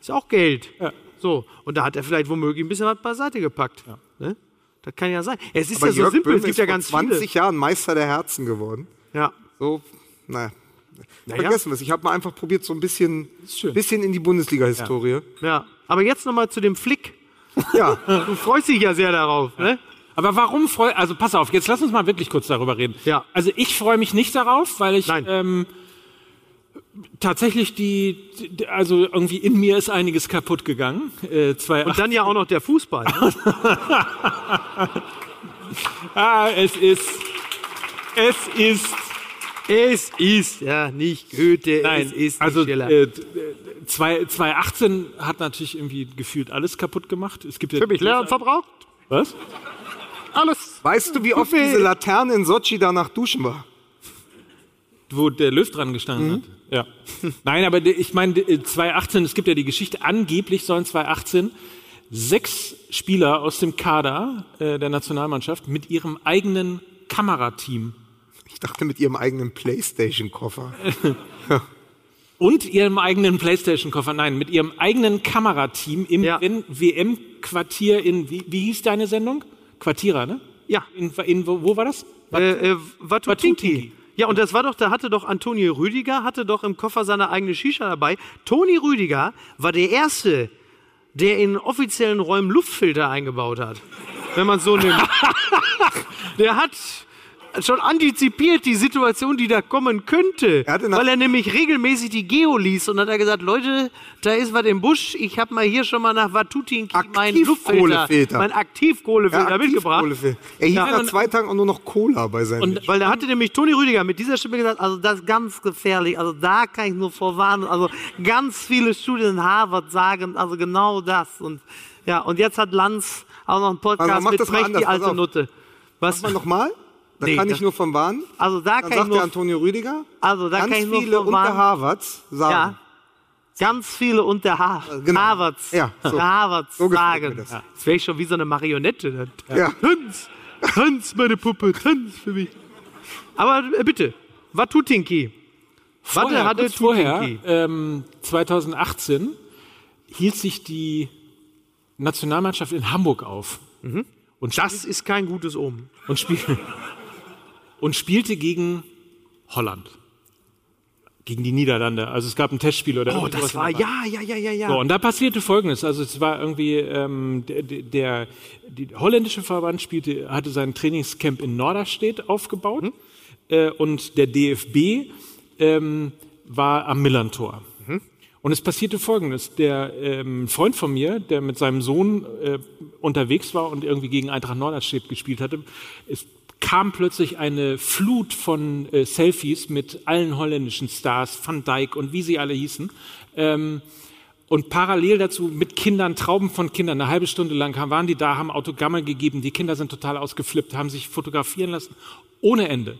Ist auch Geld. Ja. So, und da hat er vielleicht womöglich ein bisschen was beiseite gepackt. Ne? Das kann ja sein. Es ist Aber ja so Jörg simpel, Böhme es gibt ist ja vor ganz 20 viele. Jahren Meister der Herzen geworden. Ja. So, naja. Vergessen wir es. Ich habe mal einfach probiert, so ein bisschen, bisschen in die Bundesliga-Historie. Ja. Aber jetzt nochmal zu dem Flick. Ja. (laughs) Du freust dich ja sehr darauf, ne? Aber warum freu also pass auf, jetzt lass uns mal wirklich kurz darüber reden. Ja. Also ich freue mich nicht darauf, weil ich Nein. ähm, tatsächlich die, die, also irgendwie in mir ist einiges kaputt gegangen. Äh, zwei, Und dann ja auch noch der Fußball. Ne? (laughs) ah, es ist, es ist, es ist ja nicht Goethe, nein, es ist also Schiller. äh, zwei- 2018 hat natürlich irgendwie gefühlt alles kaputt gemacht. Es gibt ja Für mich leer und verbraucht. was? Alles. Weißt du, wie oft diese Laterne in Sochi danach duschen war? wo der Löw dran gestanden hat. Ja. (laughs) Nein, aber ich meine, äh, 2018, es gibt ja die Geschichte, angeblich sollen 2018 sechs Spieler aus dem Kader äh, der Nationalmannschaft mit ihrem eigenen Kamerateam Ich dachte mit ihrem eigenen Playstation-Koffer. (laughs) und ihrem eigenen Playstation-Koffer, nein, mit ihrem eigenen Kamerateam im Ja. WM-Quartier in, wie, wie hieß deine Sendung? Quartierer, ne? Ja. In, in, wo, wo war das? Äh, äh, Watutinki. Watutinki. Ja, und das war doch, da hatte doch Antonio Rüdiger, hatte doch im Koffer seine eigene Shisha dabei. Toni Rüdiger war der Erste, der in offiziellen Räumen Luftfilter eingebaut hat. Wenn man so nimmt. (laughs) der hat schon antizipiert die Situation, die da kommen könnte. Er weil er nämlich regelmäßig die Geo liest und hat er gesagt, Leute, da ist was im Busch. Ich habe mal hier schon mal nach Watutinki meinen Luftfilter, Aktivkohlefilter. mein Aktivkohlefilter mitgebracht. Aktivkohlefilter. Er hielt Ja, nach zwei Tagen auch nur noch Cola bei seinem Und weil da hatte nämlich Toni Rüdiger mit dieser Stimme gesagt, also das ist ganz gefährlich, also da kann ich nur vorwarnen, also ganz viele Studien in Harvard sagen, also genau das. Und ja, und jetzt hat Lanz auch noch einen Podcast Also mit die alte. Nutte. Was? Mach mal nochmal. Da Nee, kann ich nur von warnen. Also da Dann kann ich sagt der nur, Antonio Rüdiger. also da ganz kann ich nur viele von unter. Harvards sagen. Ja. Ganz viele unter ha genau. Harvards, Ja, so. Harvards So sagen. das. Ja. Das wäre ich schon wie so eine Marionette. Dann. Ja. Tanz, tanz, meine Puppe, tanz für mich. Aber äh, bitte, Watutinki. Warte, Vorher, hatte kurz vorher, ähm, 2018, hielt sich die Nationalmannschaft in Hamburg auf. Und, spiel, Das ist kein gutes Omen. und, spiel, und spielte gegen Holland. Gegen die Niederlande. Also es gab ein Testspiel oder Oh, das war, der ja, ja, ja, ja, ja. So, und da passierte Folgendes. Also es war irgendwie, ähm, der, der die holländische Verband spielte, hatte sein Trainingscamp in Norderstedt aufgebaut äh, und der DFB ähm, war am Millantor. Und es passierte Folgendes. Der ähm, Freund von mir, der mit seinem Sohn äh, unterwegs war und irgendwie gegen Eintracht Norderstedt gespielt hatte, es kam plötzlich eine Flut von äh, Selfies mit allen holländischen Stars, Van Dijk und wie sie alle hießen. Ähm, und parallel dazu mit Kindern, Trauben von Kindern, eine halbe Stunde lang waren die da, haben Autogramme gegeben. Die Kinder sind total ausgeflippt, haben sich fotografieren lassen, ohne Ende.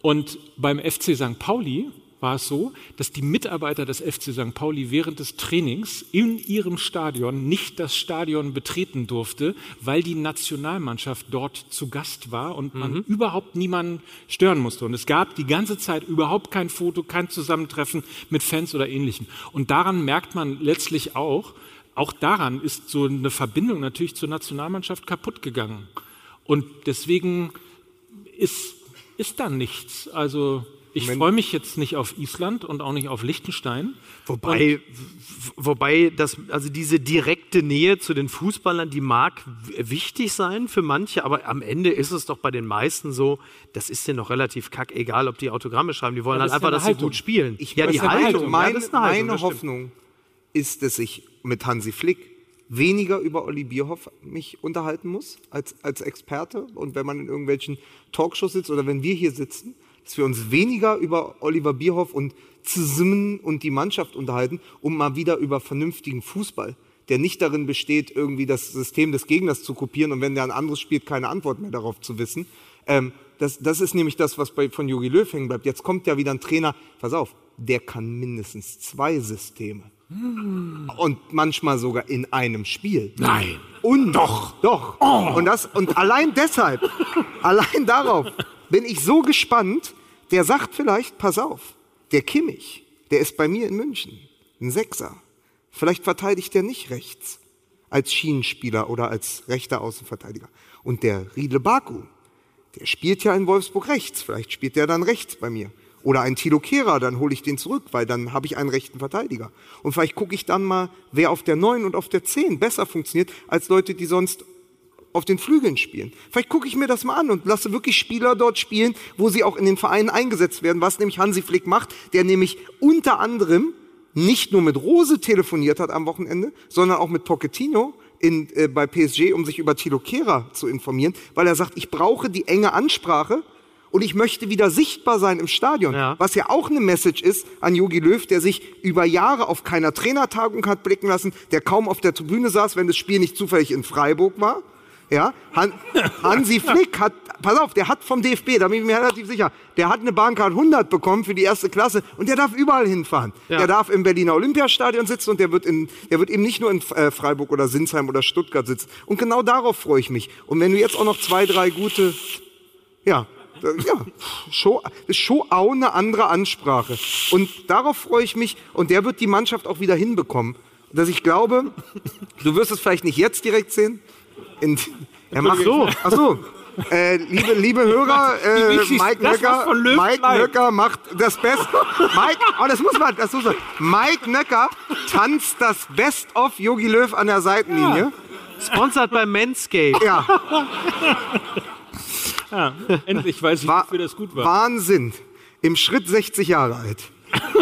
Und beim FC St. Pauli war es so, dass die Mitarbeiter des FC St. Pauli während des Trainings in ihrem Stadion nicht das Stadion betreten durfte, weil die Nationalmannschaft dort zu Gast war und man überhaupt niemanden stören musste. Und es gab die ganze Zeit überhaupt kein Foto, kein Zusammentreffen mit Fans oder ähnlichem. Und daran merkt man letztlich auch, auch daran ist so eine Verbindung natürlich zur Nationalmannschaft kaputt gegangen. Und deswegen ist, ist da nichts. Also ich freue mich jetzt nicht auf Island und auch nicht auf Liechtenstein. Wobei, wobei das, also diese direkte Nähe zu den Fußballern, die mag wichtig sein für manche, aber am Ende ist es doch bei den meisten so, das ist denen noch relativ kack, egal ob die Autogramme schreiben, die wollen Ja, halt das ist einfach, ja dass sie Haltung. gut spielen. Ich ja, die Haltung, ja, Mein, das ist eine Haltung, meine. Hoffnung ist, dass ich mit Hansi Flick weniger über Olli Bierhoff mich unterhalten muss als, als Experte und wenn man in irgendwelchen Talkshows sitzt oder wenn wir hier sitzen, dass wir uns weniger über Oliver Bierhoff und Zimmen und die Mannschaft unterhalten, um mal wieder über vernünftigen Fußball, der nicht darin besteht, irgendwie das System des Gegners zu kopieren und wenn der ein anderes spielt, keine Antwort mehr darauf zu wissen. Ähm, das, das ist nämlich das, was bei, von Jogi Löw hängen bleibt. Jetzt kommt ja wieder ein Trainer, pass auf, der kann mindestens zwei Systeme. Und manchmal sogar in einem Spiel. Nein. Und doch, doch. Und das und allein deshalb, (laughs) allein darauf bin ich so gespannt. Der sagt vielleicht, pass auf, der Kimmich, der ist bei mir in München, ein Sechser. Vielleicht verteidigt der nicht rechts als Schienenspieler oder als rechter Außenverteidiger. Und der Riedle Baku, der spielt ja in Wolfsburg rechts. Vielleicht spielt der dann rechts bei mir. Oder ein Tilo Kehrer, dann hole ich den zurück, weil dann habe ich einen rechten Verteidiger. Und vielleicht gucke ich dann mal, wer auf der 9 und auf der 10 besser funktioniert, als Leute, die sonst auf den Flügeln spielen. Vielleicht gucke ich mir das mal an und lasse wirklich Spieler dort spielen, wo sie auch in den Vereinen eingesetzt werden, was nämlich Hansi Flick macht, der nämlich unter anderem nicht nur mit Rose telefoniert hat am Wochenende, sondern auch mit Pochettino in, äh, bei PSG, um sich über Tilo Kehrer zu informieren, weil er sagt, ich brauche die enge Ansprache und ich möchte wieder sichtbar sein im Stadion. Ja. Was ja auch eine Message ist an Jogi Löw, der sich über Jahre auf keiner Trainertagung hat blicken lassen, der kaum auf der Tribüne saß, wenn das Spiel nicht zufällig in Freiburg war. Ja, Han (laughs) Hansi Flick hat, pass auf, der hat vom DFB, da bin ich mir relativ sicher, der hat eine Bahncard 100 bekommen für die erste Klasse und der darf überall hinfahren. Ja. Der darf im Berliner Olympiastadion sitzen und der wird, in, der wird eben nicht nur in äh, Freiburg oder Sinsheim oder Stuttgart sitzen. Und genau darauf freue ich mich. Und wenn du jetzt auch noch zwei, drei gute, ja, ja, Show, ist Show auch eine andere Ansprache. Und darauf freue ich mich und der wird die Mannschaft auch wieder hinbekommen. Dass ich glaube, du wirst es vielleicht nicht jetzt direkt sehen. In, er macht so. Ach so. Äh, liebe, liebe Hörer, äh, Mike Nöcker, Mike. Nöcker macht das Beste. Mike, oh, das muss man, das muss man. Mike Nöcker tanzt das Best of Yogi Löw an der Seitenlinie. Sponsored bei Manscaped. Ja, (laughs) Endlich weiß ich, wofür das gut war. Wahnsinn. Im Schritt 60 Jahre alt.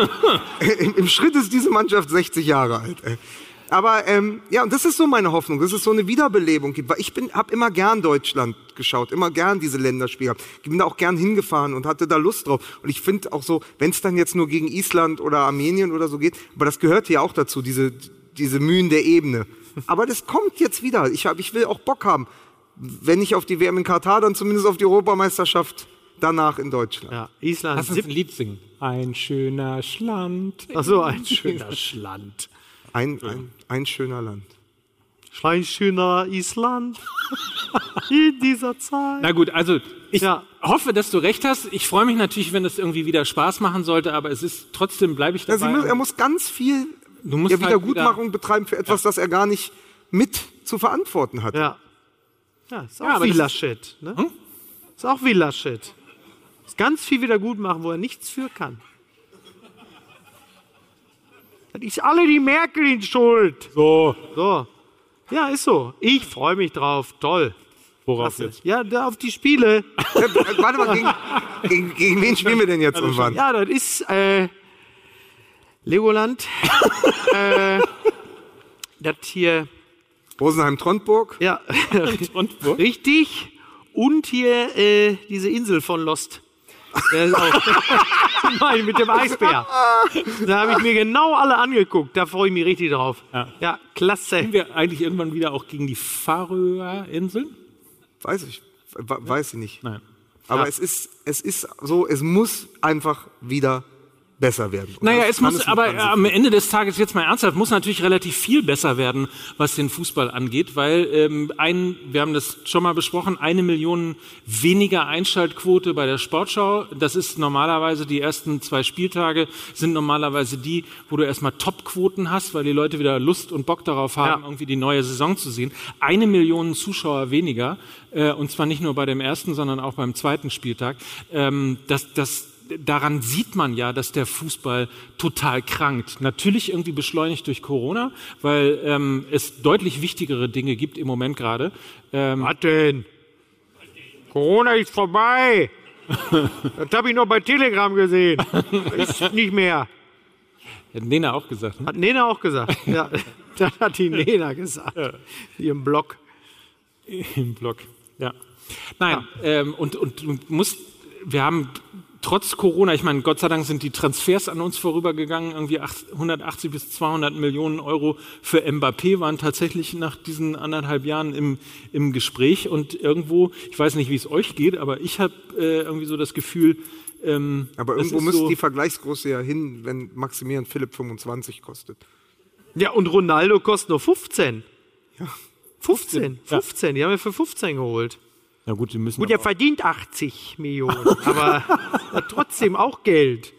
(laughs) Im, Im Schritt ist diese Mannschaft 60 Jahre alt. Ey. Aber ähm, ja, und das ist so meine Hoffnung, dass es so eine Wiederbelebung gibt. Weil ich habe immer gern Deutschland geschaut, immer gern diese Länderspiele. Ich bin da auch gern hingefahren und hatte da Lust drauf. Und ich finde auch so, wenn es dann jetzt nur gegen Island oder Armenien oder so geht, aber das gehört ja auch dazu, diese, diese Mühen der Ebene. Aber das kommt jetzt wieder. Ich, hab, ich will auch Bock haben. Wenn nicht auf die WM in Katar, dann zumindest auf die Europameisterschaft danach in Deutschland. Ja, Island. Lass uns ein Lied singen. Ein schöner Schland. Ach so, ein schöner Schland. Ein, ein, ein schöner Land. Ein schöner Island. In dieser Zeit. Na gut, also ich Ja. hoffe, dass du recht hast. Ich freue mich natürlich, wenn es irgendwie wieder Spaß machen sollte, aber es ist trotzdem bleibe ich Ja, dabei. muss, er muss ganz viel Du musst ja, halt Wiedergutmachung betreiben für etwas, das er gar nicht mit zu verantworten hat. Ja. Ja, ist auch Ja, wie das- Laschet. Ne? Ist auch wie Laschet. Ist ganz viel wieder gut machen, wo er nichts für kann. Das ist alle die Merkel in Schuld. so. So. Ja, ist so. Ich freue mich drauf. Toll. Worauf Klasse. jetzt? Ja, da auf die Spiele. (laughs) Warte mal, gegen, gegen, gegen wen spielen wir denn jetzt und wann? Ja, das ist äh, Legoland. (laughs) äh, das hier, Rosenheim-Trondburg? ja, (laughs) Trondburg? richtig. Und hier äh, diese Insel von Lost. Der ist auch, (laughs) Nein, mit dem Eisbär. Da habe ich mir genau alle angeguckt. Da freue ich mich richtig drauf. Ja, klasse. Sind wir eigentlich irgendwann wieder auch gegen die Färöer-Inseln? Weiß ich, we- weiß ich nicht. Nein. Aber es, ist, es ist so, es muss einfach wieder besser werden. Und Naja, es muss, mit aber am Ende des Tages jetzt mal ernsthaft, muss natürlich relativ viel besser werden, was den Fußball angeht, weil ähm, ein, wir haben das schon mal besprochen, eine Million weniger Einschaltquote bei der Sportschau. Das ist normalerweise die ersten zwei Spieltage sind normalerweise die, wo du erstmal Topquoten hast, weil die Leute wieder Lust und Bock darauf haben, Ja. irgendwie die neue Saison zu sehen. Eine Million Zuschauer weniger, äh, und zwar nicht nur bei dem ersten, sondern auch beim zweiten Spieltag. Ähm, das, das daran sieht man ja, dass der Fußball total krankt. Natürlich irgendwie beschleunigt durch Corona, weil ähm, es deutlich wichtigere Dinge gibt im Moment gerade. Ähm, Was denn? Corona ist vorbei. (laughs) Das habe ich noch bei Telegram gesehen. Ist nicht mehr. hat Nena auch gesagt. Ne? Hat Nena auch gesagt. Ja, (laughs) das hat die Nena gesagt. Ihrem Blog. Im Blog. Ja. Nein, Ähm, und, und du musst, wir haben trotz Corona, ich meine, Gott sei Dank sind die Transfers an uns vorübergegangen, irgendwie acht- 180 bis 200 Millionen Euro für Mbappé waren tatsächlich nach diesen anderthalb Jahren im, im Gespräch und irgendwo, ich weiß nicht, wie es euch geht, aber ich habe äh, irgendwie so das Gefühl, ähm, Aber irgendwo müsste so, die Vergleichsgröße ja hin, wenn Maximilian Philipp 25 kostet. Ja, und Ronaldo kostet nur 15. Ja. 15, 15, die haben wir für 15 geholt. Na gut, die müssen Gut, er verdient 80 Millionen, aber (laughs) hat trotzdem auch Geld.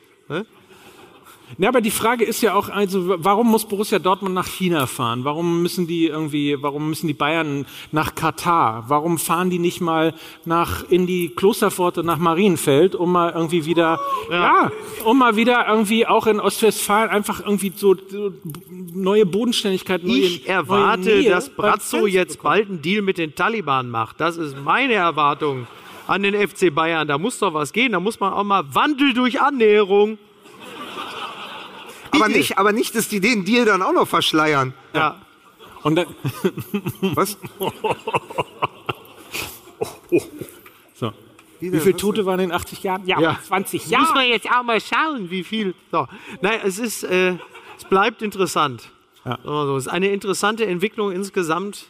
Ja, aber die Frage ist ja auch, also warum muss Borussia Dortmund nach China fahren? Warum müssen die irgendwie, warum müssen die Bayern nach Katar? Warum fahren die nicht mal nach in die Klosterpforte nach Marienfeld, um mal irgendwie wieder, ja, um mal wieder irgendwie auch in Ostwestfalen einfach irgendwie so, so neue Bodenständigkeit, neue, Ich erwarte, neue dass Brazzo jetzt bald einen Deal mit den Taliban macht. Das ist meine Erwartung an den FC Bayern. Da muss doch was gehen. Da muss man auch mal Wandel durch Annäherung. Aber nicht, aber nicht, dass die den Deal dann auch noch verschleiern. Ja. Und dann, (laughs) Was? (laughs) so. Wie viele Tote waren in 80 Jahren? Ja, Ja. 20 Muss Jahre. man jetzt auch mal schauen, wie viel. So. Nein, es ist, äh, es bleibt interessant. Ja. Also, es ist eine interessante Entwicklung insgesamt.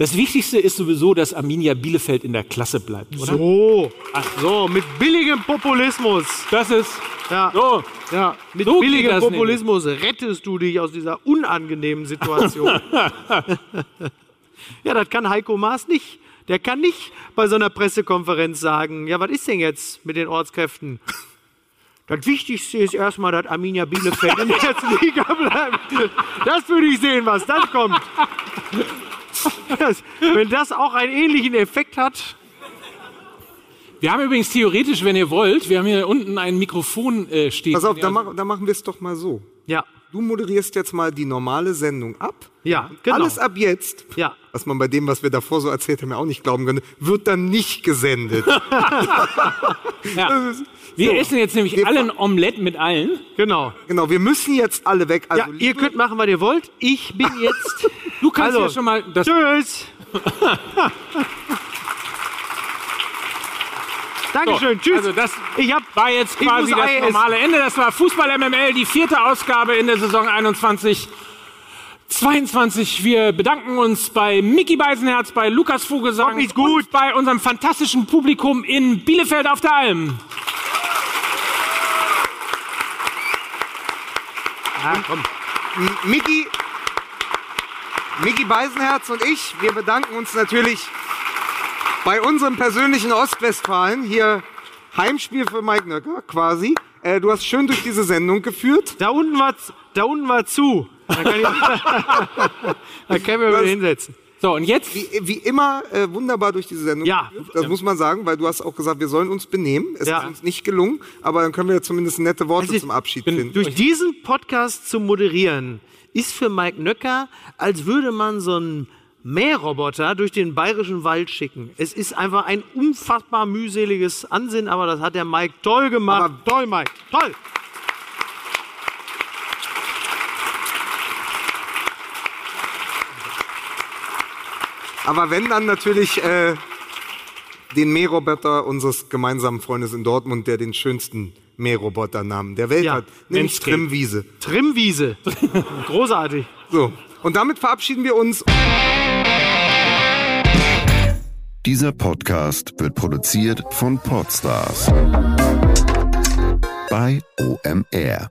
Das Wichtigste ist sowieso, dass Arminia Bielefeld in der Klasse bleibt, oder? So, so, mit billigem Populismus. Das ist, Ja. so. Ja, mit So billigem Populismus rettest du dich aus dieser unangenehmen Situation. (laughs) ja, das kann Heiko Maas nicht. Der kann nicht bei so einer Pressekonferenz sagen, ja, was ist denn jetzt mit den Ortskräften? Das Wichtigste ist erstmal, dass Arminia Bielefeld in der (laughs) ersten Liga bleibt. Das würde ich sehen, was dann kommt. Wenn das auch einen ähnlichen Effekt hat, Wir haben übrigens theoretisch, wenn ihr wollt, wir haben hier unten ein Mikrofon äh, stehen. Pass auf, da, also- mach, da machen wir es doch mal so. ja, Du moderierst jetzt mal die normale Sendung ab. ja, genau. Alles ab jetzt, Ja. was man bei dem, was wir davor so erzählt haben, ja auch nicht glauben könnte, wird dann nicht gesendet. (laughs) ja. Wir essen jetzt nämlich Wir- alle ein Omelette mit allen. Genau. genau, wir müssen jetzt alle weg. Also, Ja, ihr könnt machen, was ihr wollt. Ich bin (laughs) jetzt. Du kannst Also, ja schon mal das Tschüss. (laughs) Dankeschön. So, Tschüss. Also das ich hab, war jetzt quasi das essen. normale Ende. Das war Fußball MML, die vierte Ausgabe in der Saison 21. 22. Wir bedanken uns bei Mickey Beisenherz, bei Lukas Vogelsang und bei unserem fantastischen Publikum in Bielefeld auf der Alm. M- Miki, Miki Beisenherz und ich, wir bedanken uns natürlich bei unserem persönlichen Ostwestfalen. Hier Heimspiel für Mike Nöcker quasi. Äh, du hast schön durch diese Sendung geführt. da unten war, da unten war zu. Da kann ich, (laughs) (laughs) da können wir wieder hinsetzen. So, und jetzt Wie, wie immer äh, wunderbar durch diese Sendung Ja. Das muss man sagen, weil du hast auch gesagt, wir sollen uns benehmen. Es Ja. ist uns nicht gelungen, aber dann können wir ja zumindest nette Worte Also, zum Abschied finden. Durch diesen Podcast zu moderieren, ist für Mike Nöcker, als würde man so einen Mähroboter durch den bayerischen Wald schicken. Es ist einfach ein unfassbar mühseliges Ansehen, aber das hat der Mike toll gemacht. Aber- toll, Mike. Toll. Aber wenn dann natürlich äh, den Mähroboter unseres gemeinsamen Freundes in Dortmund, der den schönsten Mähroboternamen der Welt Ja, hat, nämlich. Trimwiese. Trimwiese. (laughs) Großartig. So, und damit verabschieden wir uns. Dieser Podcast wird produziert von Podstars bei OMR.